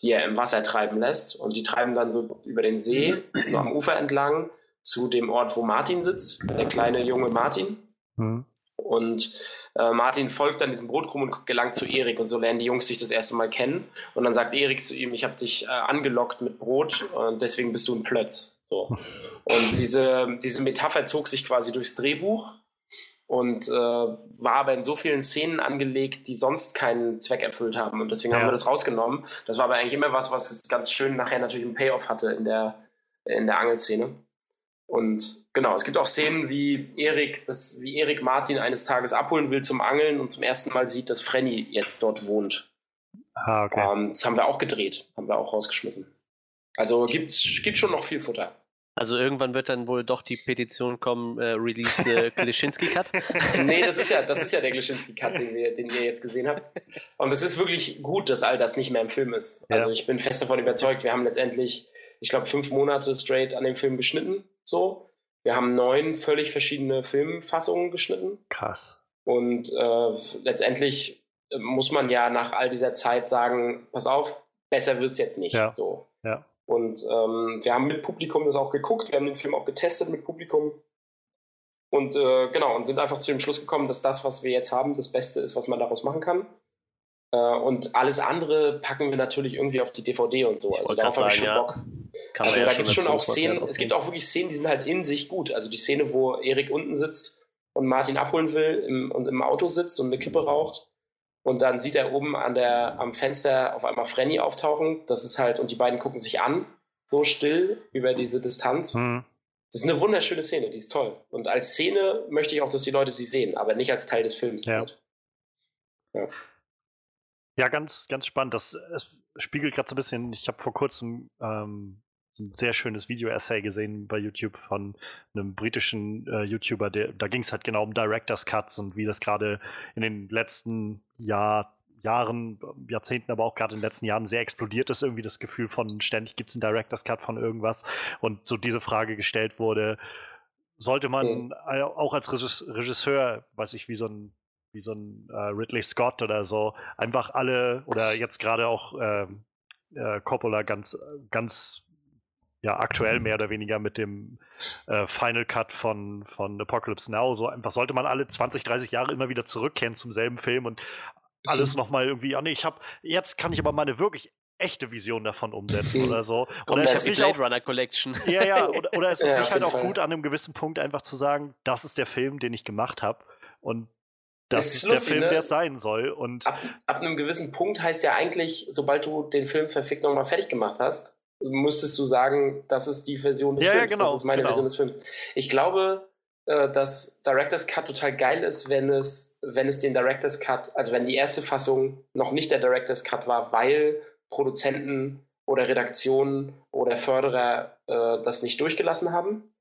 die er im Wasser treiben lässt. Und die treiben dann so über den See, so am Ufer entlang, zu dem Ort, wo Martin sitzt, der kleine junge Martin. Mhm. Und äh, Martin folgt dann diesem Brotkrumen und gelangt zu Erik. Und so lernen die Jungs sich das erste Mal kennen. Und dann sagt Erik zu ihm, ich habe dich äh, angelockt mit Brot und deswegen bist du ein Plötz. So. Und diese, diese Metapher zog sich quasi durchs Drehbuch und äh, war aber in so vielen Szenen angelegt, die sonst keinen Zweck erfüllt haben. Und deswegen ja. haben wir das rausgenommen. Das war aber eigentlich immer was, was ganz schön nachher natürlich einen Payoff hatte in der, in der Angelszene. Und genau, es gibt auch Szenen, wie Erik, das, wie Erik Martin eines Tages abholen will zum Angeln und zum ersten Mal sieht, dass Frenny jetzt dort wohnt. Ah, okay. Ähm, das haben wir auch gedreht, haben wir auch rausgeschmissen. Also gibt, gibt schon noch viel Futter. Also irgendwann wird dann wohl doch die Petition kommen, äh, release the Klischinski Cut. nee, das ist ja, das ist ja der Klischinski Cut, den, wir, den ihr jetzt gesehen habt. Und es ist wirklich gut, dass all das nicht mehr im Film ist. Also ja. ich bin fest davon überzeugt, wir haben letztendlich, ich glaube, fünf Monate straight an dem Film geschnitten. So. Wir haben neun völlig verschiedene Filmfassungen geschnitten. Krass. Und äh, letztendlich äh, muss man ja nach all dieser Zeit sagen, pass auf, besser wird es jetzt nicht. Ja. So. Ja. Und ähm, wir haben mit Publikum das auch geguckt, wir haben den Film auch getestet mit Publikum. Und äh, genau, und sind einfach zu dem Schluss gekommen, dass das, was wir jetzt haben, das Beste ist, was man daraus machen kann. Äh, und alles andere packen wir natürlich irgendwie auf die DVD und so. Also darauf habe ich schon ja. Bock. Kann also ja da gibt es schon auch Szenen, es gibt auch wirklich Szenen, die sind halt in sich gut. Also die Szene, wo Erik unten sitzt und Martin abholen will im, und im Auto sitzt und eine Kippe raucht und dann sieht er oben an der, am Fenster auf einmal Frenny auftauchen. Das ist halt, und die beiden gucken sich an, so still über diese Distanz. Mhm. Das ist eine wunderschöne Szene, die ist toll. Und als Szene möchte ich auch, dass die Leute sie sehen, aber nicht als Teil des Films. Ja, ja. ja ganz, ganz spannend. Das, das spiegelt gerade so ein bisschen, ich habe vor kurzem ähm, ein sehr schönes Video-Essay gesehen bei YouTube von einem britischen äh, YouTuber, der, da ging es halt genau um Director's Cuts und wie das gerade in den letzten Jahr, Jahren, Jahrzehnten, aber auch gerade in den letzten Jahren sehr explodiert ist, irgendwie das Gefühl von ständig gibt es einen Director's Cut von irgendwas und so diese Frage gestellt wurde, sollte man mhm. auch als Regisseur, weiß ich, wie so ein wie so ein äh, Ridley Scott oder so, einfach alle oder jetzt gerade auch äh, äh, Coppola ganz, ganz ja aktuell mehr oder weniger mit dem äh, Final Cut von, von Apocalypse Now. So einfach sollte man alle 20, 30 Jahre immer wieder zurückkehren zum selben Film und alles mhm. nochmal irgendwie, ah nee, ich habe, jetzt kann ich aber meine wirklich echte Vision davon umsetzen oder so. Oder es ist die Blade Runner Collection. Ja, ja, oder, oder es ist ja, nicht halt auch Fall. gut, an einem gewissen Punkt einfach zu sagen, das ist der Film, den ich gemacht habe und das ist, ist lustig, der Film, ne? der es sein soll. Und ab, ab, einem gewissen Punkt heißt ja eigentlich, sobald du den Film verfickt nochmal fertig gemacht hast, müsstest du sagen, das ist die Version des ja, Films. Ja, genau, das ist meine genau. Version des Films. Ich glaube, äh, dass Director's Cut total geil ist, wenn es, wenn es den Director's Cut, also wenn die erste Fassung noch nicht der Director's Cut war, weil Produzenten oder Redaktionen oder Förderer äh, das nicht durchgelassen haben.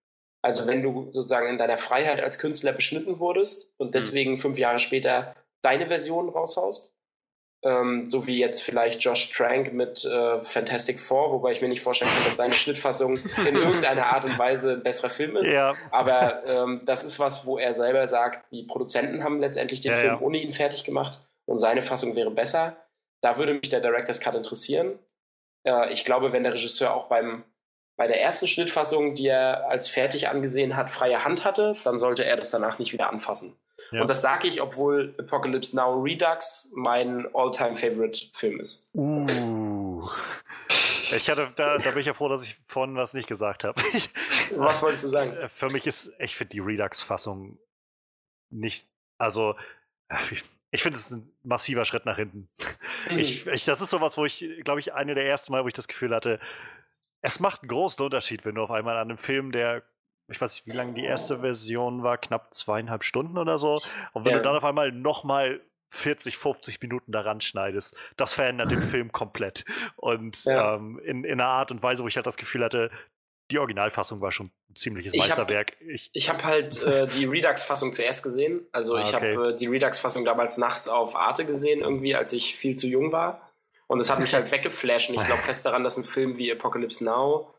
Also wenn du sozusagen in deiner Freiheit als Künstler beschnitten wurdest und hm. deswegen fünf Jahre später deine Version raushaust, ähm, so wie jetzt vielleicht Josh Trank mit äh, Fantastic Four, wobei ich mir nicht vorstellen kann, dass seine Schnittfassung in irgendeiner Art und Weise ein besserer Film ist. Ja. Aber ähm, das ist was, wo er selber sagt, die Produzenten haben letztendlich den ja, Film ja. ohne ihn fertig gemacht und seine Fassung wäre besser. Da würde mich der Director's Cut interessieren. Äh, ich glaube, wenn der Regisseur auch beim bei der ersten Schnittfassung, die er als fertig angesehen hat, freie Hand hatte, dann sollte er das danach nicht wieder anfassen. Ja. Und das sage ich, obwohl Apocalypse Now Redux mein all-time favorite Film ist. Uh. Ich hatte, da, da bin ich ja froh, dass ich vorhin was nicht gesagt habe. was wolltest du sagen? Äh, für mich ist, ich finde die Redux-Fassung nicht, also ich finde es ein massiver Schritt nach hinten. Mhm. Ich, ich, das ist sowas, wo ich, glaube ich, eine der ersten Mal, wo ich das Gefühl hatte, es macht einen großen Unterschied, wenn du auf einmal an einem Film, der, ich weiß nicht, wie lange die erste Version war, knapp zweieinhalb Stunden oder so, und wenn ja. du dann auf einmal nochmal 40, 50 Minuten daran schneidest, das verändert den Film komplett. Und ja. ähm, in, in einer Art und Weise, wo ich halt das Gefühl hatte, die Originalfassung war schon ein ziemliches Meisterwerk. Ich habe ich, hab halt äh, die Redux-Fassung zuerst gesehen. Also ah, ich okay. habe äh, die Redux-Fassung damals nachts auf Arte gesehen, irgendwie, als ich viel zu jung war. Und es hat mich halt weggeflasht. Und ich glaube fest daran, dass ein Film wie Apocalypse Now,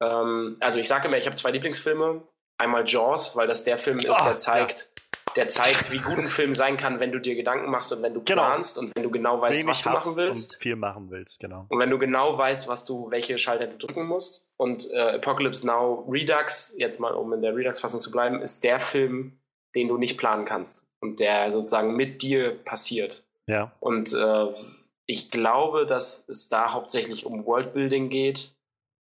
ähm, also ich sage immer, ich habe zwei Lieblingsfilme. Einmal Jaws, weil das der Film ist, oh, der zeigt, ja. der zeigt, wie gut ein Film sein kann, wenn du dir Gedanken machst und wenn du genau. planst und wenn du genau weißt, Wenig was du machen willst. Und viel machen willst, genau. Und wenn du genau weißt, was du, welche Schalter du drücken musst. Und äh, Apocalypse Now Redux, jetzt mal um in der Redux-Fassung zu bleiben, ist der Film, den du nicht planen kannst und der sozusagen mit dir passiert. Ja. Und äh, ich glaube, dass es da hauptsächlich um Worldbuilding geht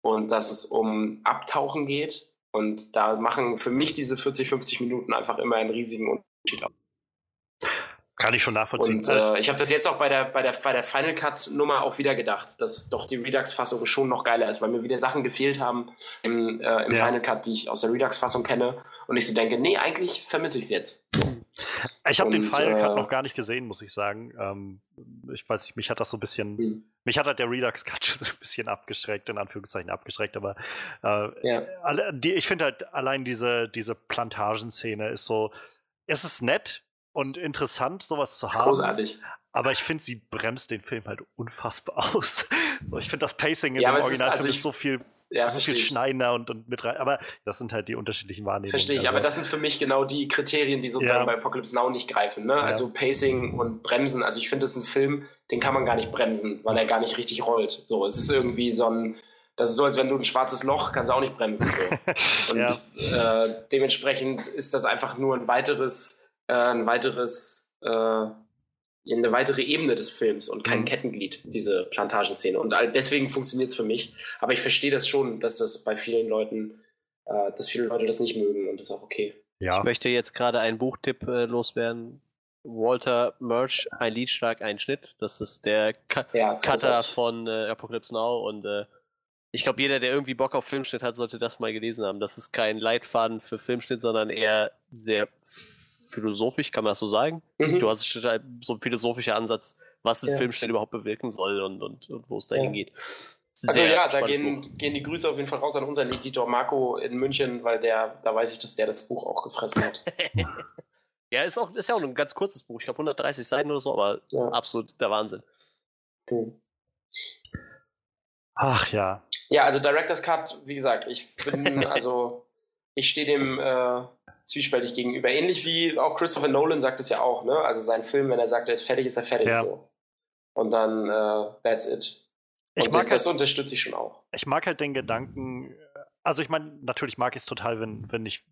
und dass es um Abtauchen geht. Und da machen für mich diese 40, 50 Minuten einfach immer einen riesigen Unterschied aus. Kann ich schon nachvollziehen. Und äh, ich habe das jetzt auch bei der, bei der, bei der Final Cut-Nummer auch wieder gedacht, dass doch die Redux-Fassung schon noch geiler ist, weil mir wieder Sachen gefehlt haben im, äh, im ja. Final Cut, die ich aus der Redux-Fassung kenne. Und ich so denke, nee, eigentlich vermisse ich es jetzt. Ich habe den Cut äh, noch gar nicht gesehen, muss ich sagen. Ähm, ich weiß nicht, mich hat das so ein bisschen, hm. mich hat halt der Redux Cut so ein bisschen abgeschreckt, in Anführungszeichen abgeschreckt, aber äh, ja. die, ich finde halt allein diese, diese Plantagenszene ist so, es ist nett, und interessant, sowas zu haben. Großartig. Aber ich finde, sie bremst den Film halt unfassbar aus. ich finde das Pacing in ja, dem Originalfilm ist, also ist so viel, ja, so viel schneidender und, und mit rein. Aber das sind halt die unterschiedlichen Wahrnehmungen. Verstehe ich, also, aber das sind für mich genau die Kriterien, die sozusagen ja. bei Apocalypse Now nicht greifen. Ne? Also Pacing und Bremsen. Also ich finde, das ist ein Film, den kann man gar nicht bremsen, weil er gar nicht richtig rollt. So, es ist irgendwie so ein. Das ist so, als wenn du ein schwarzes Loch kannst auch nicht bremsen. So. Und äh, dementsprechend ist das einfach nur ein weiteres äh, ein weiteres, äh, eine weitere Ebene des Films und kein mhm. Kettenglied, diese Plantagenszene. Und deswegen funktioniert es für mich. Aber ich verstehe das schon, dass das bei vielen Leuten, äh, dass viele Leute das nicht mögen und das ist auch okay. Ja. Ich möchte jetzt gerade einen Buchtipp äh, loswerden. Walter Murch, ein Liedschlag, ein Schnitt. Das ist der Ka ja, Cutter von äh, Apocalypse Now und äh, ich glaube, jeder, der irgendwie Bock auf Filmschnitt hat, sollte das mal gelesen haben. Das ist kein Leitfaden für Filmschnitt, sondern eher sehr philosophisch, kann man das so sagen? Mhm. Du hast so ein philosophischer Ansatz, was ein ja. Filmschnitt überhaupt bewirken soll und, und, und wo es dahin ja. geht. Also ja, da gehen, gehen die Grüße auf jeden Fall raus an unseren Editor Marco in München, weil der, da weiß ich, dass der das Buch auch gefressen hat. ja, ist, auch, ist ja auch ein ganz kurzes Buch. Ich glaube 130 Seiten oder so, aber ja. absolut der Wahnsinn. Okay. Ach ja. Ja, also Director's Cut, wie gesagt, ich bin, also ich stehe dem äh, zwiespältig gegenüber. Ähnlich wie auch Christopher Nolan sagt es ja auch, ne? Also sein Film, wenn er sagt, er ist fertig, ist er fertig ja. so. Und dann uh, that's it. Und ich mag das, halt, das unterstütze ich schon auch. Ich mag halt den Gedanken, also ich meine, natürlich mag ich es total, wenn, wenn ich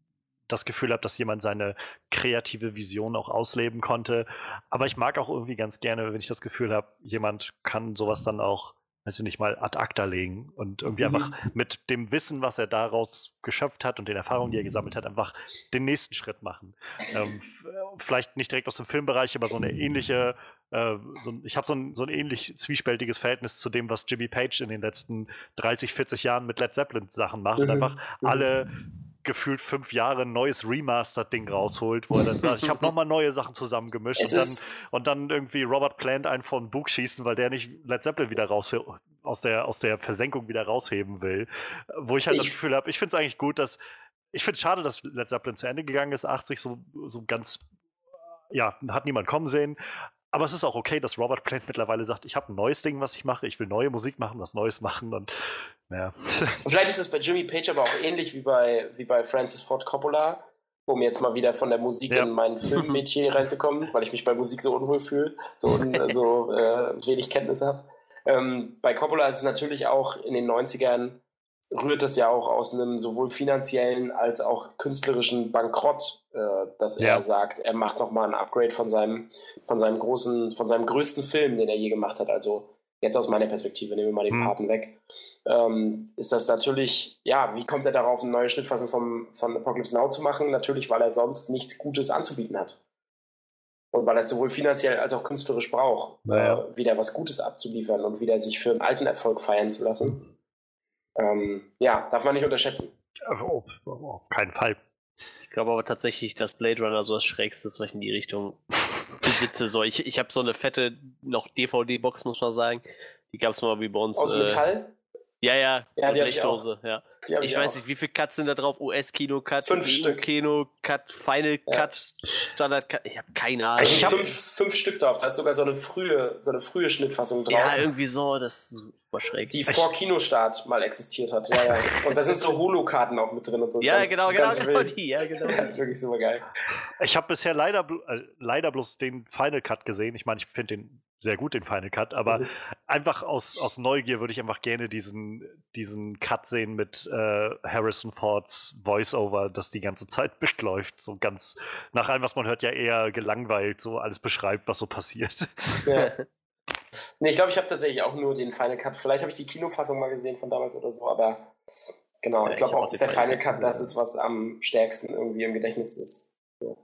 das Gefühl habe, dass jemand seine kreative Vision auch ausleben konnte. Aber ich mag auch irgendwie ganz gerne, wenn ich das Gefühl habe, jemand kann sowas dann auch weiß ich nicht mal, ad acta legen und irgendwie mhm. einfach mit dem Wissen, was er daraus geschöpft hat und den Erfahrungen, die er gesammelt hat, einfach den nächsten Schritt machen. Ähm, vielleicht nicht direkt aus dem Filmbereich, aber so eine ähnliche, äh, so, ich habe so ein, so ein ähnlich zwiespältiges Verhältnis zu dem, was Jimmy Page in den letzten 30, 40 Jahren mit Led Zeppelin Sachen macht mhm. und einfach mhm. alle gefühlt fünf Jahre ein neues Remastered-Ding rausholt, wo er dann sagt, ich habe nochmal neue Sachen zusammengemischt und dann, und dann, irgendwie Robert Plant einen von Bug schießen, weil der nicht Led Zeppelin wieder raus aus der, aus der Versenkung wieder rausheben will. Wo ich halt ich, das Gefühl habe, ich finde es eigentlich gut, dass ich finde es schade, dass Led Zeppelin zu Ende gegangen ist, 80 so, so ganz ja, hat niemand kommen sehen. Aber es ist auch okay, dass Robert Plant mittlerweile sagt, ich habe ein neues Ding, was ich mache, ich will neue Musik machen, was Neues machen und ja. Und vielleicht ist es bei Jimmy Page aber auch ähnlich wie bei, wie bei Francis Ford Coppola, um jetzt mal wieder von der Musik ja. in mein Filmmädchen reinzukommen, weil ich mich bei Musik so unwohl fühle, so, so äh, wenig Kenntnis habe. Ähm, bei Coppola ist es natürlich auch in den 90ern rührt das ja auch aus einem sowohl finanziellen als auch künstlerischen Bankrott, äh, dass ja. er sagt, er macht nochmal ein Upgrade von seinem, von seinem großen, von seinem größten Film, den er je gemacht hat. Also jetzt aus meiner Perspektive, nehmen wir mal den hm. Paten weg. Ähm, ist das natürlich, ja, wie kommt er darauf, eine neue Schnittfassung vom, von Apocalypse Now zu machen? Natürlich, weil er sonst nichts Gutes anzubieten hat. Und weil er es sowohl finanziell als auch künstlerisch braucht, naja. äh, wieder was Gutes abzuliefern und wieder sich für einen alten Erfolg feiern zu lassen. Ähm, ja, darf man nicht unterschätzen. Auf, auf keinen Fall. Ich glaube aber tatsächlich, dass Blade Runner so das Schrägste ist, was ich in die Richtung besitze. So, ich ich habe so eine fette noch DVD-Box, muss man sagen. Die gab es mal wie bei uns. Aus äh, Metall? Ja, ja, so ja, eine Blechdose, ja. Ich, ich weiß auch. nicht, wie viele Cuts sind da drauf? US-Kino-Cut, EU-Kino-Cut, Final ja. Cut, Standard-Cut. Ich habe keine Ahnung. Also ich habe fünf, fünf, Stück drauf. Da ist sogar so eine frühe, so eine frühe Schnittfassung drauf. Ja, irgendwie so. Das ist super schräg. Die vor Kinostart mal existiert hat. Ja, ja. Und da sind so Holo-Karten auch mit drin und so. ja, ganz, genau, genau, genau die. Ja, genau. das ist wirklich super geil. Ich habe bisher leider, äh, leider bloß den Final Cut gesehen. Ich meine, ich finde den sehr gut, den Final Cut, aber mhm. einfach aus, aus Neugier würde ich einfach gerne diesen, diesen Cut sehen mit äh, Harrison Fords Voice-Over, das die ganze Zeit mitläuft. So ganz, nach allem, was man hört, ja eher gelangweilt, so alles beschreibt, was so passiert. Ja. Nee, ich glaube, ich habe tatsächlich auch nur den Final Cut. Vielleicht habe ich die Kinofassung mal gesehen von damals oder so, aber genau, ja, ich glaube auch, dass der Final Cut das ist, was am stärksten irgendwie im Gedächtnis ist. So.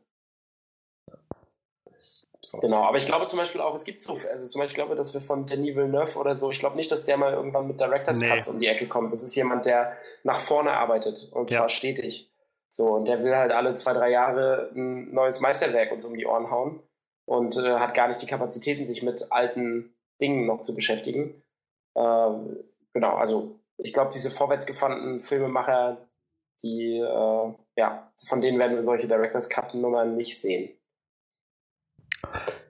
Genau, aber ich glaube zum Beispiel auch, es gibt so, also zum Beispiel ich glaube, dass wir von Denis Villeneuve oder so, ich glaube nicht, dass der mal irgendwann mit Director's nee. Cuts um die Ecke kommt. Das ist jemand, der nach vorne arbeitet und ja. zwar stetig. So, und der will halt alle zwei, drei Jahre ein neues Meisterwerk uns um die Ohren hauen und äh, hat gar nicht die Kapazitäten, sich mit alten Dingen noch zu beschäftigen. Äh, genau, also ich glaube, diese vorwärtsgefandenen Filmemacher, die, äh, ja, von denen werden wir solche Director's Cut-Nummern nicht sehen.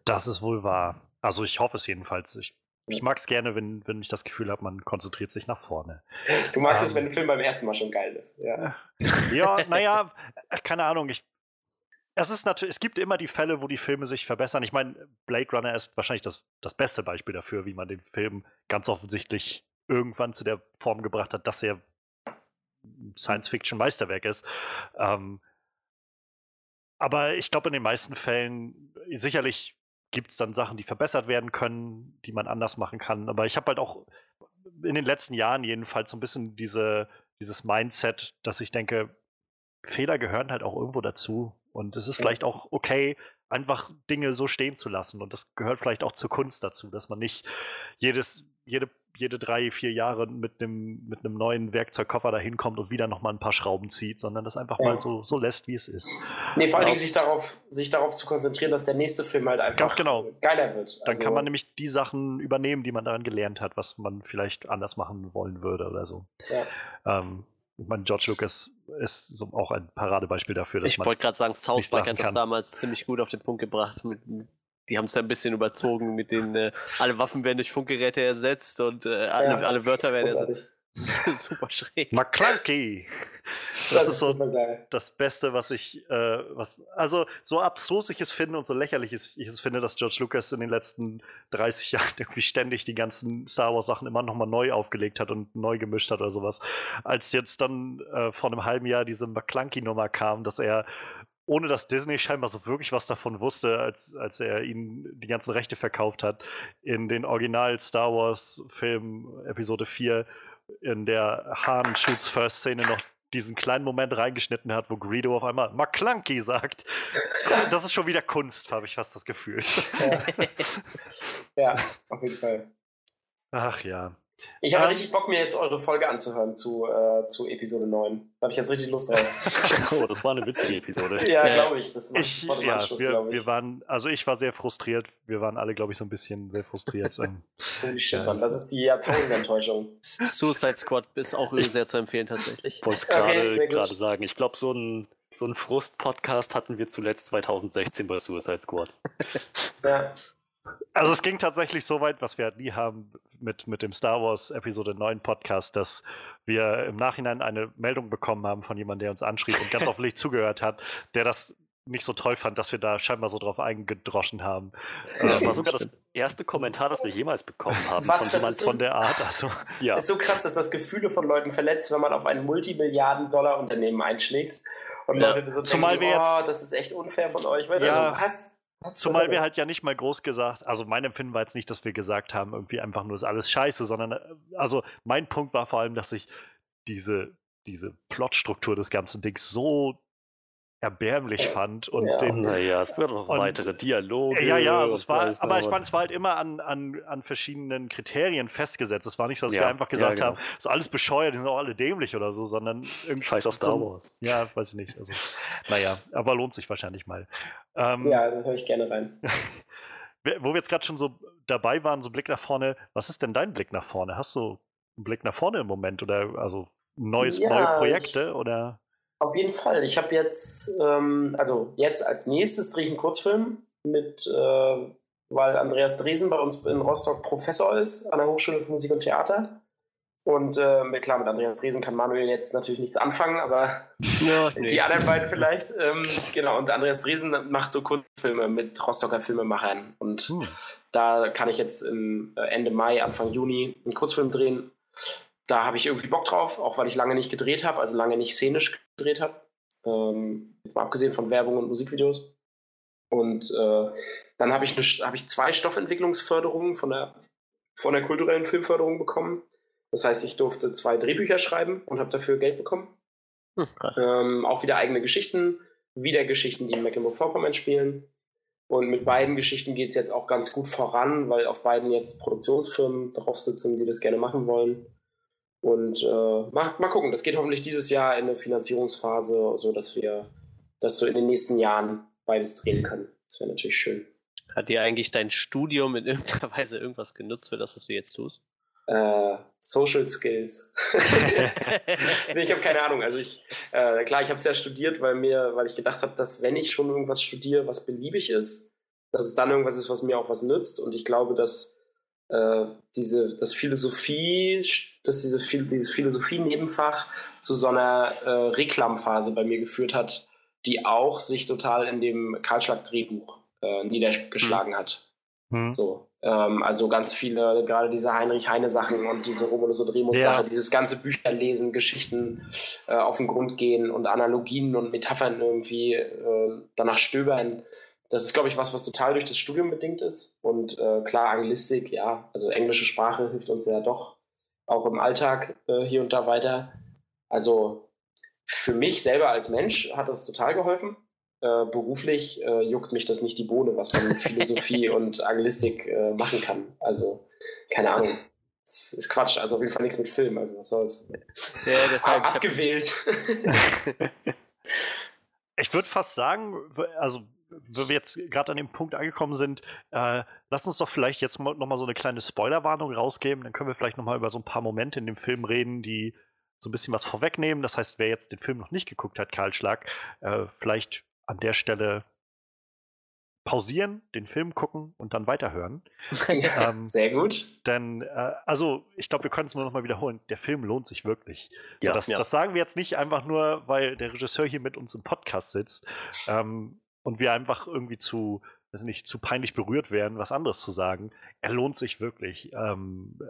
Das ist wohl wahr. Also ich hoffe es jedenfalls. Ich, ich mag es gerne, wenn, wenn ich das Gefühl habe, man konzentriert sich nach vorne. Du magst ähm, es, wenn ein Film beim ersten Mal schon geil ist. Ja, ja naja, keine Ahnung. Ich, es, ist natürlich, es gibt immer die Fälle, wo die Filme sich verbessern. Ich meine, Blade Runner ist wahrscheinlich das, das beste Beispiel dafür, wie man den Film ganz offensichtlich irgendwann zu der Form gebracht hat, dass er Science-Fiction-Meisterwerk ist. Ähm, aber ich glaube, in den meisten Fällen, sicherlich gibt es dann Sachen, die verbessert werden können, die man anders machen kann. Aber ich habe halt auch in den letzten Jahren jedenfalls so ein bisschen diese, dieses Mindset, dass ich denke, Fehler gehören halt auch irgendwo dazu. Und es ist vielleicht auch okay, einfach Dinge so stehen zu lassen. Und das gehört vielleicht auch zur Kunst dazu, dass man nicht jedes, jede jede drei, vier Jahre mit einem mit einem neuen Werkzeugkoffer da hinkommt und wieder nochmal ein paar Schrauben zieht, sondern das einfach ja. mal so, so lässt, wie es ist. Nee, vor allem sich darauf, sich darauf zu konzentrieren, dass der nächste Film halt einfach Ganz genau. geiler wird. Dann kann also man nämlich die Sachen übernehmen, die man daran gelernt hat, was man vielleicht anders machen wollen würde oder so. Ja. Ähm, ich meine, George Lucas ist so auch ein Paradebeispiel dafür, dass ich man. Ich wollte gerade sagen, South Park hat das damals ziemlich gut auf den Punkt gebracht mit, die haben es ja ein bisschen überzogen mit den, äh, alle Waffen werden durch Funkgeräte ersetzt und äh, alle, ja, alle Wörter werden ersetzt. Super schräg. McClunky! Das, das ist, so das Beste, was ich, äh, was, also so abstrus ich es finde und so lächerlich ich es finde, dass George Lucas in den letzten 30 Jahren irgendwie ständig die ganzen Star Wars Sachen immer nochmal neu aufgelegt hat und neu gemischt hat oder sowas. Als jetzt dann äh, vor einem halben Jahr diese McClunky-Nummer kam, dass er ohne dass Disney scheinbar so wirklich was davon wusste, als, als er ihnen die ganzen Rechte verkauft hat, in den Original Star Wars Film Episode 4 in der Han Shoots First Szene noch diesen kleinen Moment reingeschnitten hat, wo Greedo auf einmal McClunky sagt. Das ist schon wieder Kunst, habe ich fast das Gefühl. Ja. ja, auf jeden Fall. Ach ja. Ich habe ähm, richtig Bock, mir jetzt eure Folge anzuhören zu, äh, zu Episode 9. Da habe ich jetzt richtig Lust drauf. oh, das war eine witzige Episode. ja, glaube ich. Das war, ich, war ja, Anschluss, wir, ich. wir waren, also ich war sehr frustriert. Wir waren alle, glaube ich, so ein bisschen sehr frustriert. Holy shit, ja, Mann. Das ist die Jahrtausendenttäuschung. Suicide Squad ist auch sehr zu empfehlen, tatsächlich. Ich wollte es gerade okay, sagen. Ich glaube, so ein, so ein Frust-Podcast hatten wir zuletzt 2016 bei Suicide Squad. ja. Also es ging tatsächlich so weit, was wir halt nie haben mit, mit dem Star Wars Episode 9 Podcast, dass wir im Nachhinein eine Meldung bekommen haben von jemandem, der uns anschrieb und ganz offensichtlich zugehört hat, der das nicht so toll fand, dass wir da scheinbar so drauf eingedroschen haben. Das war sogar das erste Kommentar, das wir jemals bekommen haben Was, von jemand so, von der Art. Also, ja. ist so krass, dass das Gefühle von Leuten verletzt, wenn man auf ein Multimilliarden-Dollar-Unternehmen einschlägt. Und ja. Leute so Zumal denken, wir jetzt, oh, das ist echt unfair von euch. Weißt ja. also, was? Zumal wir halt ja nicht mal groß gesagt, also mein Empfinden war jetzt nicht, dass wir gesagt haben, irgendwie einfach nur ist alles scheiße, sondern äh, also mein Punkt war vor allem, dass ich diese, diese Plotstruktur des ganzen Dings so erbärmlich fand. Und ja. den, naja, es wird noch weitere Dialoge. Ja, ja, also es war, aber ich meine, es war halt immer an, an, an verschiedenen Kriterien festgesetzt. Es war nicht so, dass ja, wir einfach gesagt ja, genau. haben, so alles bescheuert, die sind auch alle dämlich oder so, sondern irgendwie. Scheiß auf Star Wars. Ja, weiß ich nicht. Also, naja, aber lohnt sich wahrscheinlich mal. Ähm, ja, da höre ich gerne rein. Wo wir jetzt gerade schon so dabei waren, so Blick nach vorne, was ist denn dein Blick nach vorne? Hast du einen Blick nach vorne im Moment oder also neues, ja, neue Projekte ich, oder? Auf jeden Fall. Ich habe jetzt, ähm, also jetzt als nächstes drehe ich einen Kurzfilm mit, äh, weil Andreas Dresen bei uns in Rostock Professor ist an der Hochschule für Musik und Theater. Und äh, klar, mit Andreas Dresen kann Manuel jetzt natürlich nichts anfangen, aber ja, nee. die anderen beiden vielleicht. Ähm, genau, und Andreas Dresen macht so Kurzfilme mit Rostocker Filmemachern. Und hm. da kann ich jetzt im äh, Ende Mai, Anfang Juni einen Kurzfilm drehen da habe ich irgendwie Bock drauf, auch weil ich lange nicht gedreht habe, also lange nicht szenisch gedreht habe. Ähm, jetzt mal abgesehen von Werbung und Musikvideos. Und äh, dann habe ich, hab ich zwei Stoffentwicklungsförderungen von der, von der kulturellen Filmförderung bekommen. Das heißt, ich durfte zwei Drehbücher schreiben und habe dafür Geld bekommen. Hm, ähm, auch wieder eigene Geschichten, wieder Geschichten, die in Mecklenburg-Vorpommern spielen. Und mit beiden Geschichten geht es jetzt auch ganz gut voran, weil auf beiden jetzt Produktionsfirmen drauf sitzen, die das gerne machen wollen. Und äh, mal, mal gucken, das geht hoffentlich dieses Jahr in eine Finanzierungsphase, so dass wir das so in den nächsten Jahren beides drehen können. Das wäre natürlich schön. Hat dir eigentlich dein Studium in irgendeiner Weise irgendwas genutzt für das, was du jetzt tust? Äh, Social Skills. nee, ich habe keine Ahnung. Also ich, äh, klar, ich habe es ja studiert, weil mir, weil ich gedacht habe, dass wenn ich schon irgendwas studiere, was beliebig ist, dass es dann irgendwas ist, was mir auch was nützt. Und ich glaube, dass äh, diese, das Philosophie, dass diese, dieses Philosophie-Nebenfach zu so einer äh, Reklamphase bei mir geführt hat, die auch sich total in dem Kahlschlag-Drehbuch äh, niedergeschlagen mhm. hat. Mhm. So, ähm, also ganz viele, gerade diese Heinrich-Heine-Sachen und diese Romulus und Remus-Sache, ja. dieses ganze Bücherlesen, Geschichten äh, auf den Grund gehen und Analogien und Metaphern irgendwie äh, danach stöbern das ist, glaube ich, was, was total durch das Studium bedingt ist. Und äh, klar, Anglistik, ja, also englische Sprache hilft uns ja doch auch im Alltag äh, hier und da weiter. Also für mich selber als Mensch hat das total geholfen. Äh, beruflich äh, juckt mich das nicht die Bohne, was man mit Philosophie und Anglistik äh, machen kann. Also, keine Ahnung. Das ist Quatsch, also auf jeden Fall nichts mit Film, also was soll's. Ja, deshalb, abgewählt. ich würde fast sagen, also wenn wir jetzt gerade an dem Punkt angekommen sind, äh, lass uns doch vielleicht jetzt mal, noch mal so eine kleine Spoilerwarnung rausgeben. Dann können wir vielleicht noch mal über so ein paar Momente in dem Film reden, die so ein bisschen was vorwegnehmen. Das heißt, wer jetzt den Film noch nicht geguckt hat, Karl Schlag, äh, vielleicht an der Stelle pausieren, den Film gucken und dann weiterhören. Ja, ähm, sehr gut. Denn, äh, also, ich glaube, wir können es nur noch mal wiederholen. Der Film lohnt sich wirklich. Ja, so, das, ja. das, sagen wir jetzt nicht einfach nur, weil der Regisseur hier mit uns im Podcast sitzt. Ähm, und wir einfach irgendwie zu, weiß nicht, zu peinlich berührt werden, was anderes zu sagen. Er lohnt sich wirklich. Ähm, äh,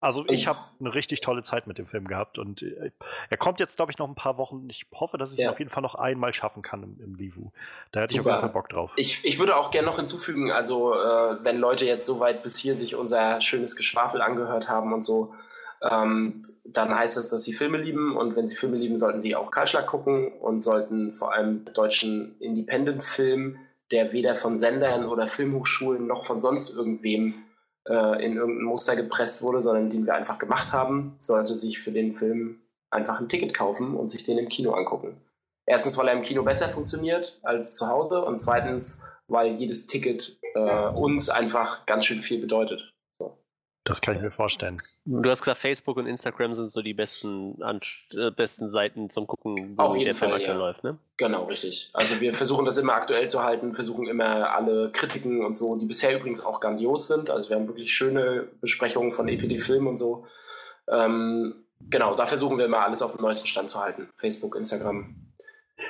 also ich habe eine richtig tolle Zeit mit dem Film gehabt und äh, er kommt jetzt, glaube ich, noch ein paar Wochen. Ich hoffe, dass ich ja. ihn auf jeden Fall noch einmal schaffen kann im, im Livu. Da hätte Super. ich auf jeden Fall Bock drauf. Ich, ich würde auch gerne noch hinzufügen, also äh, wenn Leute jetzt soweit bis hier sich unser schönes Geschwafel angehört haben und so, ähm, dann heißt das, dass sie Filme lieben und wenn sie Filme lieben, sollten sie auch Kahlschlag gucken und sollten vor allem deutschen Independent-Film, der weder von Sendern oder Filmhochschulen noch von sonst irgendwem äh, in irgendein Muster gepresst wurde, sondern den wir einfach gemacht haben, sollte sich für den Film einfach ein Ticket kaufen und sich den im Kino angucken. Erstens, weil er im Kino besser funktioniert als zu Hause und zweitens, weil jedes Ticket äh, uns einfach ganz schön viel bedeutet. Das kann ich mir vorstellen. Du hast gesagt, Facebook und Instagram sind so die besten, äh, besten Seiten zum Gucken, wo Auf jeden der Fall, Film ja. läuft, ne? Genau, richtig. Also wir versuchen das immer aktuell zu halten, versuchen immer alle Kritiken und so, die bisher übrigens auch grandios sind. Also wir haben wirklich schöne Besprechungen von EPD Film und so. Ähm, genau, da versuchen wir immer alles auf dem neuesten Stand zu halten. Facebook, Instagram,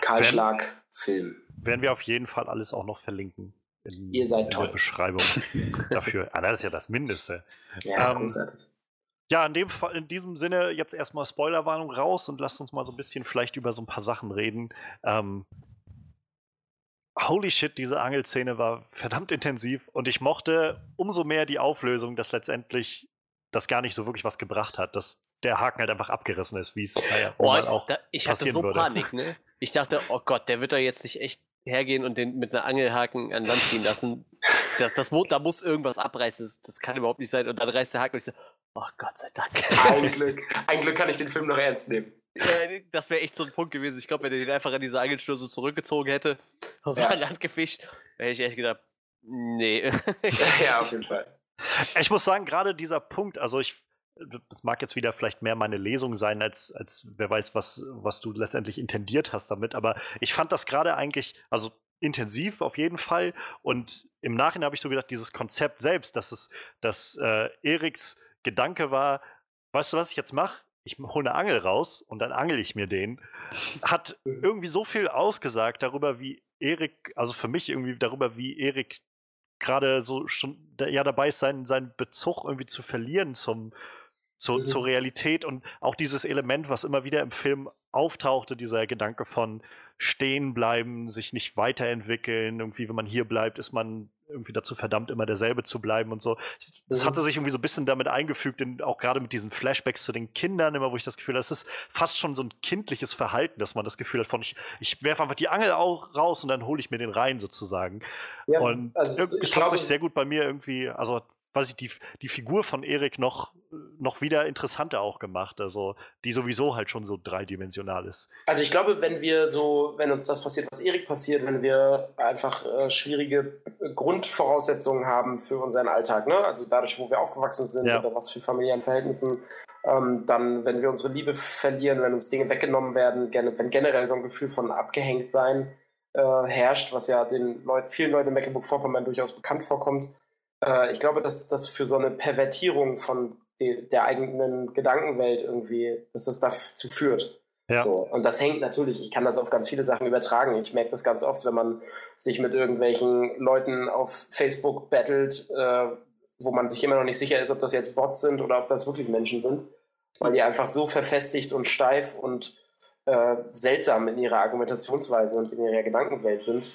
Kahlschlag, Film. Werden wir auf jeden Fall alles auch noch verlinken in, Ihr seid in toll. der Beschreibung dafür. Ah, das ist ja das Mindeste. Ja, ähm, großartig. Ja, in, dem, in diesem Sinne jetzt erstmal Spoilerwarnung raus und lasst uns mal so ein bisschen vielleicht über so ein paar Sachen reden. Ähm, holy shit, diese Angelszene war verdammt intensiv und ich mochte umso mehr die Auflösung, dass letztendlich das gar nicht so wirklich was gebracht hat, dass der Haken halt einfach abgerissen ist, wie es naja, oh, auch da, ich hatte so würde. Panik, ne? ich dachte, oh Gott, der wird da jetzt nicht echt hergehen und den mit einer Angelhaken an Land ziehen lassen. Das, das, da muss irgendwas abreißen. Das, das, kann überhaupt nicht sein. Und dann reißt der Haken und ich so, oh Gott sei Dank. Ein Glück. Ein Glück kann ich den Film noch ernst nehmen. das wäre echt so ein Punkt gewesen. Ich glaube, wenn er den einfach an diese Angelschnur so zurückgezogen hätte und so ja. an Land gefischt, hätte ich echt gedacht, nee. ja, auf jeden Fall. Ich muss sagen, gerade dieser Punkt, also ich, das mag jetzt wieder vielleicht mehr meine Lesung sein, als, als wer weiß, was, was du letztendlich intendiert hast damit, aber ich fand das gerade eigentlich, also intensiv auf jeden Fall. Und im Nachhinein habe ich so gedacht, dieses Konzept selbst, dass es, dass äh, Eriks Gedanke war, weißt du, was ich jetzt mache? Ich hole eine Angel raus und dann angel ich mir den, hat irgendwie so viel ausgesagt darüber, wie Erik, also für mich irgendwie darüber, wie Erik gerade so schon ja dabei ist, seinen, seinen Bezug irgendwie zu verlieren zum, zu, mhm. zur Realität und auch dieses Element, was immer wieder im Film auftauchte, dieser Gedanke von stehen bleiben, sich nicht weiterentwickeln. Irgendwie, wenn man hier bleibt, ist man irgendwie dazu verdammt, immer derselbe zu bleiben und so. Das mhm. hatte sich irgendwie so ein bisschen damit eingefügt, in, auch gerade mit diesen Flashbacks zu den Kindern, immer wo ich das Gefühl habe, das ist fast schon so ein kindliches Verhalten, dass man das Gefühl hat von, ich, ich werfe einfach die Angel auch raus und dann hole ich mir den rein sozusagen. Ja, und also, es hat sich sehr gut bei mir irgendwie, also ich, die, die Figur von Erik noch, noch wieder interessanter auch gemacht. Also, die sowieso halt schon so dreidimensional ist. Also, ich glaube, wenn wir so, wenn uns das passiert, was Erik passiert, wenn wir einfach äh, schwierige Grundvoraussetzungen haben für unseren Alltag, ne? also dadurch, wo wir aufgewachsen sind ja. oder was für familiären Verhältnissen, ähm, dann, wenn wir unsere Liebe verlieren, wenn uns Dinge weggenommen werden, wenn generell so ein Gefühl von abgehängt sein äh, herrscht, was ja den Leut vielen Leuten in Mecklenburg-Vorpommern durchaus bekannt vorkommt, äh, ich glaube, dass das für so eine Pervertierung von die, der eigenen Gedankenwelt irgendwie, dass das dazu führt. Ja. So. Und das hängt natürlich, ich kann das auf ganz viele Sachen übertragen. Ich merke das ganz oft, wenn man sich mit irgendwelchen Leuten auf Facebook battelt, äh, wo man sich immer noch nicht sicher ist, ob das jetzt Bots sind oder ob das wirklich Menschen sind, weil die einfach so verfestigt und steif und äh, seltsam in ihrer Argumentationsweise und in ihrer Gedankenwelt sind,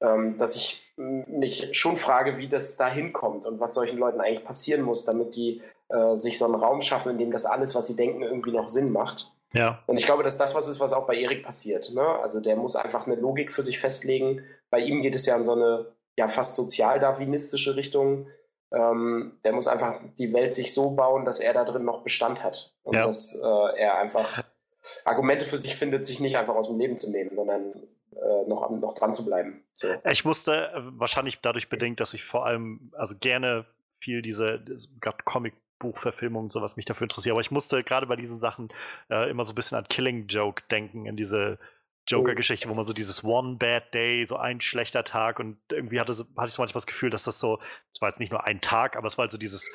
ähm, dass ich mich schon frage, wie das da hinkommt und was solchen Leuten eigentlich passieren muss, damit die äh, sich so einen Raum schaffen, in dem das alles, was sie denken, irgendwie noch Sinn macht. Ja. Und ich glaube, dass das was ist, was auch bei Erik passiert. Ne? Also der muss einfach eine Logik für sich festlegen. Bei ihm geht es ja in so eine ja fast sozialdarwinistische Richtung. Ähm, der muss einfach die Welt sich so bauen, dass er da drin noch Bestand hat und ja. dass äh, er einfach Argumente für sich findet, sich nicht einfach aus dem Leben zu nehmen, sondern noch, noch dran zu bleiben. So. Ich musste äh, wahrscheinlich dadurch bedingt, dass ich vor allem also gerne viel diese Comic Buchverfilmung und sowas mich dafür interessiert. Aber ich musste gerade bei diesen Sachen äh, immer so ein bisschen an Killing Joke denken, in diese Joker-Geschichte, wo man so dieses One Bad Day, so ein schlechter Tag und irgendwie hatte, so, hatte ich so manchmal das Gefühl, dass das so, es war jetzt nicht nur ein Tag, aber es war halt so dieses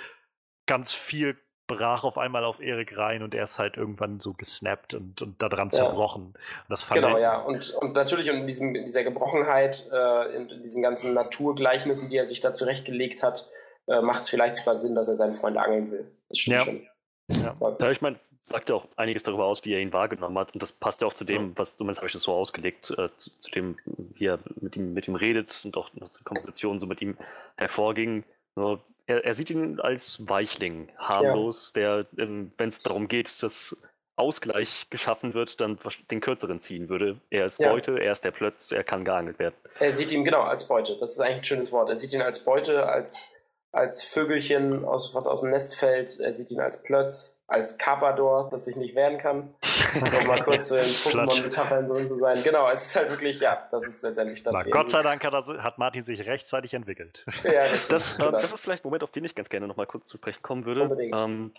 ganz viel brach auf einmal auf Erik rein und er ist halt irgendwann so gesnappt und, und daran ja. zerbrochen. das fand genau, ja. Und, und natürlich in, diesem, in dieser Gebrochenheit, äh, in, in, diesen ganzen Naturgleichnissen, die er sich da zurechtgelegt hat, äh, macht es vielleicht sogar Sinn, dass er seinen Freund angeln will. Das stimmt ja. schon. Ja. ja, ich meine, sagt ja auch einiges darüber aus, wie er ihn wahrgenommen hat. Und das passt ja auch zu dem, was zumindest habe ich das so ausgelegt, äh, zu, zu, dem, wie er mit ihm, mit ihm redet und auch die Konversation so mit ihm hervorging. So, er, er, sieht ihn als Weichling, harmlos, ja. der, ähm, wenn es darum geht, dass Ausgleich geschaffen wird, dann den kürzeren ziehen würde. Er ist ja. Beute, er ist der Plötz, er kann geangelt werden. Er sieht ihn genau als Beute. Das ist eigentlich ein schönes Wort. Er sieht ihn als Beute, als, als Vögelchen, aus, was aus dem Nest fällt. Er sieht ihn als Plötz, als Carpador, das sich nicht wehren kann. um mal kurz in Pokémon-Metaphern drin zu sein. Genau, es ist halt wirklich, ja, das ist letztendlich das. Na, Gott sei Dank hat, das, hat, Martin sich rechtzeitig entwickelt. Ja, richtig, das, äh, genau. das ist vielleicht ein Moment, auf den ich ganz gerne noch mal kurz zu sprechen kommen würde. Ähm,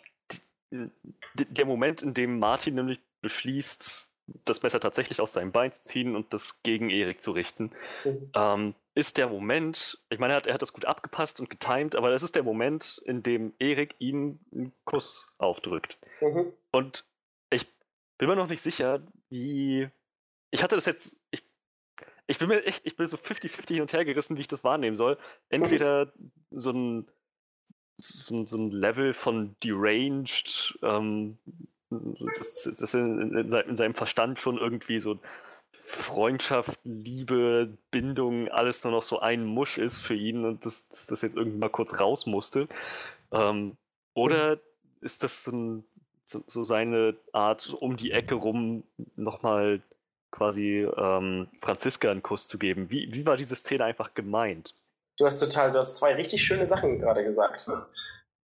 der Moment, in dem Martin nämlich beschließt, das Messer tatsächlich aus seinem Bein zu ziehen und das gegen Erik zu richten, mhm. ähm, ist der Moment, ich meine, er hat, er hat das gut abgepasst und getimt, aber das ist der Moment, in dem Erik ihm einen Kuss aufdrückt. Mhm. Und ich bin mir noch nicht sicher, wie. Ich hatte das jetzt. Ich, ich bin mir echt, ich bin so 50-50 hin und her gerissen, wie ich das wahrnehmen soll. Entweder so ein, so, so ein Level von deranged, ähm, das, das in, in, seinem Verstand schon irgendwie so Freundschaft, Liebe, Bindung, alles nur noch so ein Musch ist für ihn und dass das jetzt irgendwie mal kurz raus musste. Ähm, oder ist das so, ein, so, so, seine Art, um die Ecke rum nochmal quasi ähm, Franziska einen Kuss zu geben. Wie, wie war diese Szene einfach gemeint? Du hast total, du hast zwei richtig schöne Sachen gerade gesagt,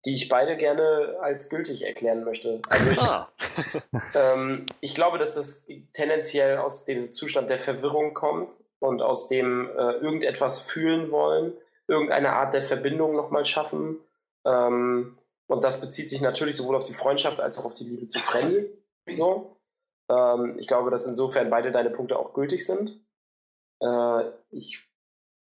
die ich beide gerne als gültig erklären möchte. Also ich, ah. ähm, ich glaube, dass das tendenziell aus dem Zustand der Verwirrung kommt und aus dem äh, irgendetwas fühlen wollen, irgendeine Art der Verbindung nochmal schaffen. Ähm, und das bezieht sich natürlich sowohl auf die Freundschaft als auch auf die Liebe zu Frenny. So. Ähm, ich glaube, dass insofern beide deine Punkte auch gültig sind. Äh, ich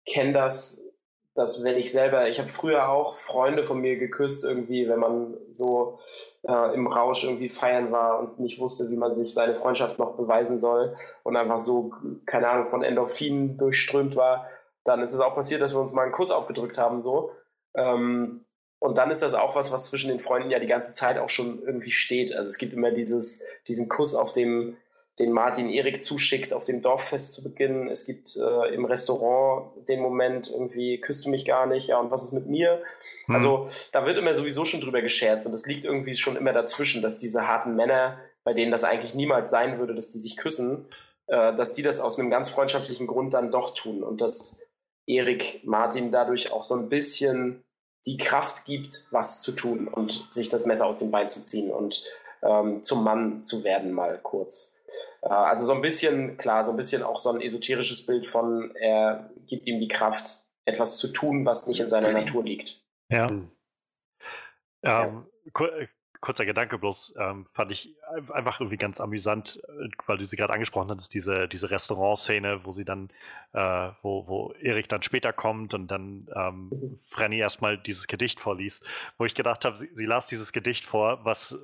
kenne das, dass wenn ich selber, ich habe früher auch Freunde von mir geküsst, irgendwie, wenn man so äh, im Rausch irgendwie feiern war und nicht wusste, wie man sich seine Freundschaft noch beweisen soll und einfach so, keine Ahnung, von Endorphinen durchströmt war, dann ist es auch passiert, dass wir uns mal einen Kuss aufgedrückt haben, so. Ähm, und dann ist das auch was, was zwischen den Freunden ja die ganze Zeit auch schon irgendwie steht. Also es gibt immer dieses, diesen Kuss auf dem, den Martin Erik zuschickt, auf dem Dorffest zu Beginn. Es gibt äh, im Restaurant den Moment irgendwie, küsst du mich gar nicht, ja, und was ist mit mir? Hm. Also da wird immer sowieso schon drüber gescherzt und es liegt irgendwie schon immer dazwischen, dass diese harten Männer, bei denen das eigentlich niemals sein würde, dass die sich küssen, äh, dass die das aus einem ganz freundschaftlichen Grund dann doch tun und dass Erik Martin dadurch auch so ein bisschen die Kraft gibt, was zu tun und sich das Messer aus dem Bein zu ziehen und ähm, zum Mann zu werden, mal kurz. Äh, also so ein bisschen, klar, so ein bisschen auch so ein esoterisches Bild von, er gibt ihm die Kraft, etwas zu tun, was nicht in seiner Natur liegt. Ja. Ähm, ja kurzer Gedanke bloß, ähm, fand ich einfach irgendwie ganz amüsant, äh, weil du sie gerade angesprochen hattest, diese, diese Restaurantszene, wo sie dann, äh, wo, wo Erik dann später kommt und dann ähm, mhm. Frenny erstmal dieses Gedicht vorliest, wo ich gedacht habe, sie, sie, las dieses Gedicht vor, was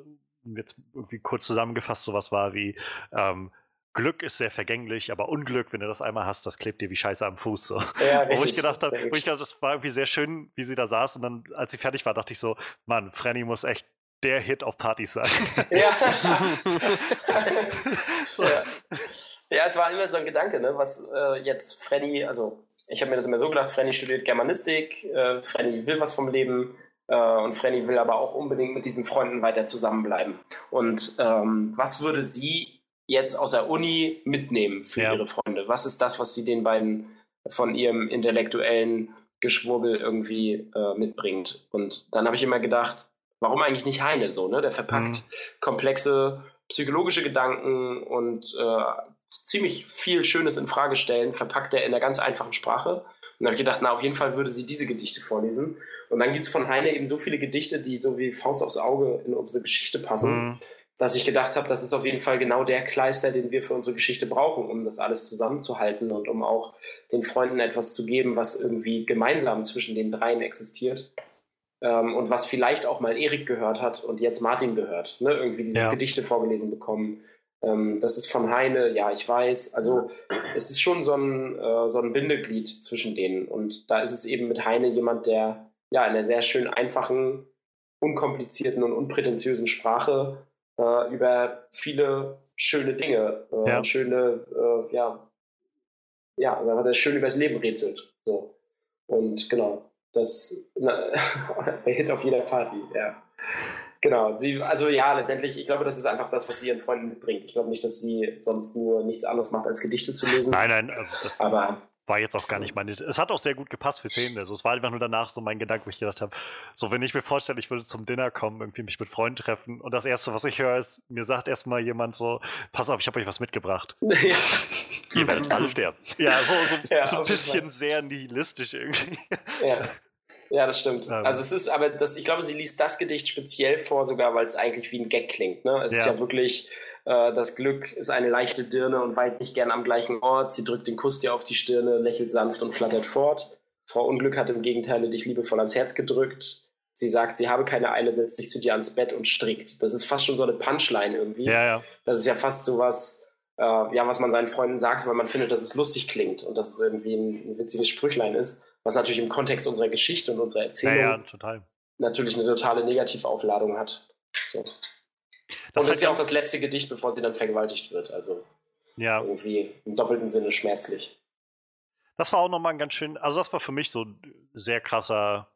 jetzt irgendwie kurz zusammengefasst sowas war wie ähm, Glück ist sehr vergänglich, aber Unglück, wenn du das einmal hast, das klebt dir wie Scheiße am Fuß. So. Ja, richtig, wo ich gedacht habe, wo ich dachte, das war irgendwie sehr schön, wie sie da saß. Und dann, als sie fertig war, dachte ich so, Mann, Frenny muss echt der Hit auf Partys sein. Ja. ja. ja. es war immer so ein Gedanke, ne? was äh, jetzt Freddy, also ich habe mir das immer so gedacht, Freddy studiert Germanistik, äh, Freddy will was vom Leben und Freddy will aber auch unbedingt mit diesen Freunden weiter zusammenbleiben. Und ähm, was würde sie jetzt aus der Uni mitnehmen für ja. ihre Freunde? Was ist das, was sie den beiden von ihrem intellektuellen Geschwurbel irgendwie äh, mitbringt? Und dann habe ich immer gedacht, warum eigentlich nicht Heine so, ne? Der verpackt mhm. komplexe psychologische Gedanken und äh, ziemlich viel Schönes in Frage stellen, verpackt er in einer ganz einfachen Sprache. Und da habe ich gedacht, na, auf jeden Fall würde sie diese Gedichte vorlesen. Und dann gibt es von Heine eben so viele Gedichte, die so wie Faust aufs Auge in unsere Geschichte passen, mhm. dass ich gedacht habe, das ist auf jeden Fall genau der Kleister, den wir für unsere Geschichte brauchen, um das alles zusammenzuhalten und um auch den Freunden etwas zu geben, was irgendwie gemeinsam zwischen den dreien existiert ähm, und was vielleicht auch mal Erik gehört hat und jetzt Martin gehört. Ne? Irgendwie dieses ja. Gedichte vorgelesen bekommen. Ähm, das ist von Heine, ja, ich weiß. Also es ist schon so ein, äh, so ein Bindeglied zwischen denen. Und da ist es eben mit Heine jemand, der ja in einer sehr schön einfachen, unkomplizierten und unprätentiösen Sprache äh, über viele schöne Dinge, äh, ja. schöne, äh, ja, ja, also der schön übers Leben rätselt. So. Und genau, das na, der Hit auf jeder Party, ja. Genau, sie, also ja, letztendlich, ich glaube, das ist einfach das, was sie ihren Freunden mitbringt. Ich glaube nicht, dass sie sonst nur nichts anderes macht, als Gedichte zu lesen. Nein, nein, also das aber, war jetzt auch gar nicht meine. Es hat auch sehr gut gepasst für Szenen. Also es war einfach nur danach so mein Gedanke, wo ich gedacht habe, so wenn ich mir vorstelle, ich würde zum Dinner kommen, irgendwie mich mit Freunden treffen und das erste, was ich höre, ist, mir sagt erstmal jemand so, pass auf, ich habe euch was mitgebracht. Ja. Ihr werdet alle sterben. Ja, so, so, ja, so ein bisschen sehr nihilistisch irgendwie. Ja. Ja, das stimmt. Ähm. Also es ist aber, das, ich glaube, sie liest das Gedicht speziell vor, sogar weil es eigentlich wie ein Gag klingt. Ne? Es ja. ist ja wirklich, das Glück ist eine leichte Dirne und weilt nicht gern am gleichen Ort. Sie drückt den Kuss dir auf die Stirne, lächelt sanft und flattert fort. Frau Unglück hat im Gegenteil dich liebevoll ans Herz gedrückt. Sie sagt, sie habe keine Eile, setzt sich zu dir ans Bett und strickt. Das ist fast schon so eine Punchline irgendwie. Ja, ja. Das ist ja fast so was, äh, ja, was man seinen Freunden sagt, weil man findet, dass es lustig klingt und dass es irgendwie ein, ein witziges Sprüchlein ist was natürlich im Kontext unserer Geschichte und unserer Erzählung ja, ja, natürlich eine totale Negativaufladung hat. So. Das und das ist ja auch das letzte Gedicht, bevor sie dann vergewaltigt wird. Also ja. irgendwie im doppelten Sinne schmerzlich. Das war auch nochmal ein ganz schön, also das war für mich so ein sehr krasser,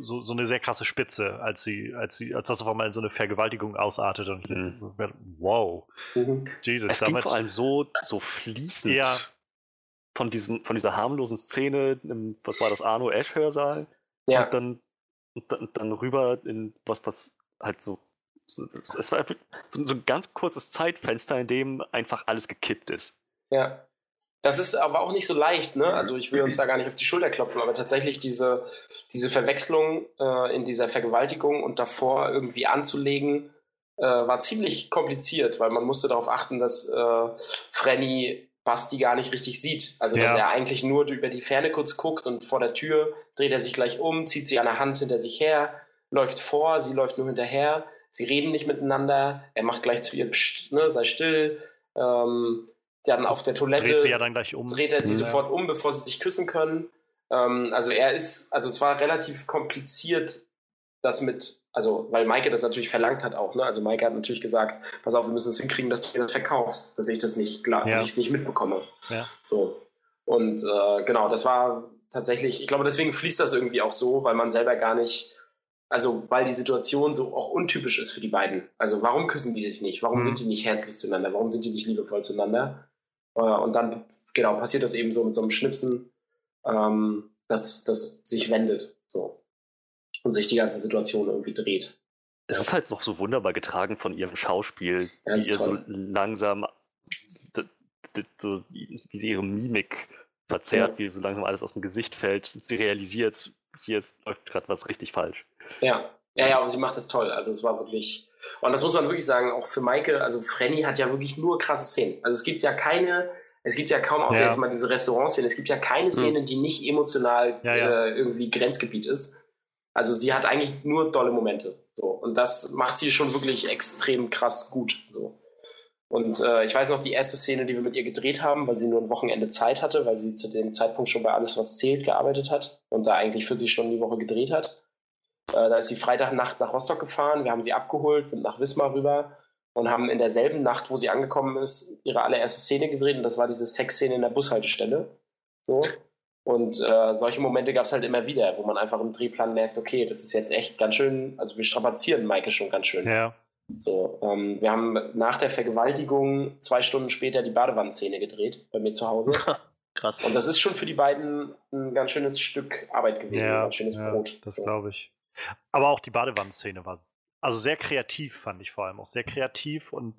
so, so eine sehr krasse Spitze, als sie, als sie, als das auf einmal in so eine Vergewaltigung ausartet und mhm. wow. Mhm. Jesus. Es damit, ging vor allem so, so fließend. Ja. Von, diesem, von dieser harmlosen Szene, im, was war das, Arno Ash Hörsaal? Ja. Und dann, und dann, dann rüber in was, was halt so es war so, so, ein ganz kurzes Zeitfenster, in dem einfach alles gekippt ist. Ja. Das ist aber auch nicht so leicht, ne? Also ich will uns da gar nicht auf die Schulter klopfen, aber tatsächlich diese, diese Verwechslung äh, in dieser Vergewaltigung und davor irgendwie anzulegen, äh, war ziemlich kompliziert, weil man musste darauf achten, dass äh, Frenny Basti gar nicht richtig sieht. Also dass er eigentlich nur über die Ferne kurz guckt und vor der Tür dreht er sich gleich um, zieht sie an der Hand hinter sich her, läuft vor, sie läuft nur hinterher, sie reden nicht miteinander, er macht gleich zu ihr, pst, ne, sei still. Ähm, dann auf der Toilette dreht, sie ja dann gleich um. dreht er sie ja. sofort um, bevor sie sich küssen können. Ähm, also er ist, also es war relativ kompliziert, das mit, also weil Maike das natürlich verlangt hat auch, ne? Also Maike hat natürlich gesagt, pass auf, wir müssen es hinkriegen, dass du das verkaufst, dass ich das nicht, ja. dass ich es nicht mitbekomme. Ja. So. Und äh, genau, das war tatsächlich, ich glaube, deswegen fließt das irgendwie auch so, weil man selber gar nicht, also weil die Situation so auch untypisch ist für die beiden. Also warum küssen die sich nicht? Warum mhm. sind die nicht herzlich zueinander? Warum sind die nicht liebevoll zueinander? Äh, und dann, genau, passiert das eben so mit so einem Schnipsen, ähm, dass das sich wendet. So. Und sich die ganze Situation irgendwie dreht. Es ist halt noch so wunderbar getragen von ihrem Schauspiel, ja, wie ihr toll. so langsam, so, wie sie ihre Mimik verzerrt, ja. wie so langsam alles aus dem Gesicht fällt und sie realisiert, hier läuft gerade was richtig falsch. Ja, ja, ja, aber sie macht das toll. Also es war wirklich, und das muss man wirklich sagen, auch für Maike, also Frenny hat ja wirklich nur krasse Szenen. Also es gibt ja keine, es gibt ja kaum, außer ja. jetzt mal diese Restaurantszene, es gibt ja keine hm. Szene, mhm. die nicht emotional ja, ja. Äh, irgendwie Grenzgebiet ist. Also sie hat eigentlich nur tolle Momente. So. Und das macht sie schon wirklich extrem krass gut. So. Und äh, ich weiß noch die erste Szene, die wir mit ihr gedreht haben, weil sie nur ein Wochenende Zeit hatte, weil sie zu dem Zeitpunkt schon bei Alles, was zählt, gearbeitet hat und da eigentlich 40 Stunden die Woche gedreht hat. Äh, da ist sie Freitagnacht nach Rostock gefahren, wir haben sie abgeholt, sind nach Wismar rüber und haben in derselben Nacht, wo sie angekommen ist, ihre allererste Szene gedreht und das war diese Sexszene in der Bushaltestelle. So. Und äh, solche Momente gab es halt immer wieder, wo man einfach im Drehplan merkt, okay, das ist jetzt echt ganz schön, also wir strapazieren Maike schon ganz schön. Ja. So, ähm, wir haben nach der Vergewaltigung zwei Stunden später die Badewannenszene gedreht bei mir zu Hause. Krass. Und das ist schon für die beiden ein ganz schönes Stück Arbeit gewesen, ja, ein ganz schönes ja, Brot. Das so. glaube ich. Aber auch die Badewannenszene war also sehr kreativ, fand ich vor allem auch sehr kreativ und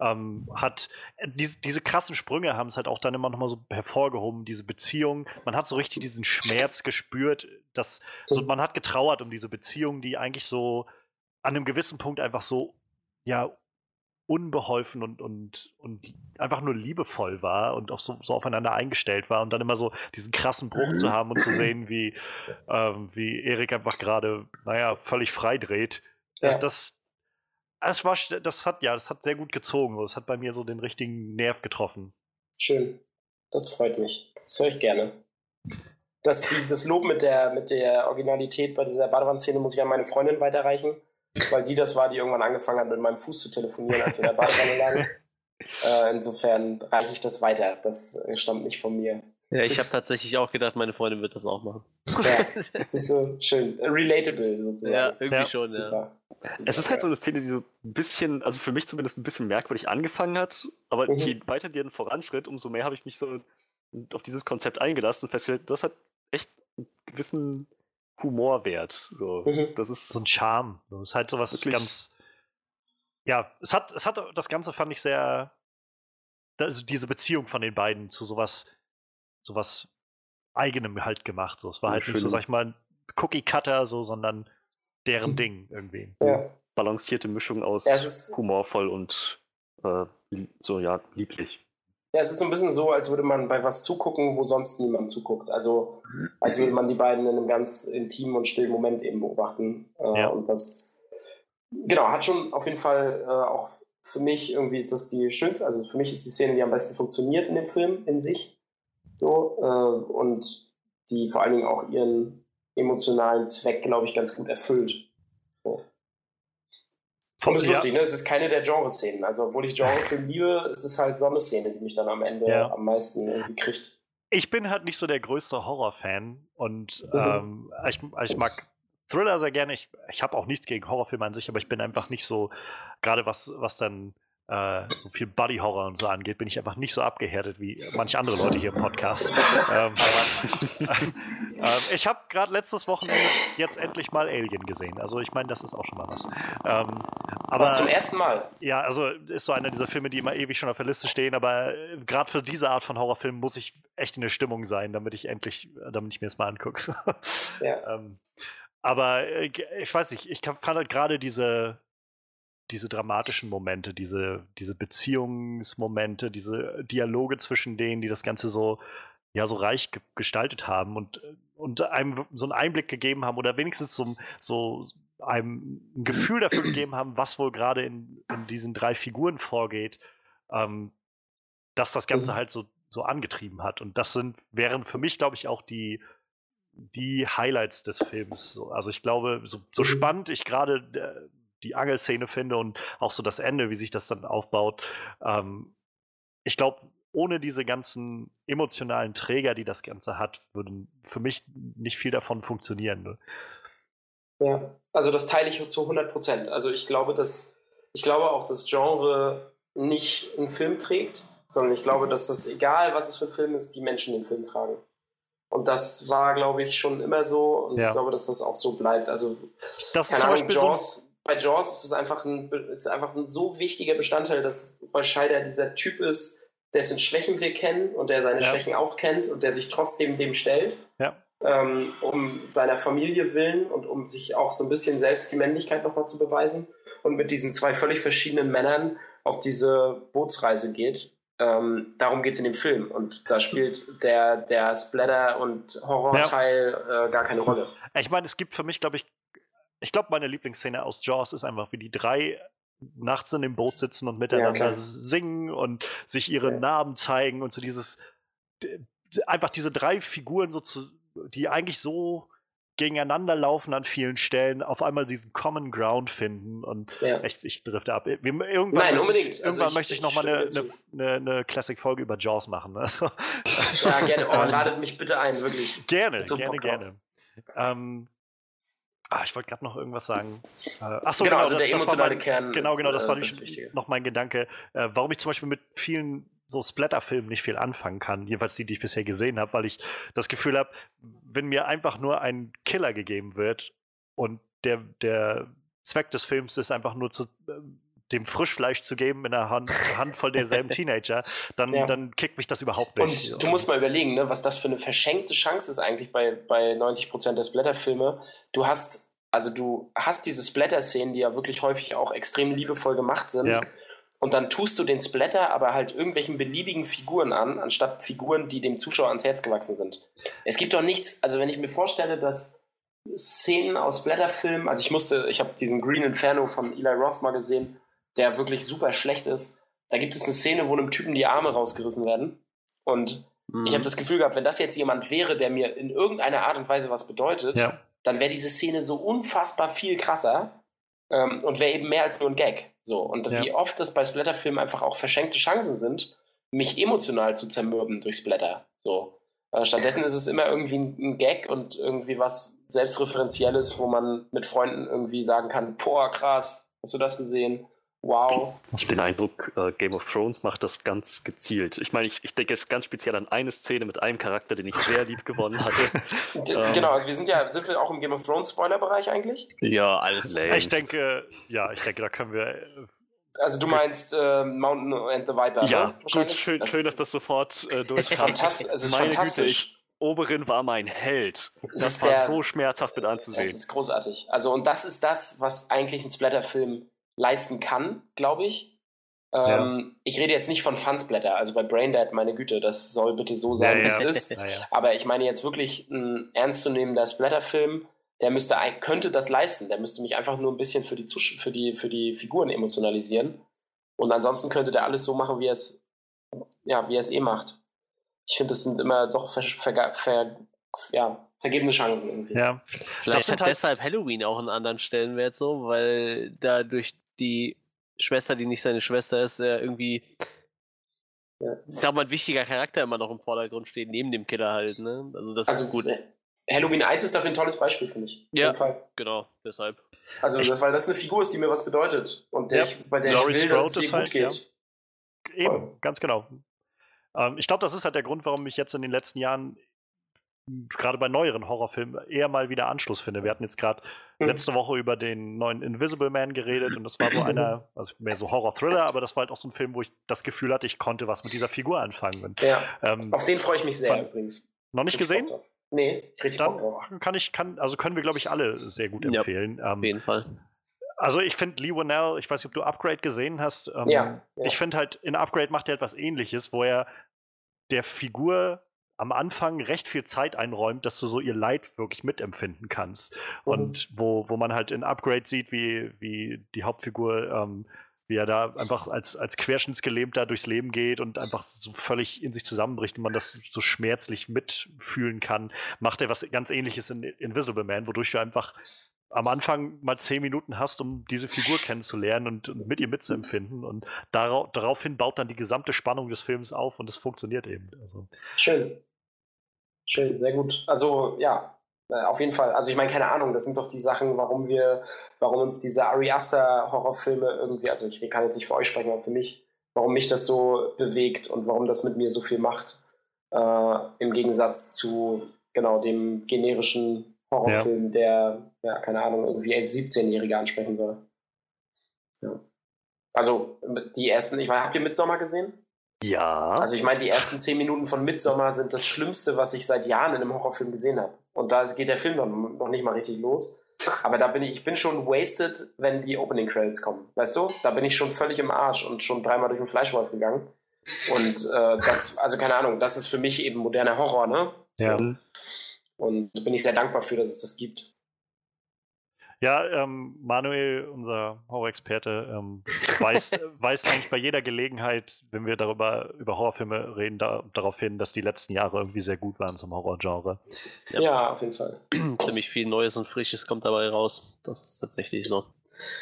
ähm, hat äh, diese, diese krassen Sprünge haben es halt auch dann immer nochmal so hervorgehoben, diese Beziehung. Man hat so richtig diesen Schmerz gespürt, dass so, man hat getrauert um diese Beziehung, die eigentlich so an einem gewissen Punkt einfach so, ja, unbeholfen und, und, und einfach nur liebevoll war und auch so, so aufeinander eingestellt war und dann immer so diesen krassen Bruch zu haben und zu sehen, wie, ähm, wie Erik einfach gerade, naja, völlig frei dreht. Ja. Das, das, war, das hat, ja, das hat sehr gut gezogen. Das hat bei mir so den richtigen Nerv getroffen. Schön. Das freut mich. Das höre ich gerne. Das, die, das Lob mit der, mit der Originalität bei dieser Badewannenszene muss ich an meine Freundin weiterreichen weil die das war, die irgendwann angefangen hat, mit meinem Fuß zu telefonieren, als wir in der Badewanne lagen. Äh, insofern reiche ich das weiter. Das stammt nicht von mir. Ja, ich habe tatsächlich auch gedacht, meine Freundin wird das auch machen. Ja, das ist so schön. Relatable sozusagen. Ja, irgendwie ja. schon, Super. ja. Super, es ist halt so eine Szene, die so ein bisschen, also für mich zumindest ein bisschen merkwürdig angefangen hat, aber mhm. je weiter die voranschritt, umso mehr habe ich mich so auf dieses Konzept eingelassen und festgestellt, das hat echt einen gewissen Humorwert. So, mhm. das ist so ein Charme. Das ist halt sowas wirklich? ganz. Ja, es hat, es hat das Ganze fand ich sehr. Also diese Beziehung von den beiden zu sowas, sowas eigenem halt gemacht. So, es war halt nicht so, sag ich mal, Cookie Cutter, so, sondern deren mhm. Ding irgendwie. Ja. Balancierte Mischung aus ja, humorvoll und äh, so ja lieblich. Ja, es ist so ein bisschen so, als würde man bei was zugucken, wo sonst niemand zuguckt. Also als würde man die beiden in einem ganz intimen und stillen Moment eben beobachten. Äh, ja. Und das, genau, hat schon auf jeden Fall äh, auch für mich irgendwie ist das die schönste, also für mich ist die Szene, die am besten funktioniert in dem Film in sich. So, äh, und die vor allen Dingen auch ihren emotionalen Zweck, glaube ich, ganz gut erfüllt. Und es ist lustig, ne? Es ist keine der Genre-Szenen. Also, obwohl ich Genre-Film liebe, es ist halt so eine Szene, die mich dann am Ende ja. am meisten irgendwie kriegt. Ich bin halt nicht so der größte Horror-Fan und mhm. ähm, ich, ich mag Thriller sehr gerne. Ich, ich habe auch nichts gegen Horrorfilme an sich, aber ich bin einfach nicht so, gerade was, was dann äh, so viel Buddy Horror und so angeht, bin ich einfach nicht so abgehärtet wie manche andere Leute hier im Podcast. ähm, äh, ich habe gerade letztes Wochenende jetzt endlich mal Alien gesehen. Also ich meine, das ist auch schon mal was. Ähm, aber was zum ersten Mal? Ja, also ist so einer dieser Filme, die immer ewig schon auf der Liste stehen. Aber äh, gerade für diese Art von Horrorfilm muss ich echt in der Stimmung sein, damit ich endlich, damit ich mir das mal angucke. ja. ähm, aber äh, ich weiß nicht, ich fand halt gerade diese diese dramatischen Momente, diese, diese Beziehungsmomente, diese Dialoge zwischen denen, die das Ganze so, ja, so reich ge gestaltet haben und, und einem so einen Einblick gegeben haben oder wenigstens so, so einem ein Gefühl dafür gegeben haben, was wohl gerade in, in diesen drei Figuren vorgeht, ähm, dass das Ganze mhm. halt so, so angetrieben hat. Und das sind, wären für mich, glaube ich, auch die, die Highlights des Films. Also ich glaube, so, so mhm. spannend ich gerade äh, die Angelszene finde und auch so das Ende, wie sich das dann aufbaut. Ähm, ich glaube, ohne diese ganzen emotionalen Träger, die das Ganze hat, würden für mich nicht viel davon funktionieren. Ne? Ja, also das teile ich zu 100 Prozent. Also ich glaube, dass ich glaube auch, dass Genre nicht einen Film trägt, sondern ich glaube, dass das egal, was es für ein Film ist, die Menschen den Film tragen. Und das war, glaube ich, schon immer so und ja. ich glaube, dass das auch so bleibt. Also, das keine Ahnung, Jaws, bei Jaws ist es einfach ein, ist einfach ein so wichtiger Bestandteil, dass Roy Scheider dieser Typ ist, dessen Schwächen wir kennen und der seine ja. Schwächen auch kennt und der sich trotzdem dem stellt. Ja. Ähm, um seiner Familie willen und um sich auch so ein bisschen selbst die Männlichkeit nochmal zu beweisen und mit diesen zwei völlig verschiedenen Männern auf diese Bootsreise geht. Ähm, darum geht es in dem Film und da spielt der, der Splatter- und Horrorteil ja. äh, gar keine Rolle. Ich meine, es gibt für mich, glaube ich, ich glaube, meine Lieblingsszene aus Jaws ist einfach, wie die drei nachts in dem Boot sitzen und miteinander ja, singen und sich ihre ja. Namen zeigen und so dieses einfach diese drei Figuren so zu, die eigentlich so gegeneinander laufen an vielen Stellen, auf einmal diesen Common Ground finden und ja. ich, ich drifte ab. Irgendwann Nein, unbedingt. Ich, irgendwann also möchte ich, ich nochmal eine, eine, eine Classic-Folge über Jaws machen. Ne? Ja, gerne. Oh, ladet mich bitte ein, wirklich. Gerne, so gerne, gerne. Ähm, Ah, ich wollte gerade noch irgendwas sagen. Äh, achso, genau, genau, also das, der emotionale das Kern. Genau, genau, das war äh, noch mein Gedanke. Äh, warum ich zum Beispiel mit vielen so Splatter-Filmen nicht viel anfangen kann, jedenfalls die, die ich bisher gesehen habe, weil ich das Gefühl habe, wenn mir einfach nur ein Killer gegeben wird und der, der Zweck des Films ist einfach nur zu, äh, dem Frischfleisch zu geben in einer Hand, Handvoll derselben Teenager, dann, ja. dann kickt mich das überhaupt nicht. Und du musst mal überlegen, ne, was das für eine verschenkte Chance ist eigentlich bei, bei 90% der Splatter-Filme. Du hast also du hast diese Splatter-Szenen, die ja wirklich häufig auch extrem liebevoll gemacht sind. Ja. Und dann tust du den Splatter aber halt irgendwelchen beliebigen Figuren an, anstatt Figuren, die dem Zuschauer ans Herz gewachsen sind. Es gibt doch nichts, also wenn ich mir vorstelle, dass Szenen aus Splatter-Filmen, also ich musste, ich habe diesen Green Inferno von Eli Roth mal gesehen, der wirklich super schlecht ist. Da gibt es eine Szene, wo einem Typen die Arme rausgerissen werden. Und mhm. ich habe das Gefühl gehabt, wenn das jetzt jemand wäre, der mir in irgendeiner Art und Weise was bedeutet, ja dann wäre diese Szene so unfassbar viel krasser ähm, und wäre eben mehr als nur ein Gag. So. Und ja. wie oft das bei Splatterfilmen einfach auch verschenkte Chancen sind, mich emotional zu zermürben durch Splatter. So. Also stattdessen ist es immer irgendwie ein, ein Gag und irgendwie was Selbstreferenzielles, wo man mit Freunden irgendwie sagen kann, boah, krass, hast du das gesehen? Wow. Ich den Eindruck, äh, Game of Thrones macht das ganz gezielt. Ich meine, ich, ich denke jetzt ganz speziell an eine Szene mit einem Charakter, den ich sehr lieb gewonnen hatte. ähm, genau, also wir sind ja, sind wir auch im Game of Thrones Spoiler-Bereich eigentlich? Ja, alles lame. Ich denke, ja, ich denke, da können wir. Äh, also du meinst äh, Mountain and the Viper, Ja, ne? gut, schön, das, schön, dass das sofort äh, durchkam. Fantastisch, es ist Meine fantastisch. Güte, ich, Oberin war mein Held. Das, das war der, so schmerzhaft mit anzusehen. Das ist großartig. Also und das ist das, was eigentlich ein Splatter-Film leisten kann, glaube ich. Ähm, ja. Ich rede jetzt nicht von Fansblätter, also bei Braindead, meine Güte, das soll bitte so sein, ja, wie es ist. Aber ich meine jetzt wirklich ein ernstzunehmender Splatterfilm, der müsste, könnte das leisten. Der müsste mich einfach nur ein bisschen für die, für die, für die Figuren emotionalisieren. Und ansonsten könnte der alles so machen, wie er es, ja, wie er es eh macht. Ich finde, das sind immer doch ver, ver, ver, ja, vergebene Chancen irgendwie. Ja. Vielleicht hat halt deshalb Halloween auch einen anderen Stellenwert so, weil da durch die Schwester, die nicht seine Schwester ist, äh, irgendwie, ja. ich sag mal, ein wichtiger Charakter immer noch im Vordergrund steht, neben dem Killer halt, ne? Also das also, ist gut. Halloween 1 ist dafür ein tolles Beispiel, finde ich. Ja, genau, deshalb. Also, das, weil das eine Figur ist, die mir was bedeutet und der ja. ich, bei der Laurie ich will, Strode dass es ihr gut halt, geht. Ja. Eben, ganz genau. Ähm, ich glaube, das ist halt der Grund, warum ich jetzt in den letzten Jahren gerade bei neueren Horrorfilmen eher mal wieder Anschluss finde. Wir hatten jetzt gerade mhm. letzte Woche über den neuen Invisible Man geredet und das war so einer, also mehr so Horror-Thriller, aber das war halt auch so ein Film, wo ich das Gefühl hatte, ich konnte was mit dieser Figur anfangen. Ja. Ähm, Auf den freue ich mich sehr übrigens. Noch nicht gesehen? Nee, richtig Dann kann ich, kann, also können wir, glaube ich, alle sehr gut empfehlen. Ja, auf jeden Fall. Also ich finde Lee Winnell, ich weiß nicht, ob du Upgrade gesehen hast. Ähm, ja, ja, Ich finde halt, in Upgrade macht er etwas ähnliches, wo er der Figur am Anfang recht viel Zeit einräumt, dass du so ihr Leid wirklich mitempfinden kannst. Mhm. Und wo, wo man halt in Upgrade sieht, wie, wie die Hauptfigur, ähm, wie er da einfach als, als Querschnittsgelähmter durchs Leben geht und einfach so völlig in sich zusammenbricht und man das so schmerzlich mitfühlen kann, macht er was ganz ähnliches in Invisible Man, wodurch du einfach am Anfang mal zehn Minuten hast, um diese Figur kennenzulernen und, und mit ihr mitzuempfinden. Und darauf, daraufhin baut dann die gesamte Spannung des Films auf und es funktioniert eben. Also. Schön. Schön, sehr gut. Also ja, äh, auf jeden Fall. Also ich meine, keine Ahnung, das sind doch die Sachen, warum wir, warum uns diese Ari Aster Horrorfilme irgendwie, also ich kann jetzt nicht für euch sprechen, aber für mich, warum mich das so bewegt und warum das mit mir so viel macht. Äh, Im Gegensatz zu genau dem generischen Horrorfilm, ja. der, ja, keine Ahnung, irgendwie 17-Jährige ansprechen soll. Ja. Also, die ersten, ich meine, habt ihr Midsommer gesehen? Ja. Also, ich meine, die ersten 10 Minuten von Midsommer sind das Schlimmste, was ich seit Jahren in einem Horrorfilm gesehen habe. Und da geht der Film noch, noch nicht mal richtig los. Aber da bin ich, ich bin schon wasted, wenn die Opening Credits kommen. Weißt du? Da bin ich schon völlig im Arsch und schon dreimal durch den Fleischwolf gegangen. Und äh, das, also keine Ahnung, das ist für mich eben moderner Horror, ne? Ja. Und bin ich sehr dankbar für, dass es das gibt. Ja, ähm, Manuel, unser Horror-Experte, ähm, weist, weist eigentlich bei jeder Gelegenheit, wenn wir darüber über Horrorfilme reden, da, darauf hin, dass die letzten Jahre irgendwie sehr gut waren zum Horrorgenre. Ja, ja, auf jeden Fall. Ziemlich viel Neues und Frisches kommt dabei raus. Das ist tatsächlich so.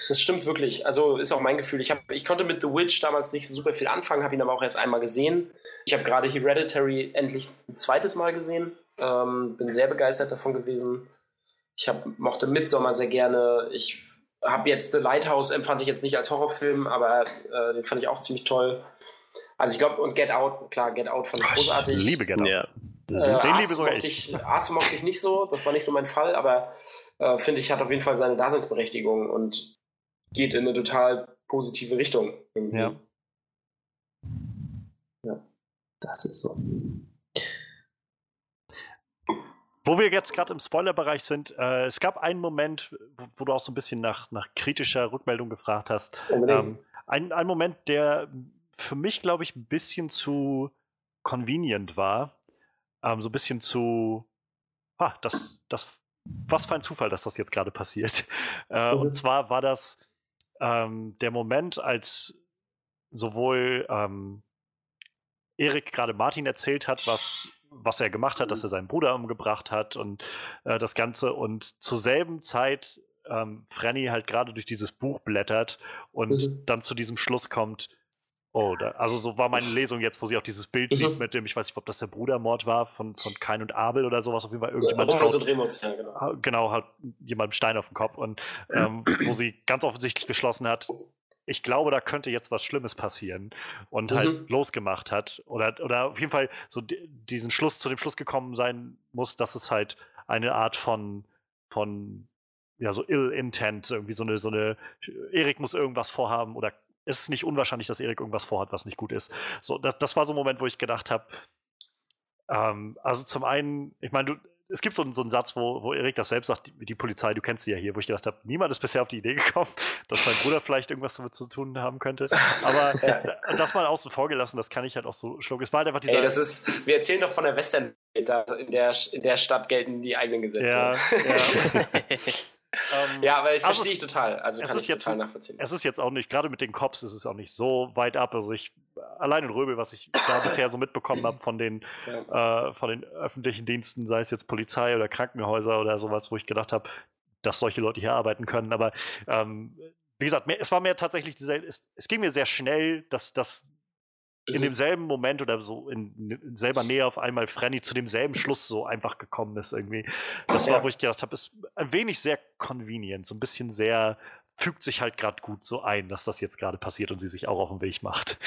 Das stimmt wirklich. Also ist auch mein Gefühl. Ich, hab, ich konnte mit The Witch damals nicht super viel anfangen, habe ihn aber auch erst einmal gesehen. Ich habe gerade Hereditary endlich ein zweites Mal gesehen. Ähm, bin sehr begeistert davon gewesen. Ich hab, mochte Midsommar sehr gerne. Ich habe jetzt The Lighthouse empfand ich jetzt nicht als Horrorfilm, aber äh, den fand ich auch ziemlich toll. Also ich glaube, und Get Out, klar, Get Out fand ich großartig. Ich liebe Get Out. Ja. Äh, den liebe sogar mochte ich. Ars mochte ich nicht so, das war nicht so mein Fall, aber äh, finde ich, hat auf jeden Fall seine Daseinsberechtigung und geht in eine total positive Richtung. Irgendwie. Ja. Ja. Das ist so. Wo wir jetzt gerade im Spoilerbereich sind, äh, es gab einen Moment, wo, du auch so ein bisschen nach, nach kritischer Rückmeldung gefragt hast. Ähm, ein, ein Moment, der für mich, glaube ich, ein bisschen zu convenient war. Ähm, so ein bisschen zu. Ah, das, das, was für ein Zufall, dass das jetzt gerade passiert. Äh, mhm. Und zwar war das ähm, der Moment, als sowohl ähm, Erik gerade Martin erzählt hat, was was er gemacht hat, dass mhm. er seinen Bruder umgebracht hat und äh, das Ganze. Und zur selben Zeit ähm, Franny halt gerade durch dieses Buch blättert und mhm. dann zu diesem Schluss kommt, oh, da, also so war meine Lesung jetzt, wo sie auch dieses Bild mhm. sieht mit dem, ich weiß nicht, ob das der Brudermord war von, von Kain und Abel oder sowas, auf jeden Fall irgendjemand. Ja, haut, Remus, ja, genau. genau, hat jemand Stein auf dem Kopf und ähm, wo sie ganz offensichtlich geschlossen hat, ich glaube, da könnte jetzt was Schlimmes passieren und halt mhm. halt losgemacht hat. Oder, oder auf jeden Fall so diesen Schluss, zu dem Schluss gekommen sein muss, dass es halt eine Art von, von ja, so ill intent, irgendwie so eine, so eine, Erik muss irgendwas vorhaben oder ist es nicht unwahrscheinlich, dass Erik irgendwas vorhat, was nicht gut ist. So, das, das war so ein Moment, wo ich gedacht habe, ähm, also zum einen, ich meine, du, es gibt so, so einen Satz, wo, wo Erik das selbst sagt, die, die, Polizei, du kennst sie ja hier, wo ich gedacht habe, niemand ist bisher auf die Idee gekommen, dass sein Bruder vielleicht irgendwas damit zu tun haben könnte. Aber ja. das mal außen vor gelassen, das kann ich halt auch so schlucken. Es war halt einfach dieser. Ey, das ist, wir erzählen doch von der Western, in der, in der Stadt gelten die eigenen Gesetze. Ja, ja. Ähm, ja, aber ich also verstehe ich total. Also es kann ist ich jetzt, total nachvollziehen. Es ist jetzt auch nicht, gerade mit den Cops ist es auch nicht so weit ab. Also ich, allein in Röbel, was ich da bisher so mitbekommen habe von den, ja. äh, von den öffentlichen Diensten, sei es jetzt Polizei oder Krankenhäuser oder sowas, wo ich gedacht habe, dass solche Leute hier arbeiten können. Aber ähm, wie gesagt, mehr, es war mir tatsächlich, dieser, es, es, ging mir sehr schnell, dass, dass in mhm. demselben Moment oder so in, in, selber Nähe auf einmal Frenny zu demselben Schluss so einfach gekommen ist irgendwie. Das war, wo ich gedacht habe, ist ein wenig sehr convenient, so ein bisschen sehr fügt sich halt gerade gut so ein, dass das jetzt gerade passiert und sie sich auch auf den Weg macht.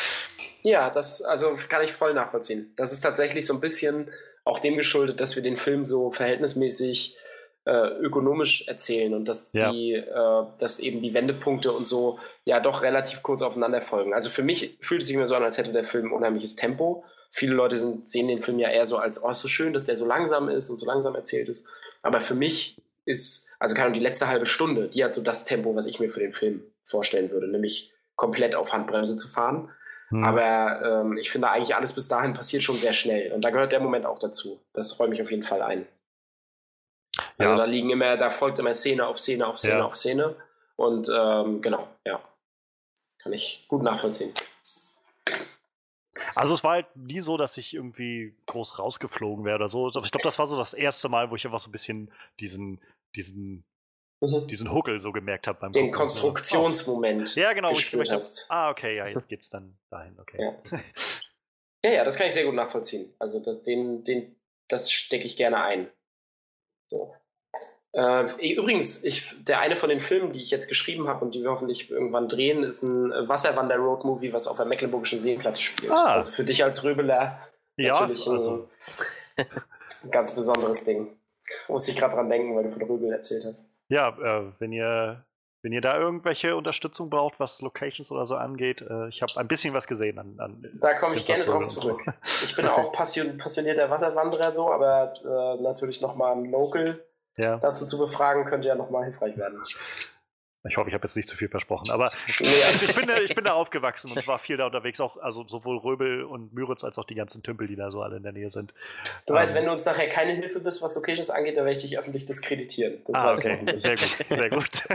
Ja, das also kann ich voll nachvollziehen. Das ist tatsächlich so ein bisschen auch dem geschuldet, dass wir den Film so verhältnismäßig äh, ökonomisch erzählen und dass ja. die, äh, dass eben die Wendepunkte und so ja doch relativ kurz aufeinander folgen. Also für mich fühlt es sich immer so an, als hätte der Film unheimliches Tempo. Viele Leute sind, sehen den Film ja eher so als, oh, so schön, dass der so langsam ist und so langsam erzählt ist. Aber für mich ist, also kann die letzte halbe Stunde, die hat so das Tempo, was ich mir für den Film vorstellen würde, nämlich komplett auf Handbremse zu fahren. Hm. Aber ähm, ich finde eigentlich alles bis dahin passiert schon sehr schnell. Und da gehört der Moment auch dazu. Das räume ich auf jeden Fall ein. Also ja. da liegen immer, da folgt immer Szene auf Szene auf Szene ja. auf Szene. Und ähm, genau, ja. Kann ich gut nachvollziehen. Also es war halt nie so, dass ich irgendwie groß rausgeflogen wäre oder so. Ich glaube, das war so das erste Mal, wo ich einfach so ein bisschen diesen, diesen, mhm. diesen Huckel so gemerkt habe beim Den Gucken. Konstruktionsmoment. Oh. Ja, genau, ich gemerkt habe, ah, okay, ja, jetzt geht's dann dahin, okay. Ja. ja, ja, das kann ich sehr gut nachvollziehen. Also das, den, den, das stecke ich gerne ein. So. Äh, übrigens, ich, der eine von den Filmen, die ich jetzt geschrieben habe und die wir hoffentlich irgendwann drehen, ist ein Wasserwander-Road-Movie, was auf der Mecklenburgischen Seenplatte spielt. Ah. Also für dich als Röbeler ja, natürlich also. ein, ganz besonderes Ding. Muss ich gerade dran denken, weil du von Röbel erzählt hast. Ja, äh, wenn ihr wenn ihr da irgendwelche Unterstützung braucht, was Locations oder so angeht, äh, ich habe ein bisschen was gesehen an. an da komme ich gerne drauf zurück. So. Ich bin auch passion, passionierter Wasserwanderer so, aber äh, natürlich nochmal ein Local ja. dazu zu befragen, könnte ja nochmal hilfreich werden. Ich hoffe, ich habe jetzt nicht zu viel versprochen, aber also ich, bin da, ich bin da aufgewachsen und war viel da unterwegs, auch also sowohl Röbel und Müritz als auch die ganzen Tümpel, die da so alle in der Nähe sind. Du ähm, weißt, wenn du uns nachher keine Hilfe bist, was Locations angeht, dann werde ich dich öffentlich diskreditieren. Das ah, okay, sehr gut, sehr gut.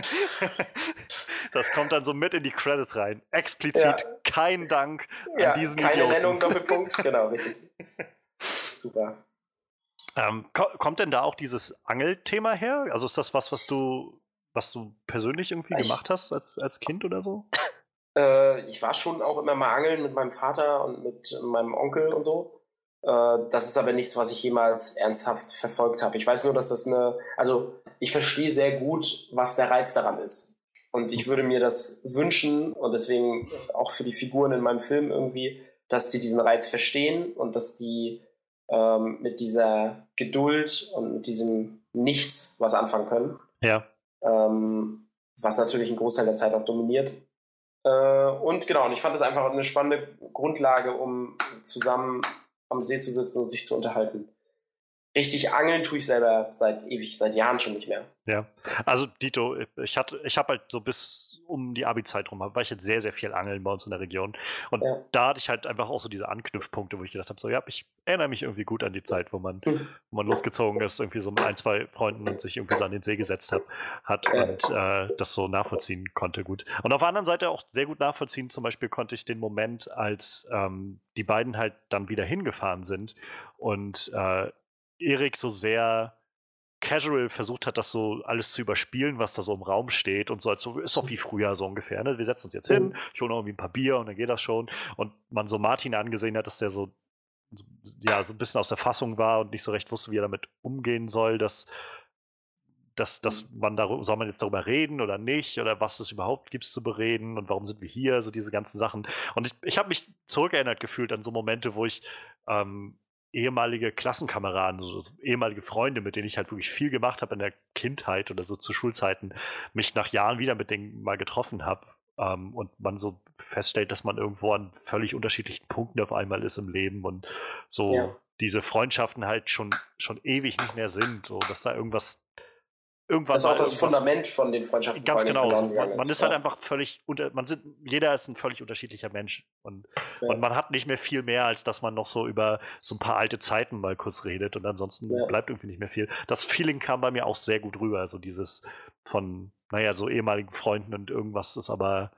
Das kommt dann so mit in die Credits rein. Explizit ja. kein Dank ja, an diesen keine Idioten. Nennung, Doppelpunkt, genau, richtig. Super. Ähm, kommt denn da auch dieses Angelthema her? Also ist das was, was du, was du persönlich irgendwie ich, gemacht hast als, als Kind oder so? Äh, ich war schon auch immer mal angeln mit meinem Vater und mit meinem Onkel und so. Äh, das ist aber nichts, was ich jemals ernsthaft verfolgt habe. Ich weiß nur, dass das eine, also ich verstehe sehr gut, was der Reiz daran ist. Und ich würde mir das wünschen und deswegen auch für die Figuren in meinem Film irgendwie, dass die diesen Reiz verstehen und dass die ähm, mit dieser Geduld und mit diesem Nichts was anfangen können. Ja. Ähm, was natürlich einen Großteil der Zeit auch dominiert. Äh, und genau, und ich fand das einfach eine spannende Grundlage, um zusammen am See zu sitzen und sich zu unterhalten. Richtig angeln tue ich selber seit ewig, seit Jahren schon nicht mehr. Ja, also Dito, ich hatte, ich habe halt so bis um die Abi-Zeit rum war ich jetzt sehr, sehr viel angeln bei uns in der Region. Und ja. da hatte ich halt einfach auch so diese Anknüpfpunkte, wo ich gedacht habe, so ja, ich erinnere mich irgendwie gut an die Zeit, wo man, mhm. wo man losgezogen ist, irgendwie so mit ein, zwei Freunden und sich irgendwie so an den See gesetzt hat, hat und äh, das so nachvollziehen konnte gut. Und auf der anderen Seite auch sehr gut nachvollziehen, zum Beispiel konnte ich den Moment, als ähm, die beiden halt dann wieder hingefahren sind und äh, Erik so sehr casual versucht hat, das so alles zu überspielen, was da so im Raum steht und so, als so ist doch wie früher so ungefähr. Ne? Wir setzen uns jetzt hin, mhm. ich hole noch irgendwie ein paar Bier und dann geht das schon. Und man so Martin angesehen hat, dass der so, ja, so ein bisschen aus der Fassung war und nicht so recht wusste, wie er damit umgehen soll, dass, dass, dass mhm. man darüber, soll man jetzt darüber reden oder nicht oder was es überhaupt gibt zu bereden und warum sind wir hier, so diese ganzen Sachen. Und ich, ich habe mich zurückerinnert gefühlt an so Momente, wo ich ähm, ehemalige Klassenkameraden, so, so, ehemalige Freunde, mit denen ich halt wirklich viel gemacht habe in der Kindheit oder so zu Schulzeiten, mich nach Jahren wieder mit denen mal getroffen habe ähm, und man so feststellt, dass man irgendwo an völlig unterschiedlichen Punkten auf einmal ist im Leben und so ja. diese Freundschaften halt schon, schon ewig nicht mehr sind, so dass da irgendwas irgendwann das ist auch das Fundament von den Freundschaften. Ganz genau. So, man, man, ist halt einfach völlig unter, man sind, jeder ist ein völlig unterschiedlicher Mensch und, ja. und man hat nicht mehr viel mehr, als dass man noch so über so ein paar alte Zeiten mal kurz redet und ansonsten ja. bleibt irgendwie nicht mehr viel. Das Feeling kam bei mir auch sehr gut rüber, so dieses von, naja, so ehemaligen Freunden und irgendwas ist aber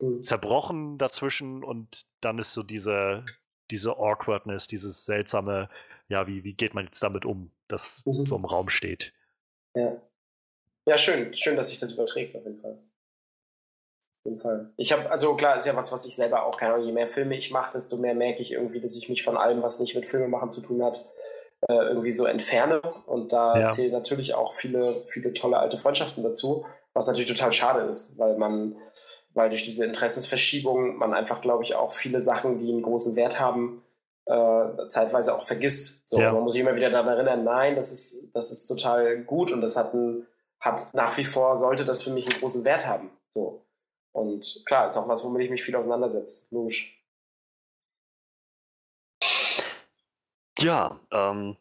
mhm. zerbrochen dazwischen und dann ist so diese, diese Awkwardness, dieses seltsame, ja, wie, wie geht man jetzt damit um, das mhm. so im Raum steht. Ja. Ja, schön. Schön, dass sich das überträgt, auf jeden Fall. jeden Fall. Ich habe, also klar, ist ja was, was ich selber auch, keine Ahnung, je mehr Filme ich mache, desto mehr merke ich irgendwie, dass ich mich von allem, was nicht mit Filmemachen zu tun hat, äh, irgendwie so entferne. Und da ja. zählen natürlich auch viele, viele tolle alte Freundschaften dazu, was natürlich total schade ist, weil man, weil durch diese Interessensverschiebung man einfach, glaube ich, auch viele Sachen, die einen großen Wert haben, äh, zeitweise auch vergisst. So, ja. Man muss sich immer wieder daran erinnern, nein, das ist, das ist total gut und das hat, ein, hat nach wie vor, sollte das für mich einen großen Wert haben. So. Und klar, ist auch was, womit ich mich viel auseinandersetze. Logisch. Ja, ähm,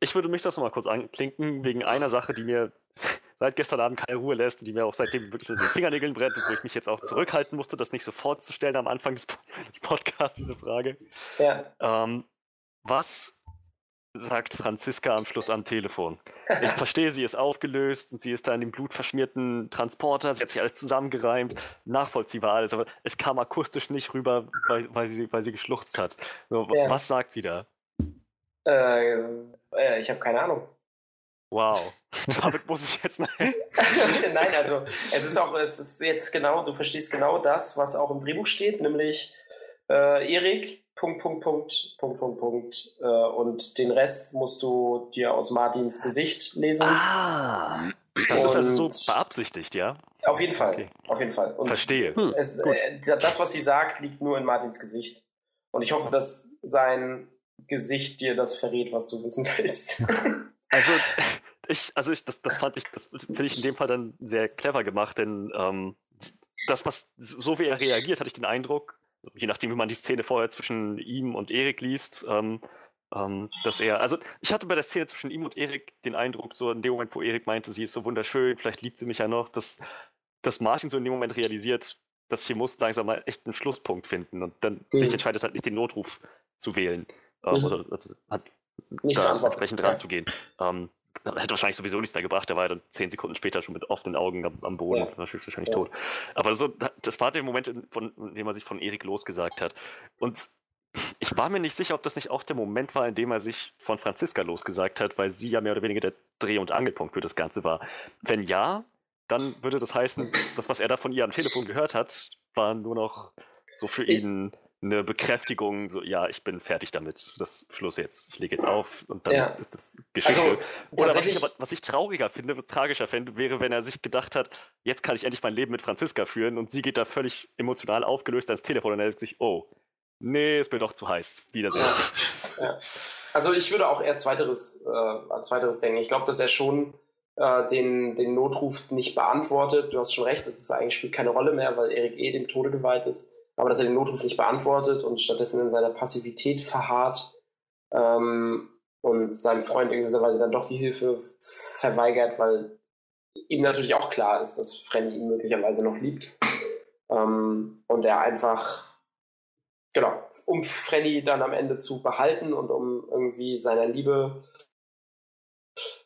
ich würde mich das nochmal kurz anklinken, wegen einer Sache, die mir seit gestern Abend keine Ruhe lässt und die mir auch seitdem wirklich mit den Fingernägeln brennt und wo ich mich jetzt auch zurückhalten musste, das nicht sofort zu stellen am Anfang des Podcasts, diese Frage. Ja. Ähm, was sagt Franziska am Schluss am Telefon. Ich verstehe, sie ist aufgelöst und sie ist da in dem blutverschmierten Transporter, sie hat sich alles zusammengereimt, nachvollziehbar alles, aber es kam akustisch nicht rüber, weil, weil, sie, weil sie geschluchzt hat. So, ja. Was sagt sie da? Äh, äh, ich habe keine Ahnung. Wow, damit muss ich jetzt. Nein, also es ist auch, es ist jetzt genau, du verstehst genau das, was auch im Drehbuch steht, nämlich äh, Erik Punkt, Punkt, Punkt, Punkt, Punkt, Punkt. Äh, und den Rest musst du dir aus Martins Gesicht lesen. Ah, das und ist also so beabsichtigt, ja? Auf jeden Fall, okay. auf jeden Fall. Und Verstehe. Hm, es, äh, das, was sie sagt, liegt nur in Martins Gesicht. Und ich hoffe, dass sein Gesicht dir das verrät, was du wissen willst. also, ich, also ich, das, das fand ich, das finde ich in dem Fall dann sehr clever gemacht, denn ähm, das, was, so wie er reagiert, hatte ich den Eindruck, je nachdem, wie man die Szene vorher zwischen ihm und Erik liest, ähm, ähm, dass er, also ich hatte bei der Szene zwischen ihm und Erik den Eindruck, so in dem Moment, wo Erik meinte, sie ist so wunderschön, vielleicht liebt sie mich ja noch, dass, dass Martin so in dem Moment realisiert, dass hier muss langsam mal echt einen Schlusspunkt finden und dann mhm. sich entscheidet halt nicht den Notruf zu wählen. Ähm, mhm. oder, hat nicht da entsprechend dran zu gehen. Ähm, hätte wahrscheinlich sowieso nichts mehr gebracht. Der war ja dann zehn Sekunden später schon mit offenen Augen am, am Boden ja. wahrscheinlich ja. tot. Aber so, das war der Moment, von dem er sich von Erik losgesagt hat. Und ich war mir nicht sicher, ob das nicht auch der Moment war, in dem er sich von Franziska losgesagt hat, weil sie ja mehr oder weniger der Dreh- und Angelpunkt für das Ganze war. Wenn ja, dann würde das heißen, das, was er da von ihr am Telefon gehört hat, war nur noch so für ihn eine Bekräftigung, so ja, ich bin fertig damit, das Schluss jetzt, ich lege jetzt auf und dann ja. ist das Geschichte. Also, Oder was ich, aber, was ich trauriger finde, was tragischer fände, wäre, wenn er sich gedacht hat, jetzt kann ich endlich mein Leben mit Franziska führen und sie geht da völlig emotional aufgelöst ans Telefon und er denkt sich, oh, nee, ist mir doch zu heiß, Wiedersehen. Ja. Also ich würde auch eher zweiteres, äh, als zweiteres denken. Ich glaube, dass er schon äh, den, den Notruf nicht beantwortet. Du hast schon recht, das eigentlich spielt keine Rolle mehr, weil Erik eh dem Tode geweiht ist aber dass er den Notruf nicht beantwortet und stattdessen in seiner Passivität verharrt ähm, und seinem Freund in gewisser Weise dann doch die Hilfe verweigert, weil ihm natürlich auch klar ist, dass Frenny ihn möglicherweise noch liebt. Ähm, und er einfach, genau, um Frenny dann am Ende zu behalten und um irgendwie seiner Liebe,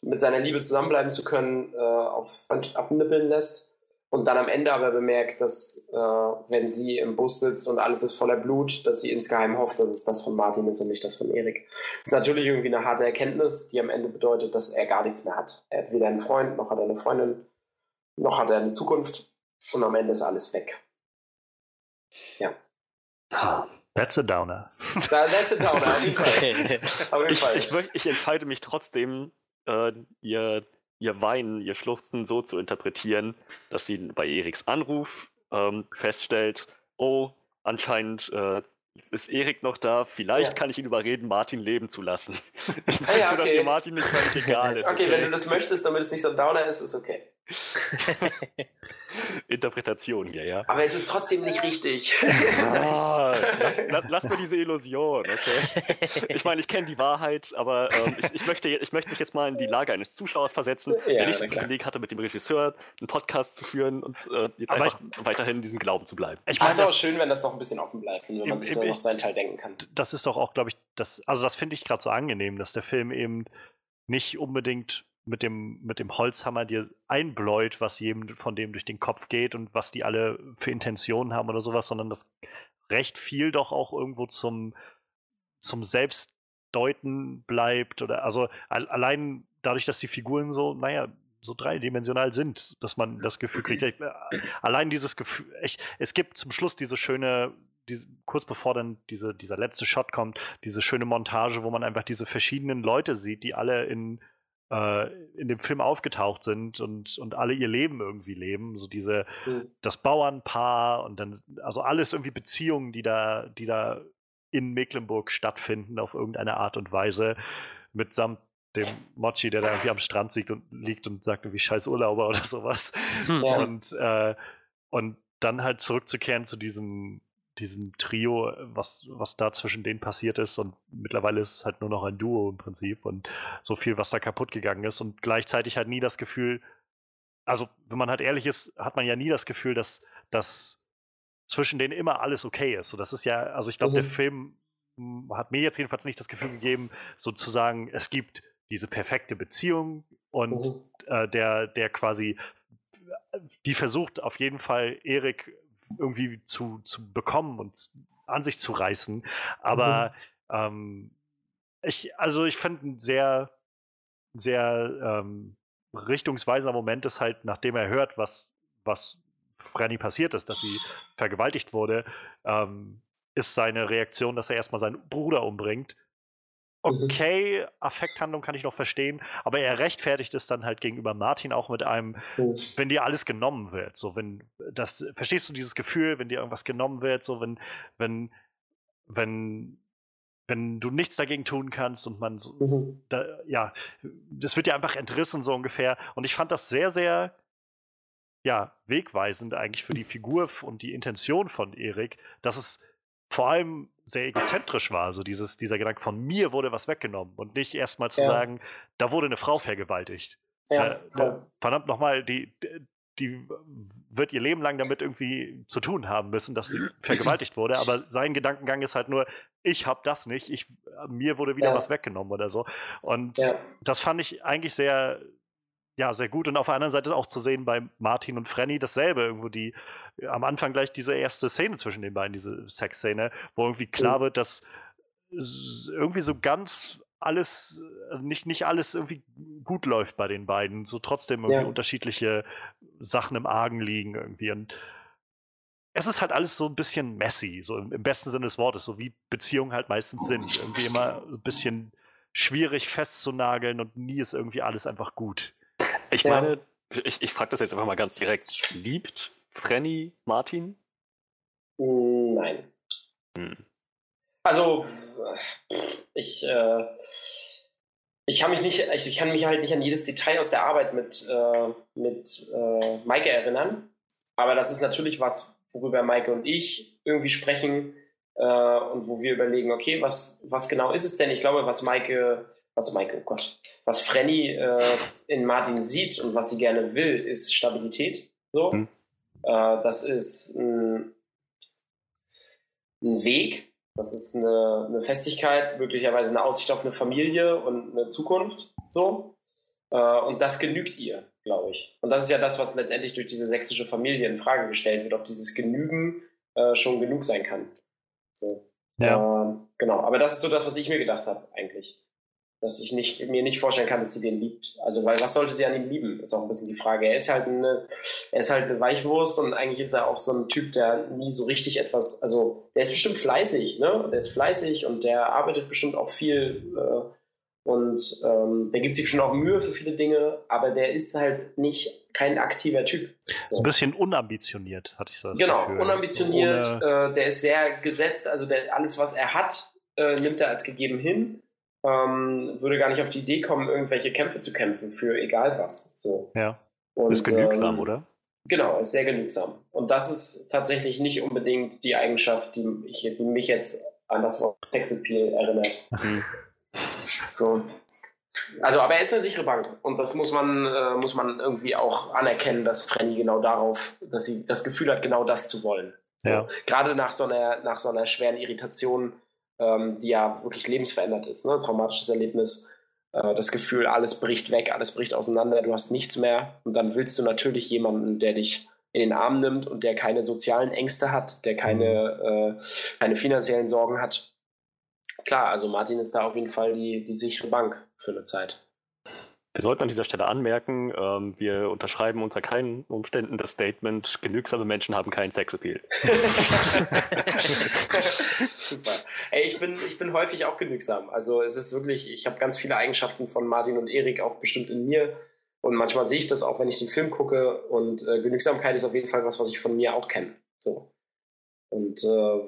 mit seiner Liebe zusammenbleiben zu können, äh, auf abnippeln lässt und dann am Ende aber bemerkt, dass äh, wenn sie im Bus sitzt und alles ist voller Blut, dass sie insgeheim hofft, dass es das von Martin ist und nicht das von Erik. Das ist natürlich irgendwie eine harte Erkenntnis, die am Ende bedeutet, dass er gar nichts mehr hat. Er hat weder einen Freund, noch hat er eine Freundin, noch hat er eine Zukunft und am Ende ist alles weg. Ja. That's a downer. That's a downer, auf jeden Fall. Auf jeden Fall. Ich, ich, ich entscheide mich trotzdem, äh, ihr ihr Weinen, ihr Schluchzen so zu interpretieren, dass sie bei Eriks Anruf ähm, feststellt, oh, anscheinend äh, ist Erik noch da, vielleicht ja. kann ich ihn überreden, Martin leben zu lassen. Ich möchte, ah ja, okay. dass ihr Martin nicht völlig egal ist. Okay, okay, wenn du das möchtest, damit es nicht so ein Downer ist, ist okay. Interpretation hier, ja. Aber es ist trotzdem nicht richtig. Ah, lass, lass, lass, mir diese Illusion, okay? Ich meine, ich kenne die Wahrheit, aber ähm, ich, ich, möchte, ich möchte mich jetzt mal in die Lage eines Zuschauers versetzen, ja, der nicht das Privileg hatte, mit dem Regisseur einen Podcast zu führen und äh, jetzt aber einfach ich, weiterhin in diesem Glauben zu bleiben. Ich meine, es ist auch schön, wenn das noch ein bisschen offen bleibt und wenn man sich da noch seinen Teil denken kann. Das ist doch auch, glaube ich, das, also das finde ich gerade so angenehm, dass der Film eben nicht unbedingt mit dem, mit dem Holzhammer dir einbläut, was jedem von dem durch den Kopf geht und was die alle für Intentionen haben oder sowas, sondern das recht viel doch auch irgendwo zum, zum Selbstdeuten bleibt oder also allein dadurch, dass die Figuren so, naja, so dreidimensional sind, dass man das Gefühl kriegt. Ich, äh, allein dieses Gefühl, echt, es gibt zum Schluss diese schöne, diese, kurz bevor dann diese, dieser letzte Shot kommt, diese schöne Montage, wo man einfach diese verschiedenen Leute sieht, die alle in, in dem Film aufgetaucht sind und, und alle ihr Leben irgendwie leben. So diese, mhm. das Bauernpaar und dann, also alles irgendwie Beziehungen, die da, die da in Mecklenburg stattfinden auf irgendeine Art und Weise mitsamt dem Mochi, der da irgendwie am Strand liegt und, liegt und sagt irgendwie scheiß Urlauber oder sowas. Ja. Und, äh, und dann halt zurückzukehren zu diesem, diesem Trio, was, was da zwischen denen passiert ist. Und mittlerweile ist es halt nur noch ein Duo im Prinzip und so viel, was da kaputt gegangen ist. Und gleichzeitig halt nie das Gefühl, also wenn man halt ehrlich ist, hat man ja nie das Gefühl, dass, dass zwischen denen immer alles okay ist. So, das ist ja, also ich glaube, mhm. der Film hm, hat mir jetzt jedenfalls nicht das Gefühl gegeben, sozusagen, es gibt diese perfekte Beziehung und mhm. äh, der, der quasi, die versucht auf jeden Fall Erik irgendwie zu, zu bekommen und an sich zu reißen. Aber mhm. ähm, ich, also ich finde ein sehr, sehr ähm, richtungsweisender Moment ist halt, nachdem er hört, was, was Franny passiert ist, dass sie vergewaltigt wurde, ähm, ist seine Reaktion, dass er erstmal seinen Bruder umbringt. Mhm. Okay, Affekthandlung kann ich noch verstehen, aber er rechtfertigt es dann halt gegenüber Martin auch mit einem, mhm. wenn dir alles genommen wird. So, wenn das, verstehst du dieses Gefühl, wenn dir irgendwas genommen wird, so wenn, wenn, wenn, wenn du nichts dagegen tun kannst und man so, mhm. da, ja, das wird dir einfach entrissen, so ungefähr. Und ich fand das sehr, sehr, ja, wegweisend eigentlich für die Figur und die Intention von Erik, dass es vor allem sehr egozentrisch war. Also dieses, dieser Gedanke von mir wurde was weggenommen und nicht erstmal zu ja. sagen, da wurde eine Frau vergewaltigt. Ja, äh, verdammt nochmal, die, die wird ihr Leben lang damit irgendwie zu tun haben müssen, dass sie vergewaltigt wurde. Aber sein Gedankengang ist halt nur, ich habe das nicht, ich, mir wurde wieder ja. was weggenommen oder so. Und ja. das fand ich eigentlich sehr, ja, sehr gut. Und auf der anderen Seite auch zu sehen bei Martin und Frenny dasselbe, irgendwo die am Anfang gleich diese erste Szene zwischen den beiden, diese Sexszene, wo irgendwie klar wird, dass irgendwie so ganz alles, äh, nicht, nicht alles irgendwie gut läuft bei den beiden, so trotzdem irgendwie ja. unterschiedliche Sachen im Argen liegen irgendwie. Und es ist halt alles so ein bisschen messy, so im, im besten Sinne des Wortes, so wie Beziehungen halt meistens sind. Irgendwie immer ein bisschen schwierig festzunageln und nie ist irgendwie alles einfach gut. Ich ja. meine, ich, ich frage das jetzt einfach mal ganz direkt. Liebt Frenny Martin? Nein. Hm. Also, ich, äh, ich kann mich nicht, ich, ich, kann mich halt nicht an jedes Detail aus der Arbeit mit, äh, mit äh, Maike erinnern. Aber das ist natürlich was, worüber Maike und ich irgendwie sprechen äh, und wo wir überlegen, okay, was, was genau ist es denn? Ich glaube, was Maike was Michael, oh Gott, was Frenny äh, in Martin sieht und was sie gerne will, ist Stabilität. So. Mhm. Äh, das ist ein, ein, Weg, das ist eine, eine, Festigkeit, möglicherweise eine Aussicht auf eine Familie und eine Zukunft. So. Äh, und das genügt ihr, glaube ich. Und das ist ja das, was letztendlich durch diese sächsische Familie in Frage gestellt wird, ob dieses Genügen äh, schon genug sein kann. So. Ja. Ähm, genau, aber das ist so das, was ich mir gedacht habe, eigentlich dass ich nicht, mir nicht vorstellen kann, dass sie den liebt. Also, weil was sollte sie an ihm lieben, ist auch ein bisschen die Frage. Er ist halt eine, er ist halt eine Weichwurst und eigentlich ist er auch so ein Typ, der nie so richtig etwas, also der ist bestimmt fleißig, ne? Der ist fleißig und der arbeitet bestimmt auch viel äh, und ähm, der gibt sich bestimmt auch Mühe für viele Dinge, aber der ist halt nicht kein aktiver Typ. So. Ein bisschen unambitioniert, hatte ich so. Genau, Gefühl. unambitioniert. Äh, der ist sehr gesetzt, also der, alles, was er hat, äh, nimmt er als gegeben hin ähm, würde gar nicht auf die Idee kommen, irgendwelche Kämpfe zu kämpfen für egal was. So. Ja. Und, ist genügsam, ähm, oder? Genau, ist sehr genügsam. Und das ist tatsächlich nicht unbedingt die Eigenschaft, die, ich, die mich jetzt an das Wort Sexappeal erinnert. Mhm. So. Also, aber er ist eine sichere Bank und das muss man, äh, muss man irgendwie auch anerkennen, dass Frenny genau darauf, dass sie das Gefühl hat, genau das zu wollen. So. Ja. Gerade nach so einer, nach so einer schweren Irritation ähm, die ja wirklich lebensverändert ist. Ne? Traumatisches Erlebnis, äh, das Gefühl, alles bricht weg, alles bricht auseinander, du hast nichts mehr. Und dann willst du natürlich jemanden, der dich in den Arm nimmt und der keine sozialen Ängste hat, der keine, äh, keine finanziellen Sorgen hat. Klar, also Martin ist da auf jeden Fall die, die sichere Bank für eine Zeit. Wir sollten an dieser Stelle anmerken, ähm, wir unterschreiben unter keinen Umständen das Statement, genügsame Menschen haben keinen Sexappeal. Super. Ey, ich bin, ich bin häufig auch genügsam. Also es ist wirklich, ich habe ganz viele Eigenschaften von Martin und Erik auch bestimmt in mir. Und manchmal sehe ich das auch, wenn ich den Film gucke. Und äh, Genügsamkeit ist auf jeden Fall was, was ich von mir auch kenne. So. Und äh,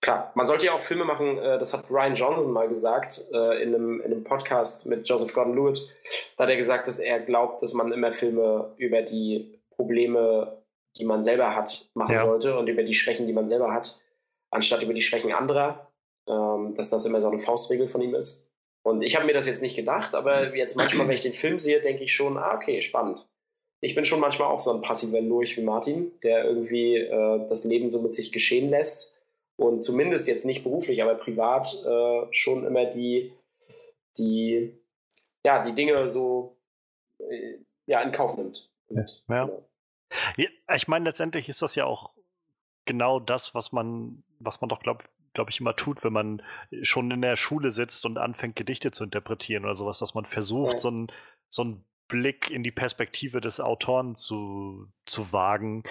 klar, man sollte ja auch Filme machen, äh, das hat Ryan Johnson mal gesagt, äh, in, einem, in einem Podcast mit Joseph Gordon-Lewitt. Da hat er gesagt, dass er glaubt, dass man immer Filme über die Probleme, die man selber hat, machen ja. sollte und über die Schwächen, die man selber hat, anstatt über die Schwächen anderer. Ähm, dass das immer so eine Faustregel von ihm ist. Und ich habe mir das jetzt nicht gedacht, aber jetzt manchmal, wenn ich den Film sehe, denke ich schon, ah, okay, spannend. Ich bin schon manchmal auch so ein passiver Lurch wie Martin, der irgendwie äh, das Leben so mit sich geschehen lässt und zumindest jetzt nicht beruflich, aber privat äh, schon immer die, die, ja, die Dinge so äh, ja, in Kauf nimmt. Und, ja. Genau. ja. Ich meine, letztendlich ist das ja auch genau das, was man, was man doch, glaube glaub ich, immer tut, wenn man schon in der Schule sitzt und anfängt, Gedichte zu interpretieren oder sowas, dass man versucht, ja. so einen so Blick in die Perspektive des Autoren zu, zu wagen,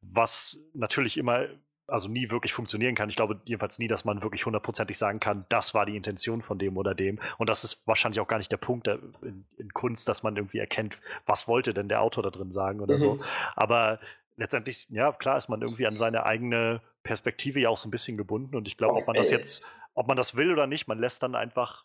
was natürlich immer also nie wirklich funktionieren kann. Ich glaube jedenfalls nie, dass man wirklich hundertprozentig sagen kann, das war die Intention von dem oder dem. Und das ist wahrscheinlich auch gar nicht der Punkt in, in Kunst, dass man irgendwie erkennt, was wollte denn der Autor da drin sagen oder mhm. so. Aber letztendlich, ja, klar ist man irgendwie an seine eigene Perspektive ja auch so ein bisschen gebunden. Und ich glaube, ob man das jetzt, ob man das will oder nicht, man lässt dann einfach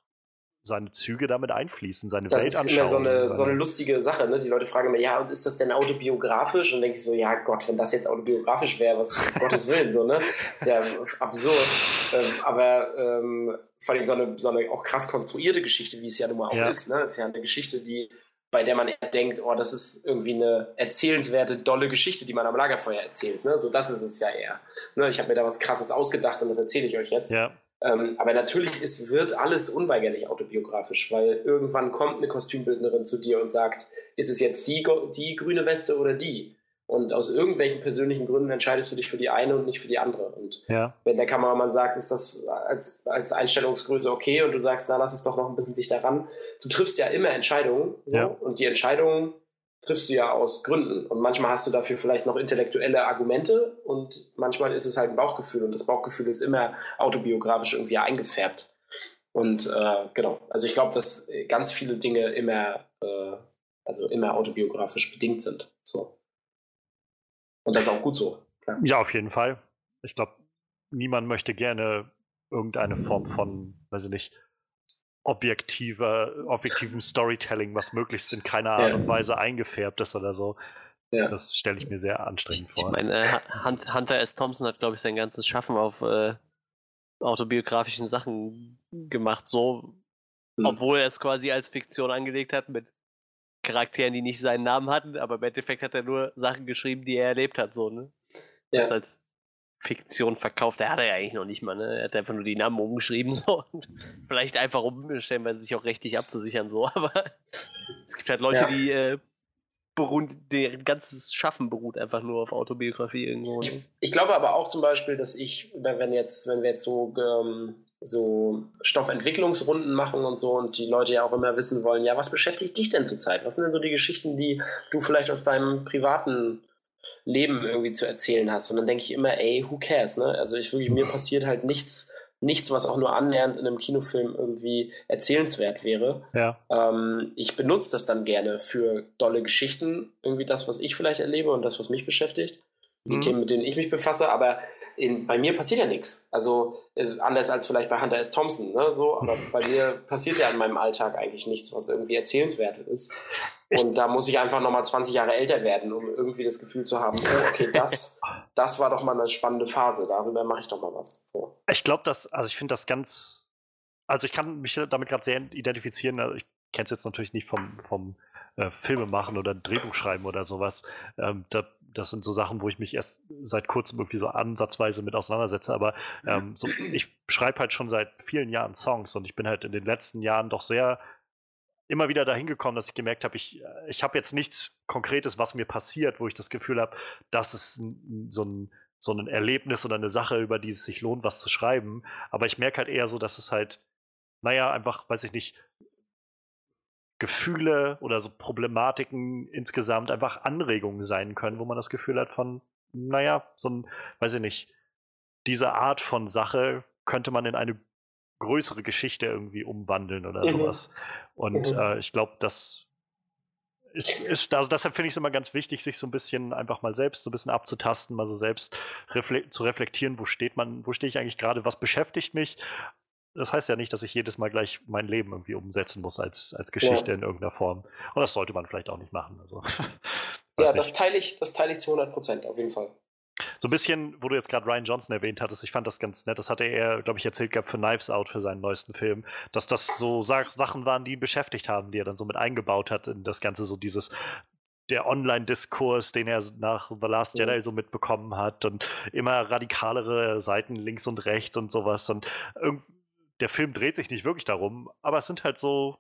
seine Züge damit einfließen, seine das Welt anschauen. Das ist immer so eine, so eine lustige Sache. Ne? Die Leute fragen immer, ja, und ist das denn autobiografisch? Und denke ich so, ja Gott, wenn das jetzt autobiografisch wäre, was Gottes Willen so, ne? Ist ja absurd. Ähm, aber ähm, vor allem so eine, so eine auch krass konstruierte Geschichte, wie es ja nun mal auch ja. ist. Ne? Ist ja eine Geschichte, die bei der man eher denkt, oh, das ist irgendwie eine erzählenswerte, dolle Geschichte, die man am Lagerfeuer erzählt. Ne? So, das ist es ja eher. Ne? Ich habe mir da was Krasses ausgedacht und das erzähle ich euch jetzt. Ja. Ähm, aber natürlich ist, wird alles unweigerlich autobiografisch, weil irgendwann kommt eine Kostümbildnerin zu dir und sagt, ist es jetzt die, die grüne Weste oder die? Und aus irgendwelchen persönlichen Gründen entscheidest du dich für die eine und nicht für die andere. Und ja. wenn der Kameramann sagt, ist das als, als Einstellungsgröße okay und du sagst, na, lass es doch noch ein bisschen dichter ran. Du triffst ja immer Entscheidungen. So, ja. Und die Entscheidungen triffst du ja aus Gründen. Und manchmal hast du dafür vielleicht noch intellektuelle Argumente und manchmal ist es halt ein Bauchgefühl und das Bauchgefühl ist immer autobiografisch irgendwie eingefärbt. Und äh, genau, also ich glaube, dass ganz viele Dinge immer, äh, also immer autobiografisch bedingt sind. So. Und das ist auch gut so. Klar. Ja, auf jeden Fall. Ich glaube, niemand möchte gerne irgendeine Form von, weiß ich nicht, objektiver, objektivem Storytelling, was möglichst in keiner Art und Weise eingefärbt ist oder so. Ja. Das stelle ich mir sehr anstrengend vor. Ich meine, äh, Hunter S. Thompson hat, glaube ich, sein ganzes Schaffen auf äh, autobiografischen Sachen gemacht, so, mhm. obwohl er es quasi als Fiktion angelegt hat mit Charakteren, die nicht seinen Namen hatten, aber im Endeffekt hat er nur Sachen geschrieben, die er erlebt hat, so, ne? Ja. Also als Fiktion verkauft. Er hat er ja eigentlich noch nicht mal, ne? Er hat einfach nur die Namen umgeschrieben, so. Und vielleicht einfach umstellen, weil sich auch rechtlich abzusichern, so. Aber es gibt halt Leute, ja. die äh, beruhen, deren ganzes Schaffen beruht einfach nur auf Autobiografie irgendwo. Ne? Ich, ich, glaube aber auch zum Beispiel, dass ich, wenn jetzt, wenn wir jetzt so, ähm, so Stoffentwicklungsrunden machen und so und die Leute ja auch immer wissen wollen, ja, was beschäftigt dich denn zurzeit? Was sind denn so die Geschichten, die du vielleicht aus deinem privaten Leben irgendwie zu erzählen hast. Und dann denke ich immer, ey, who cares, ne? Also ich wirklich, mir passiert halt nichts, nichts, was auch nur annähernd in einem Kinofilm irgendwie erzählenswert wäre. Ja. Ähm, ich benutze das dann gerne für dolle Geschichten, irgendwie das, was ich vielleicht erlebe und das, was mich beschäftigt, die mhm. Themen, mit denen ich mich befasse, aber in, bei mir passiert ja nichts. Also äh, anders als vielleicht bei Hunter S. Thompson, ne? so, aber bei mir passiert ja in meinem Alltag eigentlich nichts, was irgendwie erzählenswert ist. Und da muss ich einfach nochmal 20 Jahre älter werden, um irgendwie das Gefühl zu haben, oh, okay, das, das war doch mal eine spannende Phase, darüber mache ich doch mal was. So. Ich glaube, dass, also ich finde das ganz, also ich kann mich damit gerade sehr identifizieren. Also ich kenne es jetzt natürlich nicht vom, vom äh, Filme machen oder Drehbuch schreiben oder sowas. Ähm, da, das sind so Sachen, wo ich mich erst seit kurzem irgendwie so ansatzweise mit auseinandersetze. Aber ähm, so, ich schreibe halt schon seit vielen Jahren Songs und ich bin halt in den letzten Jahren doch sehr immer wieder dahin gekommen, dass ich gemerkt habe, ich, äh, ich habe jetzt nichts Konkretes, was mir passiert, wo ich das Gefühl habe, das ist so ein, so ein Erlebnis oder eine Sache, über die es sich lohnt, was zu schreiben. Aber ich merke halt eher so, dass es halt, naja, einfach, weiß ich nicht, Gefühle oder so Problematiken insgesamt einfach Anregungen sein können, wo man das Gefühl hat von, naja, so ein, weiß ich nicht, diese Art von Sache könnte man in eine größere Geschichte irgendwie umwandeln oder mhm. sowas. Und mhm. äh, ich glaube, das ist, ist also deshalb finde ich es immer ganz wichtig, sich so ein bisschen einfach mal selbst so ein bisschen abzutasten, mal so selbst refle zu reflektieren, wo steht man, wo stehe ich eigentlich gerade, was beschäftigt mich. Das heißt ja nicht, dass ich jedes Mal gleich mein Leben irgendwie umsetzen muss als, als Geschichte ja. in irgendeiner Form. Und das sollte man vielleicht auch nicht machen. Also, ja, das teile ich, das teile ich zu 100 Prozent, auf jeden Fall. So ein bisschen, wo du jetzt gerade Ryan Johnson erwähnt hattest, ich fand das ganz nett. Das hatte er, glaube ich, erzählt gehabt für Knives Out, für seinen neuesten Film, dass das so Sa Sachen waren, die ihn beschäftigt haben, die er dann so mit eingebaut hat in das Ganze, so dieses der Online-Diskurs, den er nach The Last Jedi so mitbekommen hat und immer radikalere Seiten links und rechts und sowas. Und der Film dreht sich nicht wirklich darum, aber es sind halt so,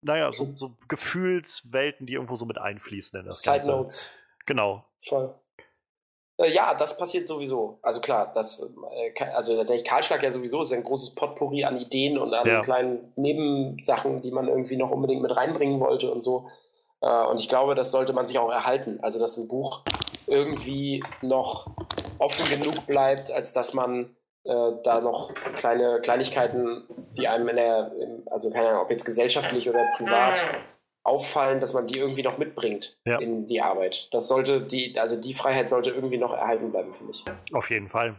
naja, so, so Gefühlswelten, die irgendwo so mit einfließen in das Side Ganze. Notes. Genau. Voll. Äh, ja, das passiert sowieso. Also klar, das, äh, also tatsächlich Kahlschlag ja sowieso ist ein großes Potpourri an Ideen und an ja. kleinen Nebensachen, die man irgendwie noch unbedingt mit reinbringen wollte und so. Äh, und ich glaube, das sollte man sich auch erhalten. Also, dass ein Buch irgendwie noch offen genug bleibt, als dass man äh, da noch kleine Kleinigkeiten, die einem in der, also keine Ahnung, ob jetzt gesellschaftlich oder privat auffallen, dass man die irgendwie noch mitbringt ja. in die Arbeit. Das sollte die, also die Freiheit sollte irgendwie noch erhalten bleiben, finde ich. Auf jeden Fall.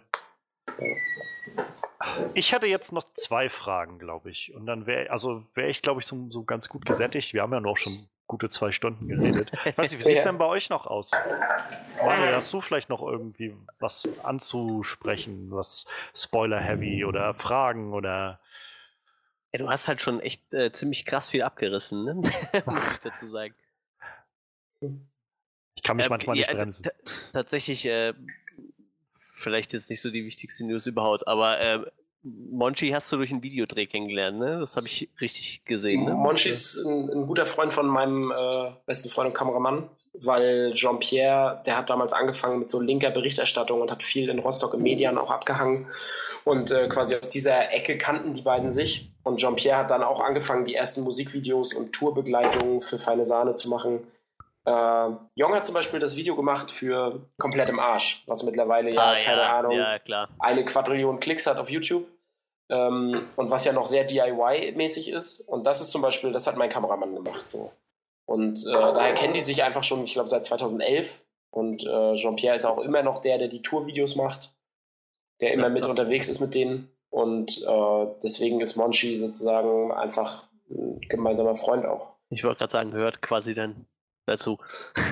Ich hätte jetzt noch zwei Fragen, glaube ich. Und dann wäre, also wäre ich, glaube ich, so, so, ganz gut gesättigt. Wir haben ja noch schon gute zwei Stunden geredet. Ich weiß nicht, wie sieht es denn bei euch noch aus? Manuel, hast du vielleicht noch irgendwie was anzusprechen, was Spoiler-heavy oder Fragen oder ja, du hast halt schon echt äh, ziemlich krass viel abgerissen, ne? muss ich dazu sagen. Ich kann mich äh, manchmal nicht ja, bremsen. Tatsächlich, äh, vielleicht ist nicht so die wichtigste News überhaupt, aber äh, Monchi hast du durch einen Videodreh kennengelernt, ne? Das habe ich richtig gesehen. Ne? Monchi ist ein, ein, guter Freund von meinem äh, besten Freund und Kameramann, weil Jean-Pierre, der hat damals angefangen mit so linker Berichterstattung und hat viel in Rostock im Medien auch abgehangen. Und äh, quasi aus dieser Ecke kannten die beiden sich. Und Jean-Pierre hat dann auch angefangen, die ersten Musikvideos und Tourbegleitungen für Feine Sahne zu machen. Äh, Jong hat zum Beispiel das Video gemacht für Komplett im Arsch, was mittlerweile ja, ah, keine ja, Ahnung, ja, eine Quadrillion Klicks hat auf YouTube. Ähm, und was ja noch sehr DIY-mäßig ist. Und das ist zum Beispiel, das hat mein Kameramann gemacht. So. Und äh, daher kennen die sich einfach schon, ich glaube, seit 2011. Und äh, Jean-Pierre ist auch immer noch der, der die Tourvideos macht der immer ja, mit unterwegs ist mit denen. Und äh, deswegen ist Monchi sozusagen einfach ein gemeinsamer Freund auch. Ich wollte gerade sagen, gehört quasi dann dazu.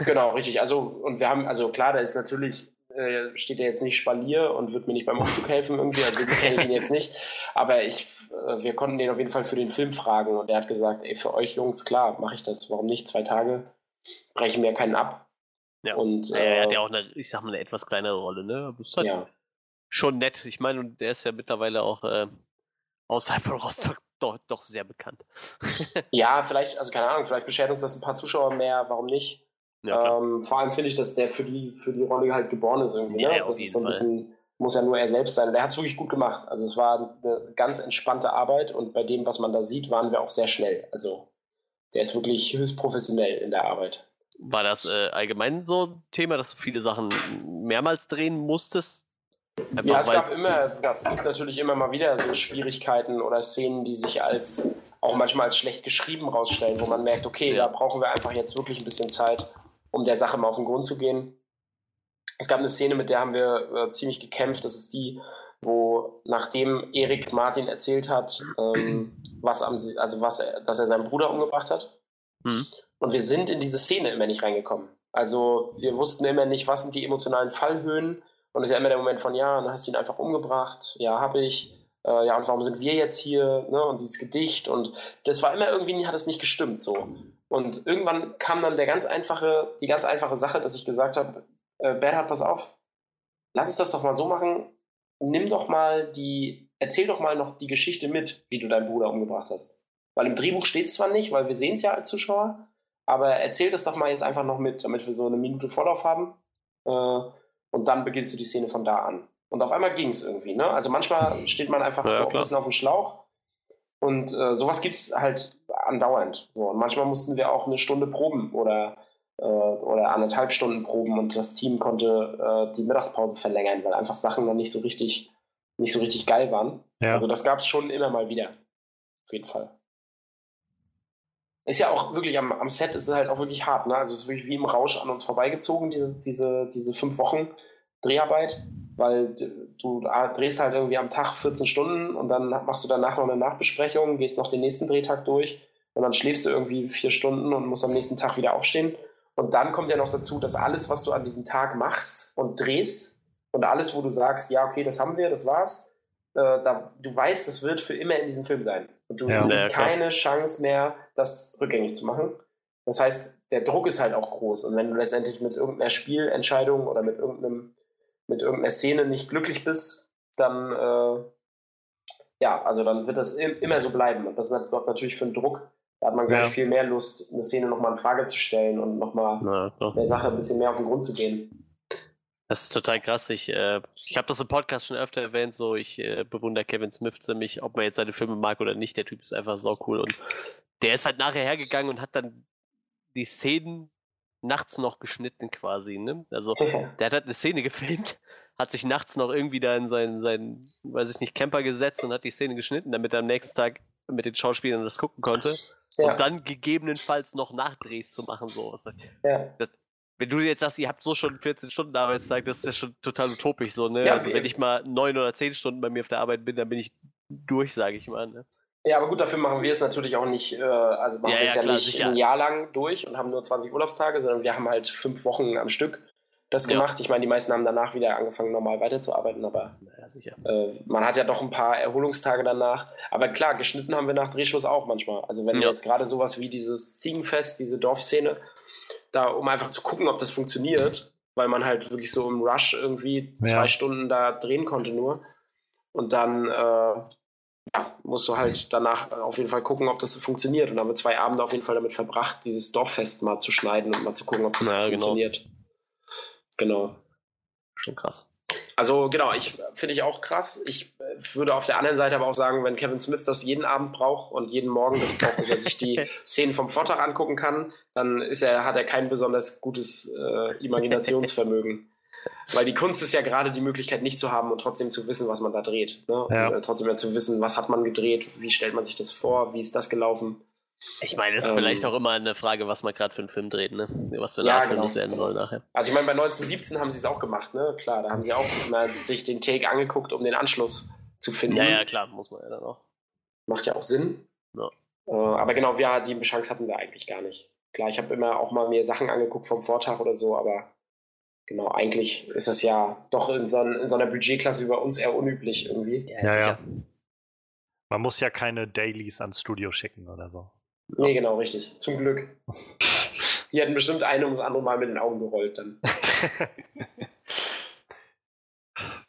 Genau, richtig. Also, und wir haben, also klar, da ist natürlich, äh, steht er jetzt nicht Spalier und wird mir nicht beim Umzug helfen irgendwie, also kenne ich ihn jetzt nicht. Aber ich, äh, wir konnten den auf jeden Fall für den Film fragen und er hat gesagt, ey, für euch Jungs, klar, mache ich das, warum nicht? Zwei Tage brechen wir keinen ab. Ja. Und, äh, er hat ja auch eine, ich sag mal, eine etwas kleinere Rolle, ne? Aber es hat ja schon nett. Ich meine, und der ist ja mittlerweile auch äh, außerhalb von Rostock doch, doch sehr bekannt. ja, vielleicht, also keine Ahnung, vielleicht beschert uns das ein paar Zuschauer mehr, warum nicht? Ja, ähm, vor allem finde ich, dass der für die, für die Rolle halt geboren ist irgendwie. Ja, ne? das ist so ein bisschen, muss ja nur er selbst sein. Der hat es wirklich gut gemacht. Also es war eine ganz entspannte Arbeit und bei dem, was man da sieht, waren wir auch sehr schnell. Also der ist wirklich höchst professionell in der Arbeit. War das äh, allgemein so ein Thema, dass du viele Sachen mehrmals drehen musstest, Einfach ja, es gab immer, es gab natürlich immer mal wieder so Schwierigkeiten oder Szenen, die sich als auch manchmal als schlecht geschrieben rausstellen, wo man merkt, okay, ja. da brauchen wir einfach jetzt wirklich ein bisschen Zeit, um der Sache mal auf den Grund zu gehen. Es gab eine Szene, mit der haben wir äh, ziemlich gekämpft. Das ist die, wo nachdem Erik Martin erzählt hat, ähm, was am, also was er, dass er seinen Bruder umgebracht hat. Mhm. Und wir sind in diese Szene immer nicht reingekommen. Also wir wussten immer nicht, was sind die emotionalen Fallhöhen und es ist ja immer der Moment von, ja, dann hast du ihn einfach umgebracht, ja, habe ich, äh, ja, und warum sind wir jetzt hier, ne, und dieses Gedicht und das war immer irgendwie, hat es nicht gestimmt, so. Und irgendwann kam dann der ganz einfache, die ganz einfache Sache, dass ich gesagt habe, äh, Bernhard, pass auf, lass uns das doch mal so machen, nimm doch mal die, erzähl doch mal noch die Geschichte mit, wie du deinen Bruder umgebracht hast. Weil im Drehbuch steht es zwar nicht, weil wir sehen es ja als Zuschauer, aber erzähl das doch mal jetzt einfach noch mit, damit wir so eine Minute Vorlauf haben. Äh, und dann beginnst du die Szene von da an. Und auf einmal ging es irgendwie. Ne? Also manchmal steht man einfach ja, so ein bisschen auf dem Schlauch. Und äh, sowas gibt es halt andauernd. So. Und manchmal mussten wir auch eine Stunde proben oder, äh, oder anderthalb Stunden proben und das Team konnte äh, die Mittagspause verlängern, weil einfach Sachen noch nicht so richtig, nicht so richtig geil waren. Ja. Also das gab es schon immer mal wieder. Auf jeden Fall. Ist ja auch wirklich am, am Set ist es halt auch wirklich hart, ne? Also es ist wirklich wie im Rausch an uns vorbeigezogen, diese, diese, diese fünf Wochen Dreharbeit, weil du drehst halt irgendwie am Tag 14 Stunden und dann machst du danach noch eine Nachbesprechung, gehst noch den nächsten Drehtag durch und dann schläfst du irgendwie vier Stunden und musst am nächsten Tag wieder aufstehen. Und dann kommt ja noch dazu, dass alles, was du an diesem Tag machst und drehst und alles, wo du sagst, ja, okay, das haben wir, das war's, äh, da, du weißt, das wird für immer in diesem Film sein. Und du ja, hast keine Chance mehr, das rückgängig zu machen. Das heißt, der Druck ist halt auch groß. Und wenn du letztendlich mit irgendeiner Spielentscheidung oder mit irgendeinem mit irgendeiner Szene nicht glücklich bist, dann äh, ja, also dann wird das immer so bleiben. Und das sorgt natürlich für einen Druck. Da hat man gleich ja. viel mehr Lust, eine Szene nochmal in Frage zu stellen und nochmal der Sache ein bisschen mehr auf den Grund zu gehen. Das ist total krass. Ich, äh, ich habe das im Podcast schon öfter erwähnt, so ich äh, bewundere Kevin Smith ziemlich, ob man jetzt seine Filme mag oder nicht. Der Typ ist einfach so cool. Und der ist halt nachher hergegangen und hat dann die Szenen nachts noch geschnitten quasi. Ne? Also der hat halt eine Szene gefilmt, hat sich nachts noch irgendwie da in seinen, seinen, weiß ich nicht, Camper gesetzt und hat die Szene geschnitten, damit er am nächsten Tag mit den Schauspielern das gucken konnte. Ja. Und dann gegebenenfalls noch Nachdrehs zu machen. So. Ja. Das, wenn du jetzt sagst, ihr habt so schon 14 Stunden Arbeitszeit, das ist ja schon total utopisch so, ne? Ja, also wenn ich mal neun oder zehn Stunden bei mir auf der Arbeit bin, dann bin ich durch, sage ich mal. Ne? Ja, aber gut, dafür machen wir es natürlich auch nicht, äh, also machen ja, wir es ja, klar, nicht sicher. ein Jahr lang durch und haben nur 20 Urlaubstage, sondern wir haben halt fünf Wochen am Stück das gemacht. Ja. Ich meine, die meisten haben danach wieder angefangen, normal weiterzuarbeiten, aber ja, äh, man hat ja doch ein paar Erholungstage danach. Aber klar, geschnitten haben wir nach Drehschluss auch manchmal. Also wenn ja. jetzt gerade sowas wie dieses Ziegenfest, diese Dorfszene, da um einfach zu gucken, ob das funktioniert, weil man halt wirklich so im Rush irgendwie ja. zwei Stunden da drehen konnte nur. Und dann äh, ja, musst du halt danach auf jeden Fall gucken, ob das so funktioniert. Und dann haben wir zwei Abende auf jeden Fall damit verbracht, dieses Dorffest mal zu schneiden und mal zu gucken, ob das ja, genau. funktioniert. Genau. Schon krass. Also genau, ich finde ich auch krass. Ich würde auf der anderen Seite aber auch sagen, wenn Kevin Smith das jeden Abend braucht und jeden Morgen das braucht, dass er sich die Szenen vom Vortag angucken kann, dann ist er, hat er kein besonders gutes äh, Imaginationsvermögen. Weil die Kunst ist ja gerade die Möglichkeit, nicht zu haben und trotzdem zu wissen, was man da dreht. Ne? Ja. Und, äh, trotzdem ja zu wissen, was hat man gedreht, wie stellt man sich das vor, wie ist das gelaufen. Ich meine, es ist ähm, vielleicht auch immer eine Frage, was man gerade für einen Film dreht, ne? Was für ein ja, Art Film genau. das werden soll nachher. Also ich meine, bei 1917 haben sie es auch gemacht, ne? Klar, da haben sie auch mal sich den Take angeguckt, um den Anschluss zu finden. Ja, ja, klar, muss man ja dann auch. Macht ja auch Sinn. Ja. Äh, aber genau, ja, die Chance hatten wir eigentlich gar nicht. Klar, ich habe immer auch mal mir Sachen angeguckt vom Vortag oder so, aber genau, eigentlich ist das ja doch in so, in so einer Budgetklasse bei uns eher unüblich irgendwie. Ja, ja. Man muss ja keine Dailies ans Studio schicken oder so. Nee, genau, richtig. Zum Glück. Die hätten bestimmt eine ums andere Mal mit den Augen gerollt dann.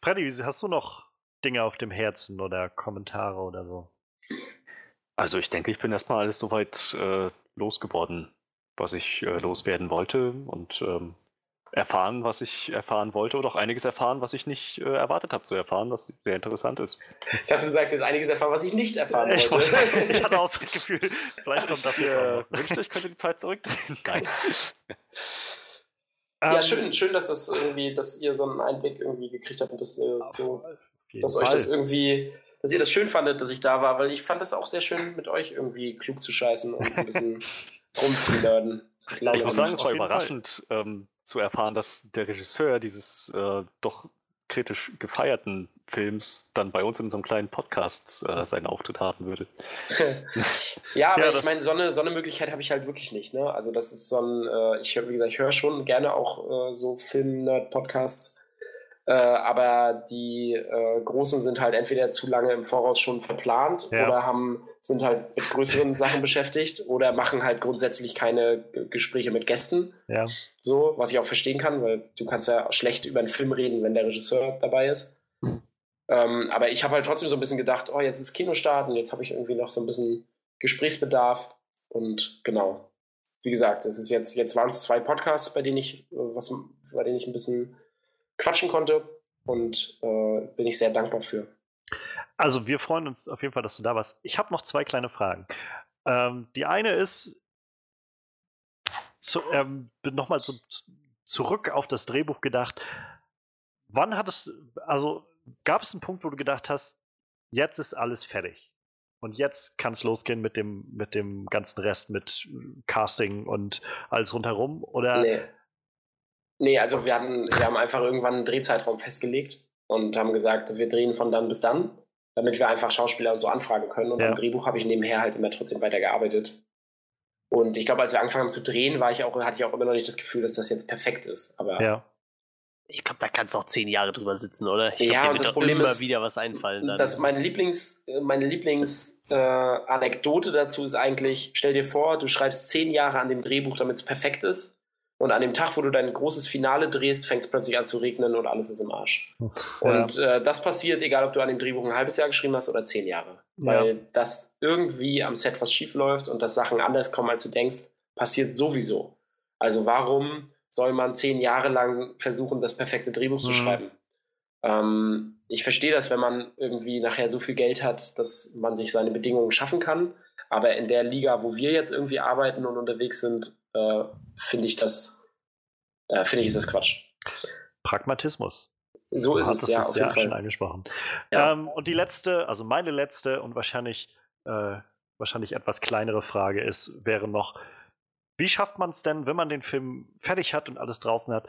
Freddy, hast du noch Dinge auf dem Herzen oder Kommentare oder so? Also ich denke, ich bin erstmal alles soweit äh, losgeworden, was ich äh, loswerden wollte und ähm, erfahren, was ich erfahren wollte oder auch einiges erfahren, was ich nicht äh, erwartet habe zu erfahren, was sehr interessant ist. Ich dachte, du sagst jetzt einiges erfahren, was ich nicht erfahren wollte. Ich, ich hatte auch so das Gefühl, vielleicht kommt das jetzt äh, Wünschte, ich könnte die Zeit zurückdrehen. Nein. ja, ähm, schön, schön, dass das irgendwie, dass ihr so einen Einblick irgendwie gekriegt habt und dass, äh, so, dass euch das irgendwie, dass ihr das schön fandet, dass ich da war, weil ich fand das auch sehr schön, mit euch irgendwie klug zu scheißen und ein bisschen rumzunörden. Ich muss sagen, es war überraschend, ähm, zu erfahren, dass der Regisseur dieses äh, doch kritisch gefeierten Films dann bei uns in so einem kleinen Podcast äh, seinen Auftritt haben würde. ja, aber ja, ich meine, so eine, so eine Möglichkeit habe ich halt wirklich nicht. Ne? Also das ist so ein, äh, ich höre, wie gesagt, ich höre schon gerne auch äh, so Film-Nerd-Podcasts äh, aber die äh, Großen sind halt entweder zu lange im Voraus schon verplant ja. oder haben, sind halt mit größeren Sachen beschäftigt oder machen halt grundsätzlich keine Gespräche mit Gästen. Ja. So, was ich auch verstehen kann, weil du kannst ja schlecht über einen Film reden, wenn der Regisseur dabei ist. Mhm. Ähm, aber ich habe halt trotzdem so ein bisschen gedacht, oh, jetzt ist Kinostart und jetzt habe ich irgendwie noch so ein bisschen Gesprächsbedarf. Und genau. Wie gesagt, es ist jetzt, jetzt waren es zwei Podcasts, bei denen ich, äh, was, bei denen ich ein bisschen quatschen konnte und äh, bin ich sehr dankbar für. Also wir freuen uns auf jeden Fall, dass du da warst. Ich habe noch zwei kleine Fragen. Ähm, die eine ist, zu, ähm, nochmal so, zurück auf das Drehbuch gedacht. Wann hat es, also gab es einen Punkt, wo du gedacht hast, jetzt ist alles fertig? Und jetzt kann es losgehen mit dem, mit dem ganzen Rest, mit Casting und alles rundherum? Oder? Nee. Nee, also wir, hatten, wir haben einfach irgendwann einen Drehzeitraum festgelegt und haben gesagt, wir drehen von dann bis dann, damit wir einfach Schauspieler und so anfragen können. Und ja. am Drehbuch habe ich nebenher halt immer trotzdem weitergearbeitet. Und ich glaube, als wir angefangen haben zu drehen, war ich auch, hatte ich auch immer noch nicht das Gefühl, dass das jetzt perfekt ist. Aber ja. Ich glaube, da kannst du auch zehn Jahre drüber sitzen, oder? Ich ja, glaub, und das Problem immer ist, wieder was einfallen. Dann. Dass meine Lieblings, meine Lieblingsanekdote äh, dazu ist eigentlich: Stell dir vor, du schreibst zehn Jahre an dem Drehbuch, damit es perfekt ist. Und an dem Tag, wo du dein großes Finale drehst, fängt es plötzlich an zu regnen und alles ist im Arsch. Ja. Und äh, das passiert, egal ob du an dem Drehbuch ein halbes Jahr geschrieben hast oder zehn Jahre. Weil ja. das irgendwie am Set was schief läuft und dass Sachen anders kommen, als du denkst, passiert sowieso. Also warum soll man zehn Jahre lang versuchen, das perfekte Drehbuch mhm. zu schreiben? Ähm, ich verstehe das, wenn man irgendwie nachher so viel Geld hat, dass man sich seine Bedingungen schaffen kann. Aber in der Liga, wo wir jetzt irgendwie arbeiten und unterwegs sind, äh, finde ich das, äh, finde ich, ist das Quatsch. Pragmatismus. So ist es, ja, auf jeden Fall. schon angesprochen. Ja. Ähm, und die letzte, also meine letzte und wahrscheinlich, äh, wahrscheinlich etwas kleinere Frage ist, wäre noch, wie schafft man es denn, wenn man den Film fertig hat und alles draußen hat?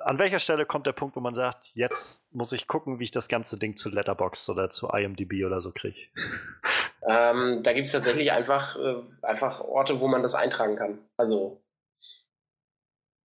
An welcher Stelle kommt der Punkt, wo man sagt, jetzt muss ich gucken, wie ich das ganze Ding zu Letterbox oder zu IMDb oder so kriege? Ähm, da gibt es tatsächlich einfach, äh, einfach Orte, wo man das eintragen kann. Also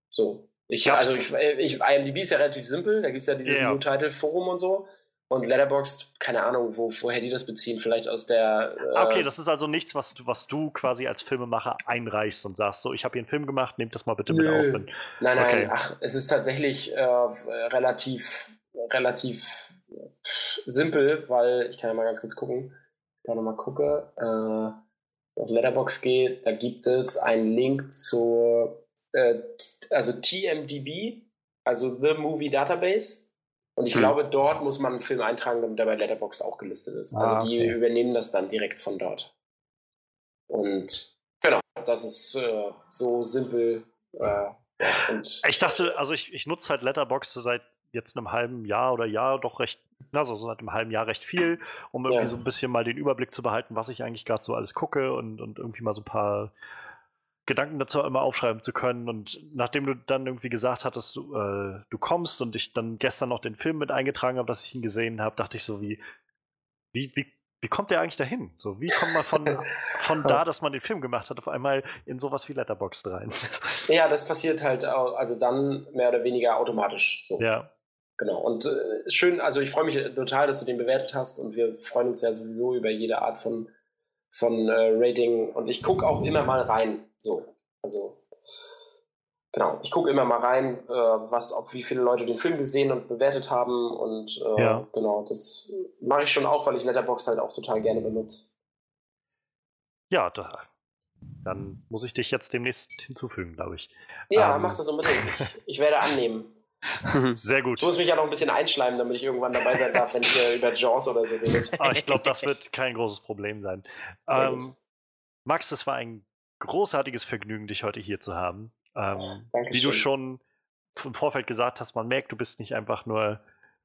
so. Ich, also ich, ich, IMDb ist ja relativ simpel, da gibt es ja dieses yeah. New Title Forum und so. Und Letterboxd, keine Ahnung, wo, woher die das beziehen, vielleicht aus der. Äh okay, das ist also nichts, was du, was du quasi als Filmemacher einreichst und sagst, so, ich habe hier einen Film gemacht, nehmt das mal bitte mit auf. Nein, nein, okay. ach, es ist tatsächlich äh, relativ, relativ simpel, weil ich kann ja mal ganz kurz gucken. Ich kann nochmal gucke. Äh, auf Letterbox geht, da gibt es einen Link zur äh, also TMDB, also The Movie Database. Und ich hm. glaube, dort muss man einen Film eintragen, damit er bei Letterboxd auch gelistet ist. Also ah, also die übernehmen das dann direkt von dort. Und genau, das ist äh, so simpel. Äh, und ich dachte, also ich, ich nutze halt Letterboxd seit jetzt einem halben Jahr oder Jahr doch recht, also seit einem halben Jahr recht viel, um irgendwie ja. so ein bisschen mal den Überblick zu behalten, was ich eigentlich gerade so alles gucke und, und irgendwie mal so ein paar Gedanken dazu immer aufschreiben zu können. Und nachdem du dann irgendwie gesagt hattest, du, äh, du kommst und ich dann gestern noch den Film mit eingetragen habe, dass ich ihn gesehen habe, dachte ich so, wie, wie, wie, wie kommt der eigentlich dahin? So, wie kommt man von, von da, dass man den Film gemacht hat, auf einmal in sowas wie Letterboxd rein? Ja, das passiert halt also dann mehr oder weniger automatisch. So. Ja. Genau. Und äh, schön, also ich freue mich total, dass du den bewertet hast und wir freuen uns ja sowieso über jede Art von von äh, Rating und ich gucke auch immer mal rein. So, also genau, ich gucke immer mal rein, äh, was, ob wie viele Leute den Film gesehen und bewertet haben und äh, ja. genau, das mache ich schon auch, weil ich Letterbox halt auch total gerne benutze. Ja, da, dann muss ich dich jetzt demnächst hinzufügen, glaube ich. Ja, ähm, mach das unbedingt. Ich, ich werde annehmen. Sehr gut. Ich muss mich ja noch ein bisschen einschleimen, damit ich irgendwann dabei sein darf, wenn ich äh, über Jaws oder so rede. Oh, ich glaube, das wird kein großes Problem sein. Ähm, Max, es war ein großartiges Vergnügen, dich heute hier zu haben. Ähm, wie du schon im Vorfeld gesagt hast, man merkt, du bist nicht einfach nur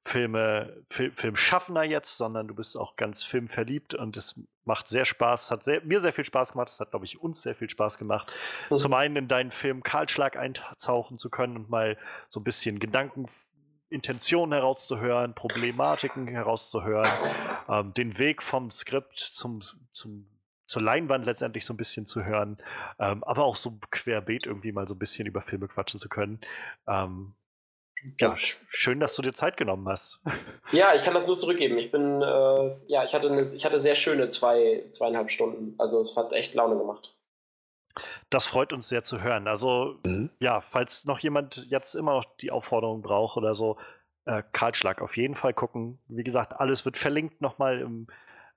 Filme, Fil Filmschaffender jetzt, sondern du bist auch ganz filmverliebt und es macht sehr Spaß, hat sehr, mir sehr viel Spaß gemacht, es hat, glaube ich, uns sehr viel Spaß gemacht, mhm. zum einen in deinen Film Kahlschlag eintauchen zu können und mal so ein bisschen Gedanken, Intentionen herauszuhören, Problematiken herauszuhören, ähm, den Weg vom Skript zum, zum, zur Leinwand letztendlich so ein bisschen zu hören, ähm, aber auch so querbeet irgendwie mal so ein bisschen über Filme quatschen zu können. Ähm, ja, schön, dass du dir Zeit genommen hast. Ja, ich kann das nur zurückgeben. Ich bin, äh, ja, ich hatte, eine, ich hatte sehr schöne zwei, zweieinhalb Stunden. Also es hat echt Laune gemacht. Das freut uns sehr zu hören. Also, mhm. ja, falls noch jemand jetzt immer noch die Aufforderung braucht oder so, äh, Karlschlag auf jeden Fall gucken. Wie gesagt, alles wird verlinkt nochmal im,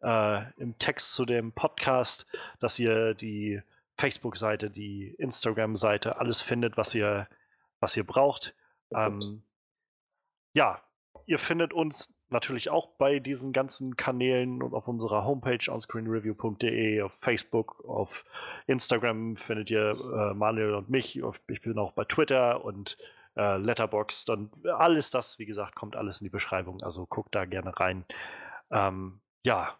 äh, im Text zu dem Podcast, dass ihr die Facebook-Seite, die Instagram-Seite, alles findet, was ihr, was ihr braucht. Ähm, ja, ihr findet uns natürlich auch bei diesen ganzen Kanälen und auf unserer Homepage onscreenreview.de, auf Facebook, auf Instagram findet ihr äh, Manuel und mich. Ich bin auch bei Twitter und äh, Letterboxd und alles das, wie gesagt, kommt alles in die Beschreibung. Also guckt da gerne rein. Ähm, ja,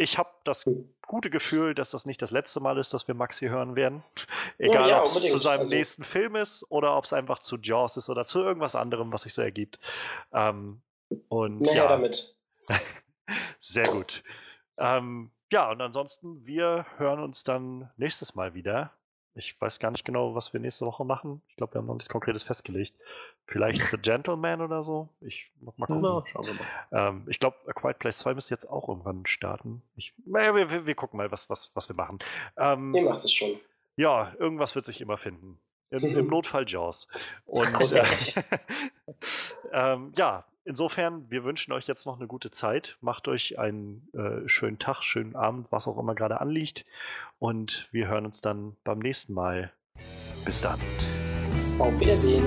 ich habe das gute Gefühl, dass das nicht das letzte Mal ist, dass wir Maxi hören werden. Egal, ja, ja, ob es zu seinem also, nächsten Film ist oder ob es einfach zu Jaws ist oder zu irgendwas anderem, was sich so ergibt. Ähm, und ja, damit. sehr gut. Ähm, ja, und ansonsten, wir hören uns dann nächstes Mal wieder. Ich weiß gar nicht genau, was wir nächste Woche machen. Ich glaube, wir haben noch nichts Konkretes festgelegt. Vielleicht The Gentleman oder so. Ich noch mal gucken. Na, schauen wir mal. Ähm, ich glaube, A Quiet Place 2 müsste jetzt auch irgendwann starten. Ich, naja, wir, wir, wir, gucken mal, was, was, was wir machen. Ähm, Ihr macht es schon. Ja, irgendwas wird sich immer finden. Im, im Notfall Jaws. Und äh, ähm, ja, insofern, wir wünschen euch jetzt noch eine gute Zeit. Macht euch einen äh, schönen Tag, schönen Abend, was auch immer gerade anliegt. Und wir hören uns dann beim nächsten Mal. Bis dann. Auf Wiedersehen.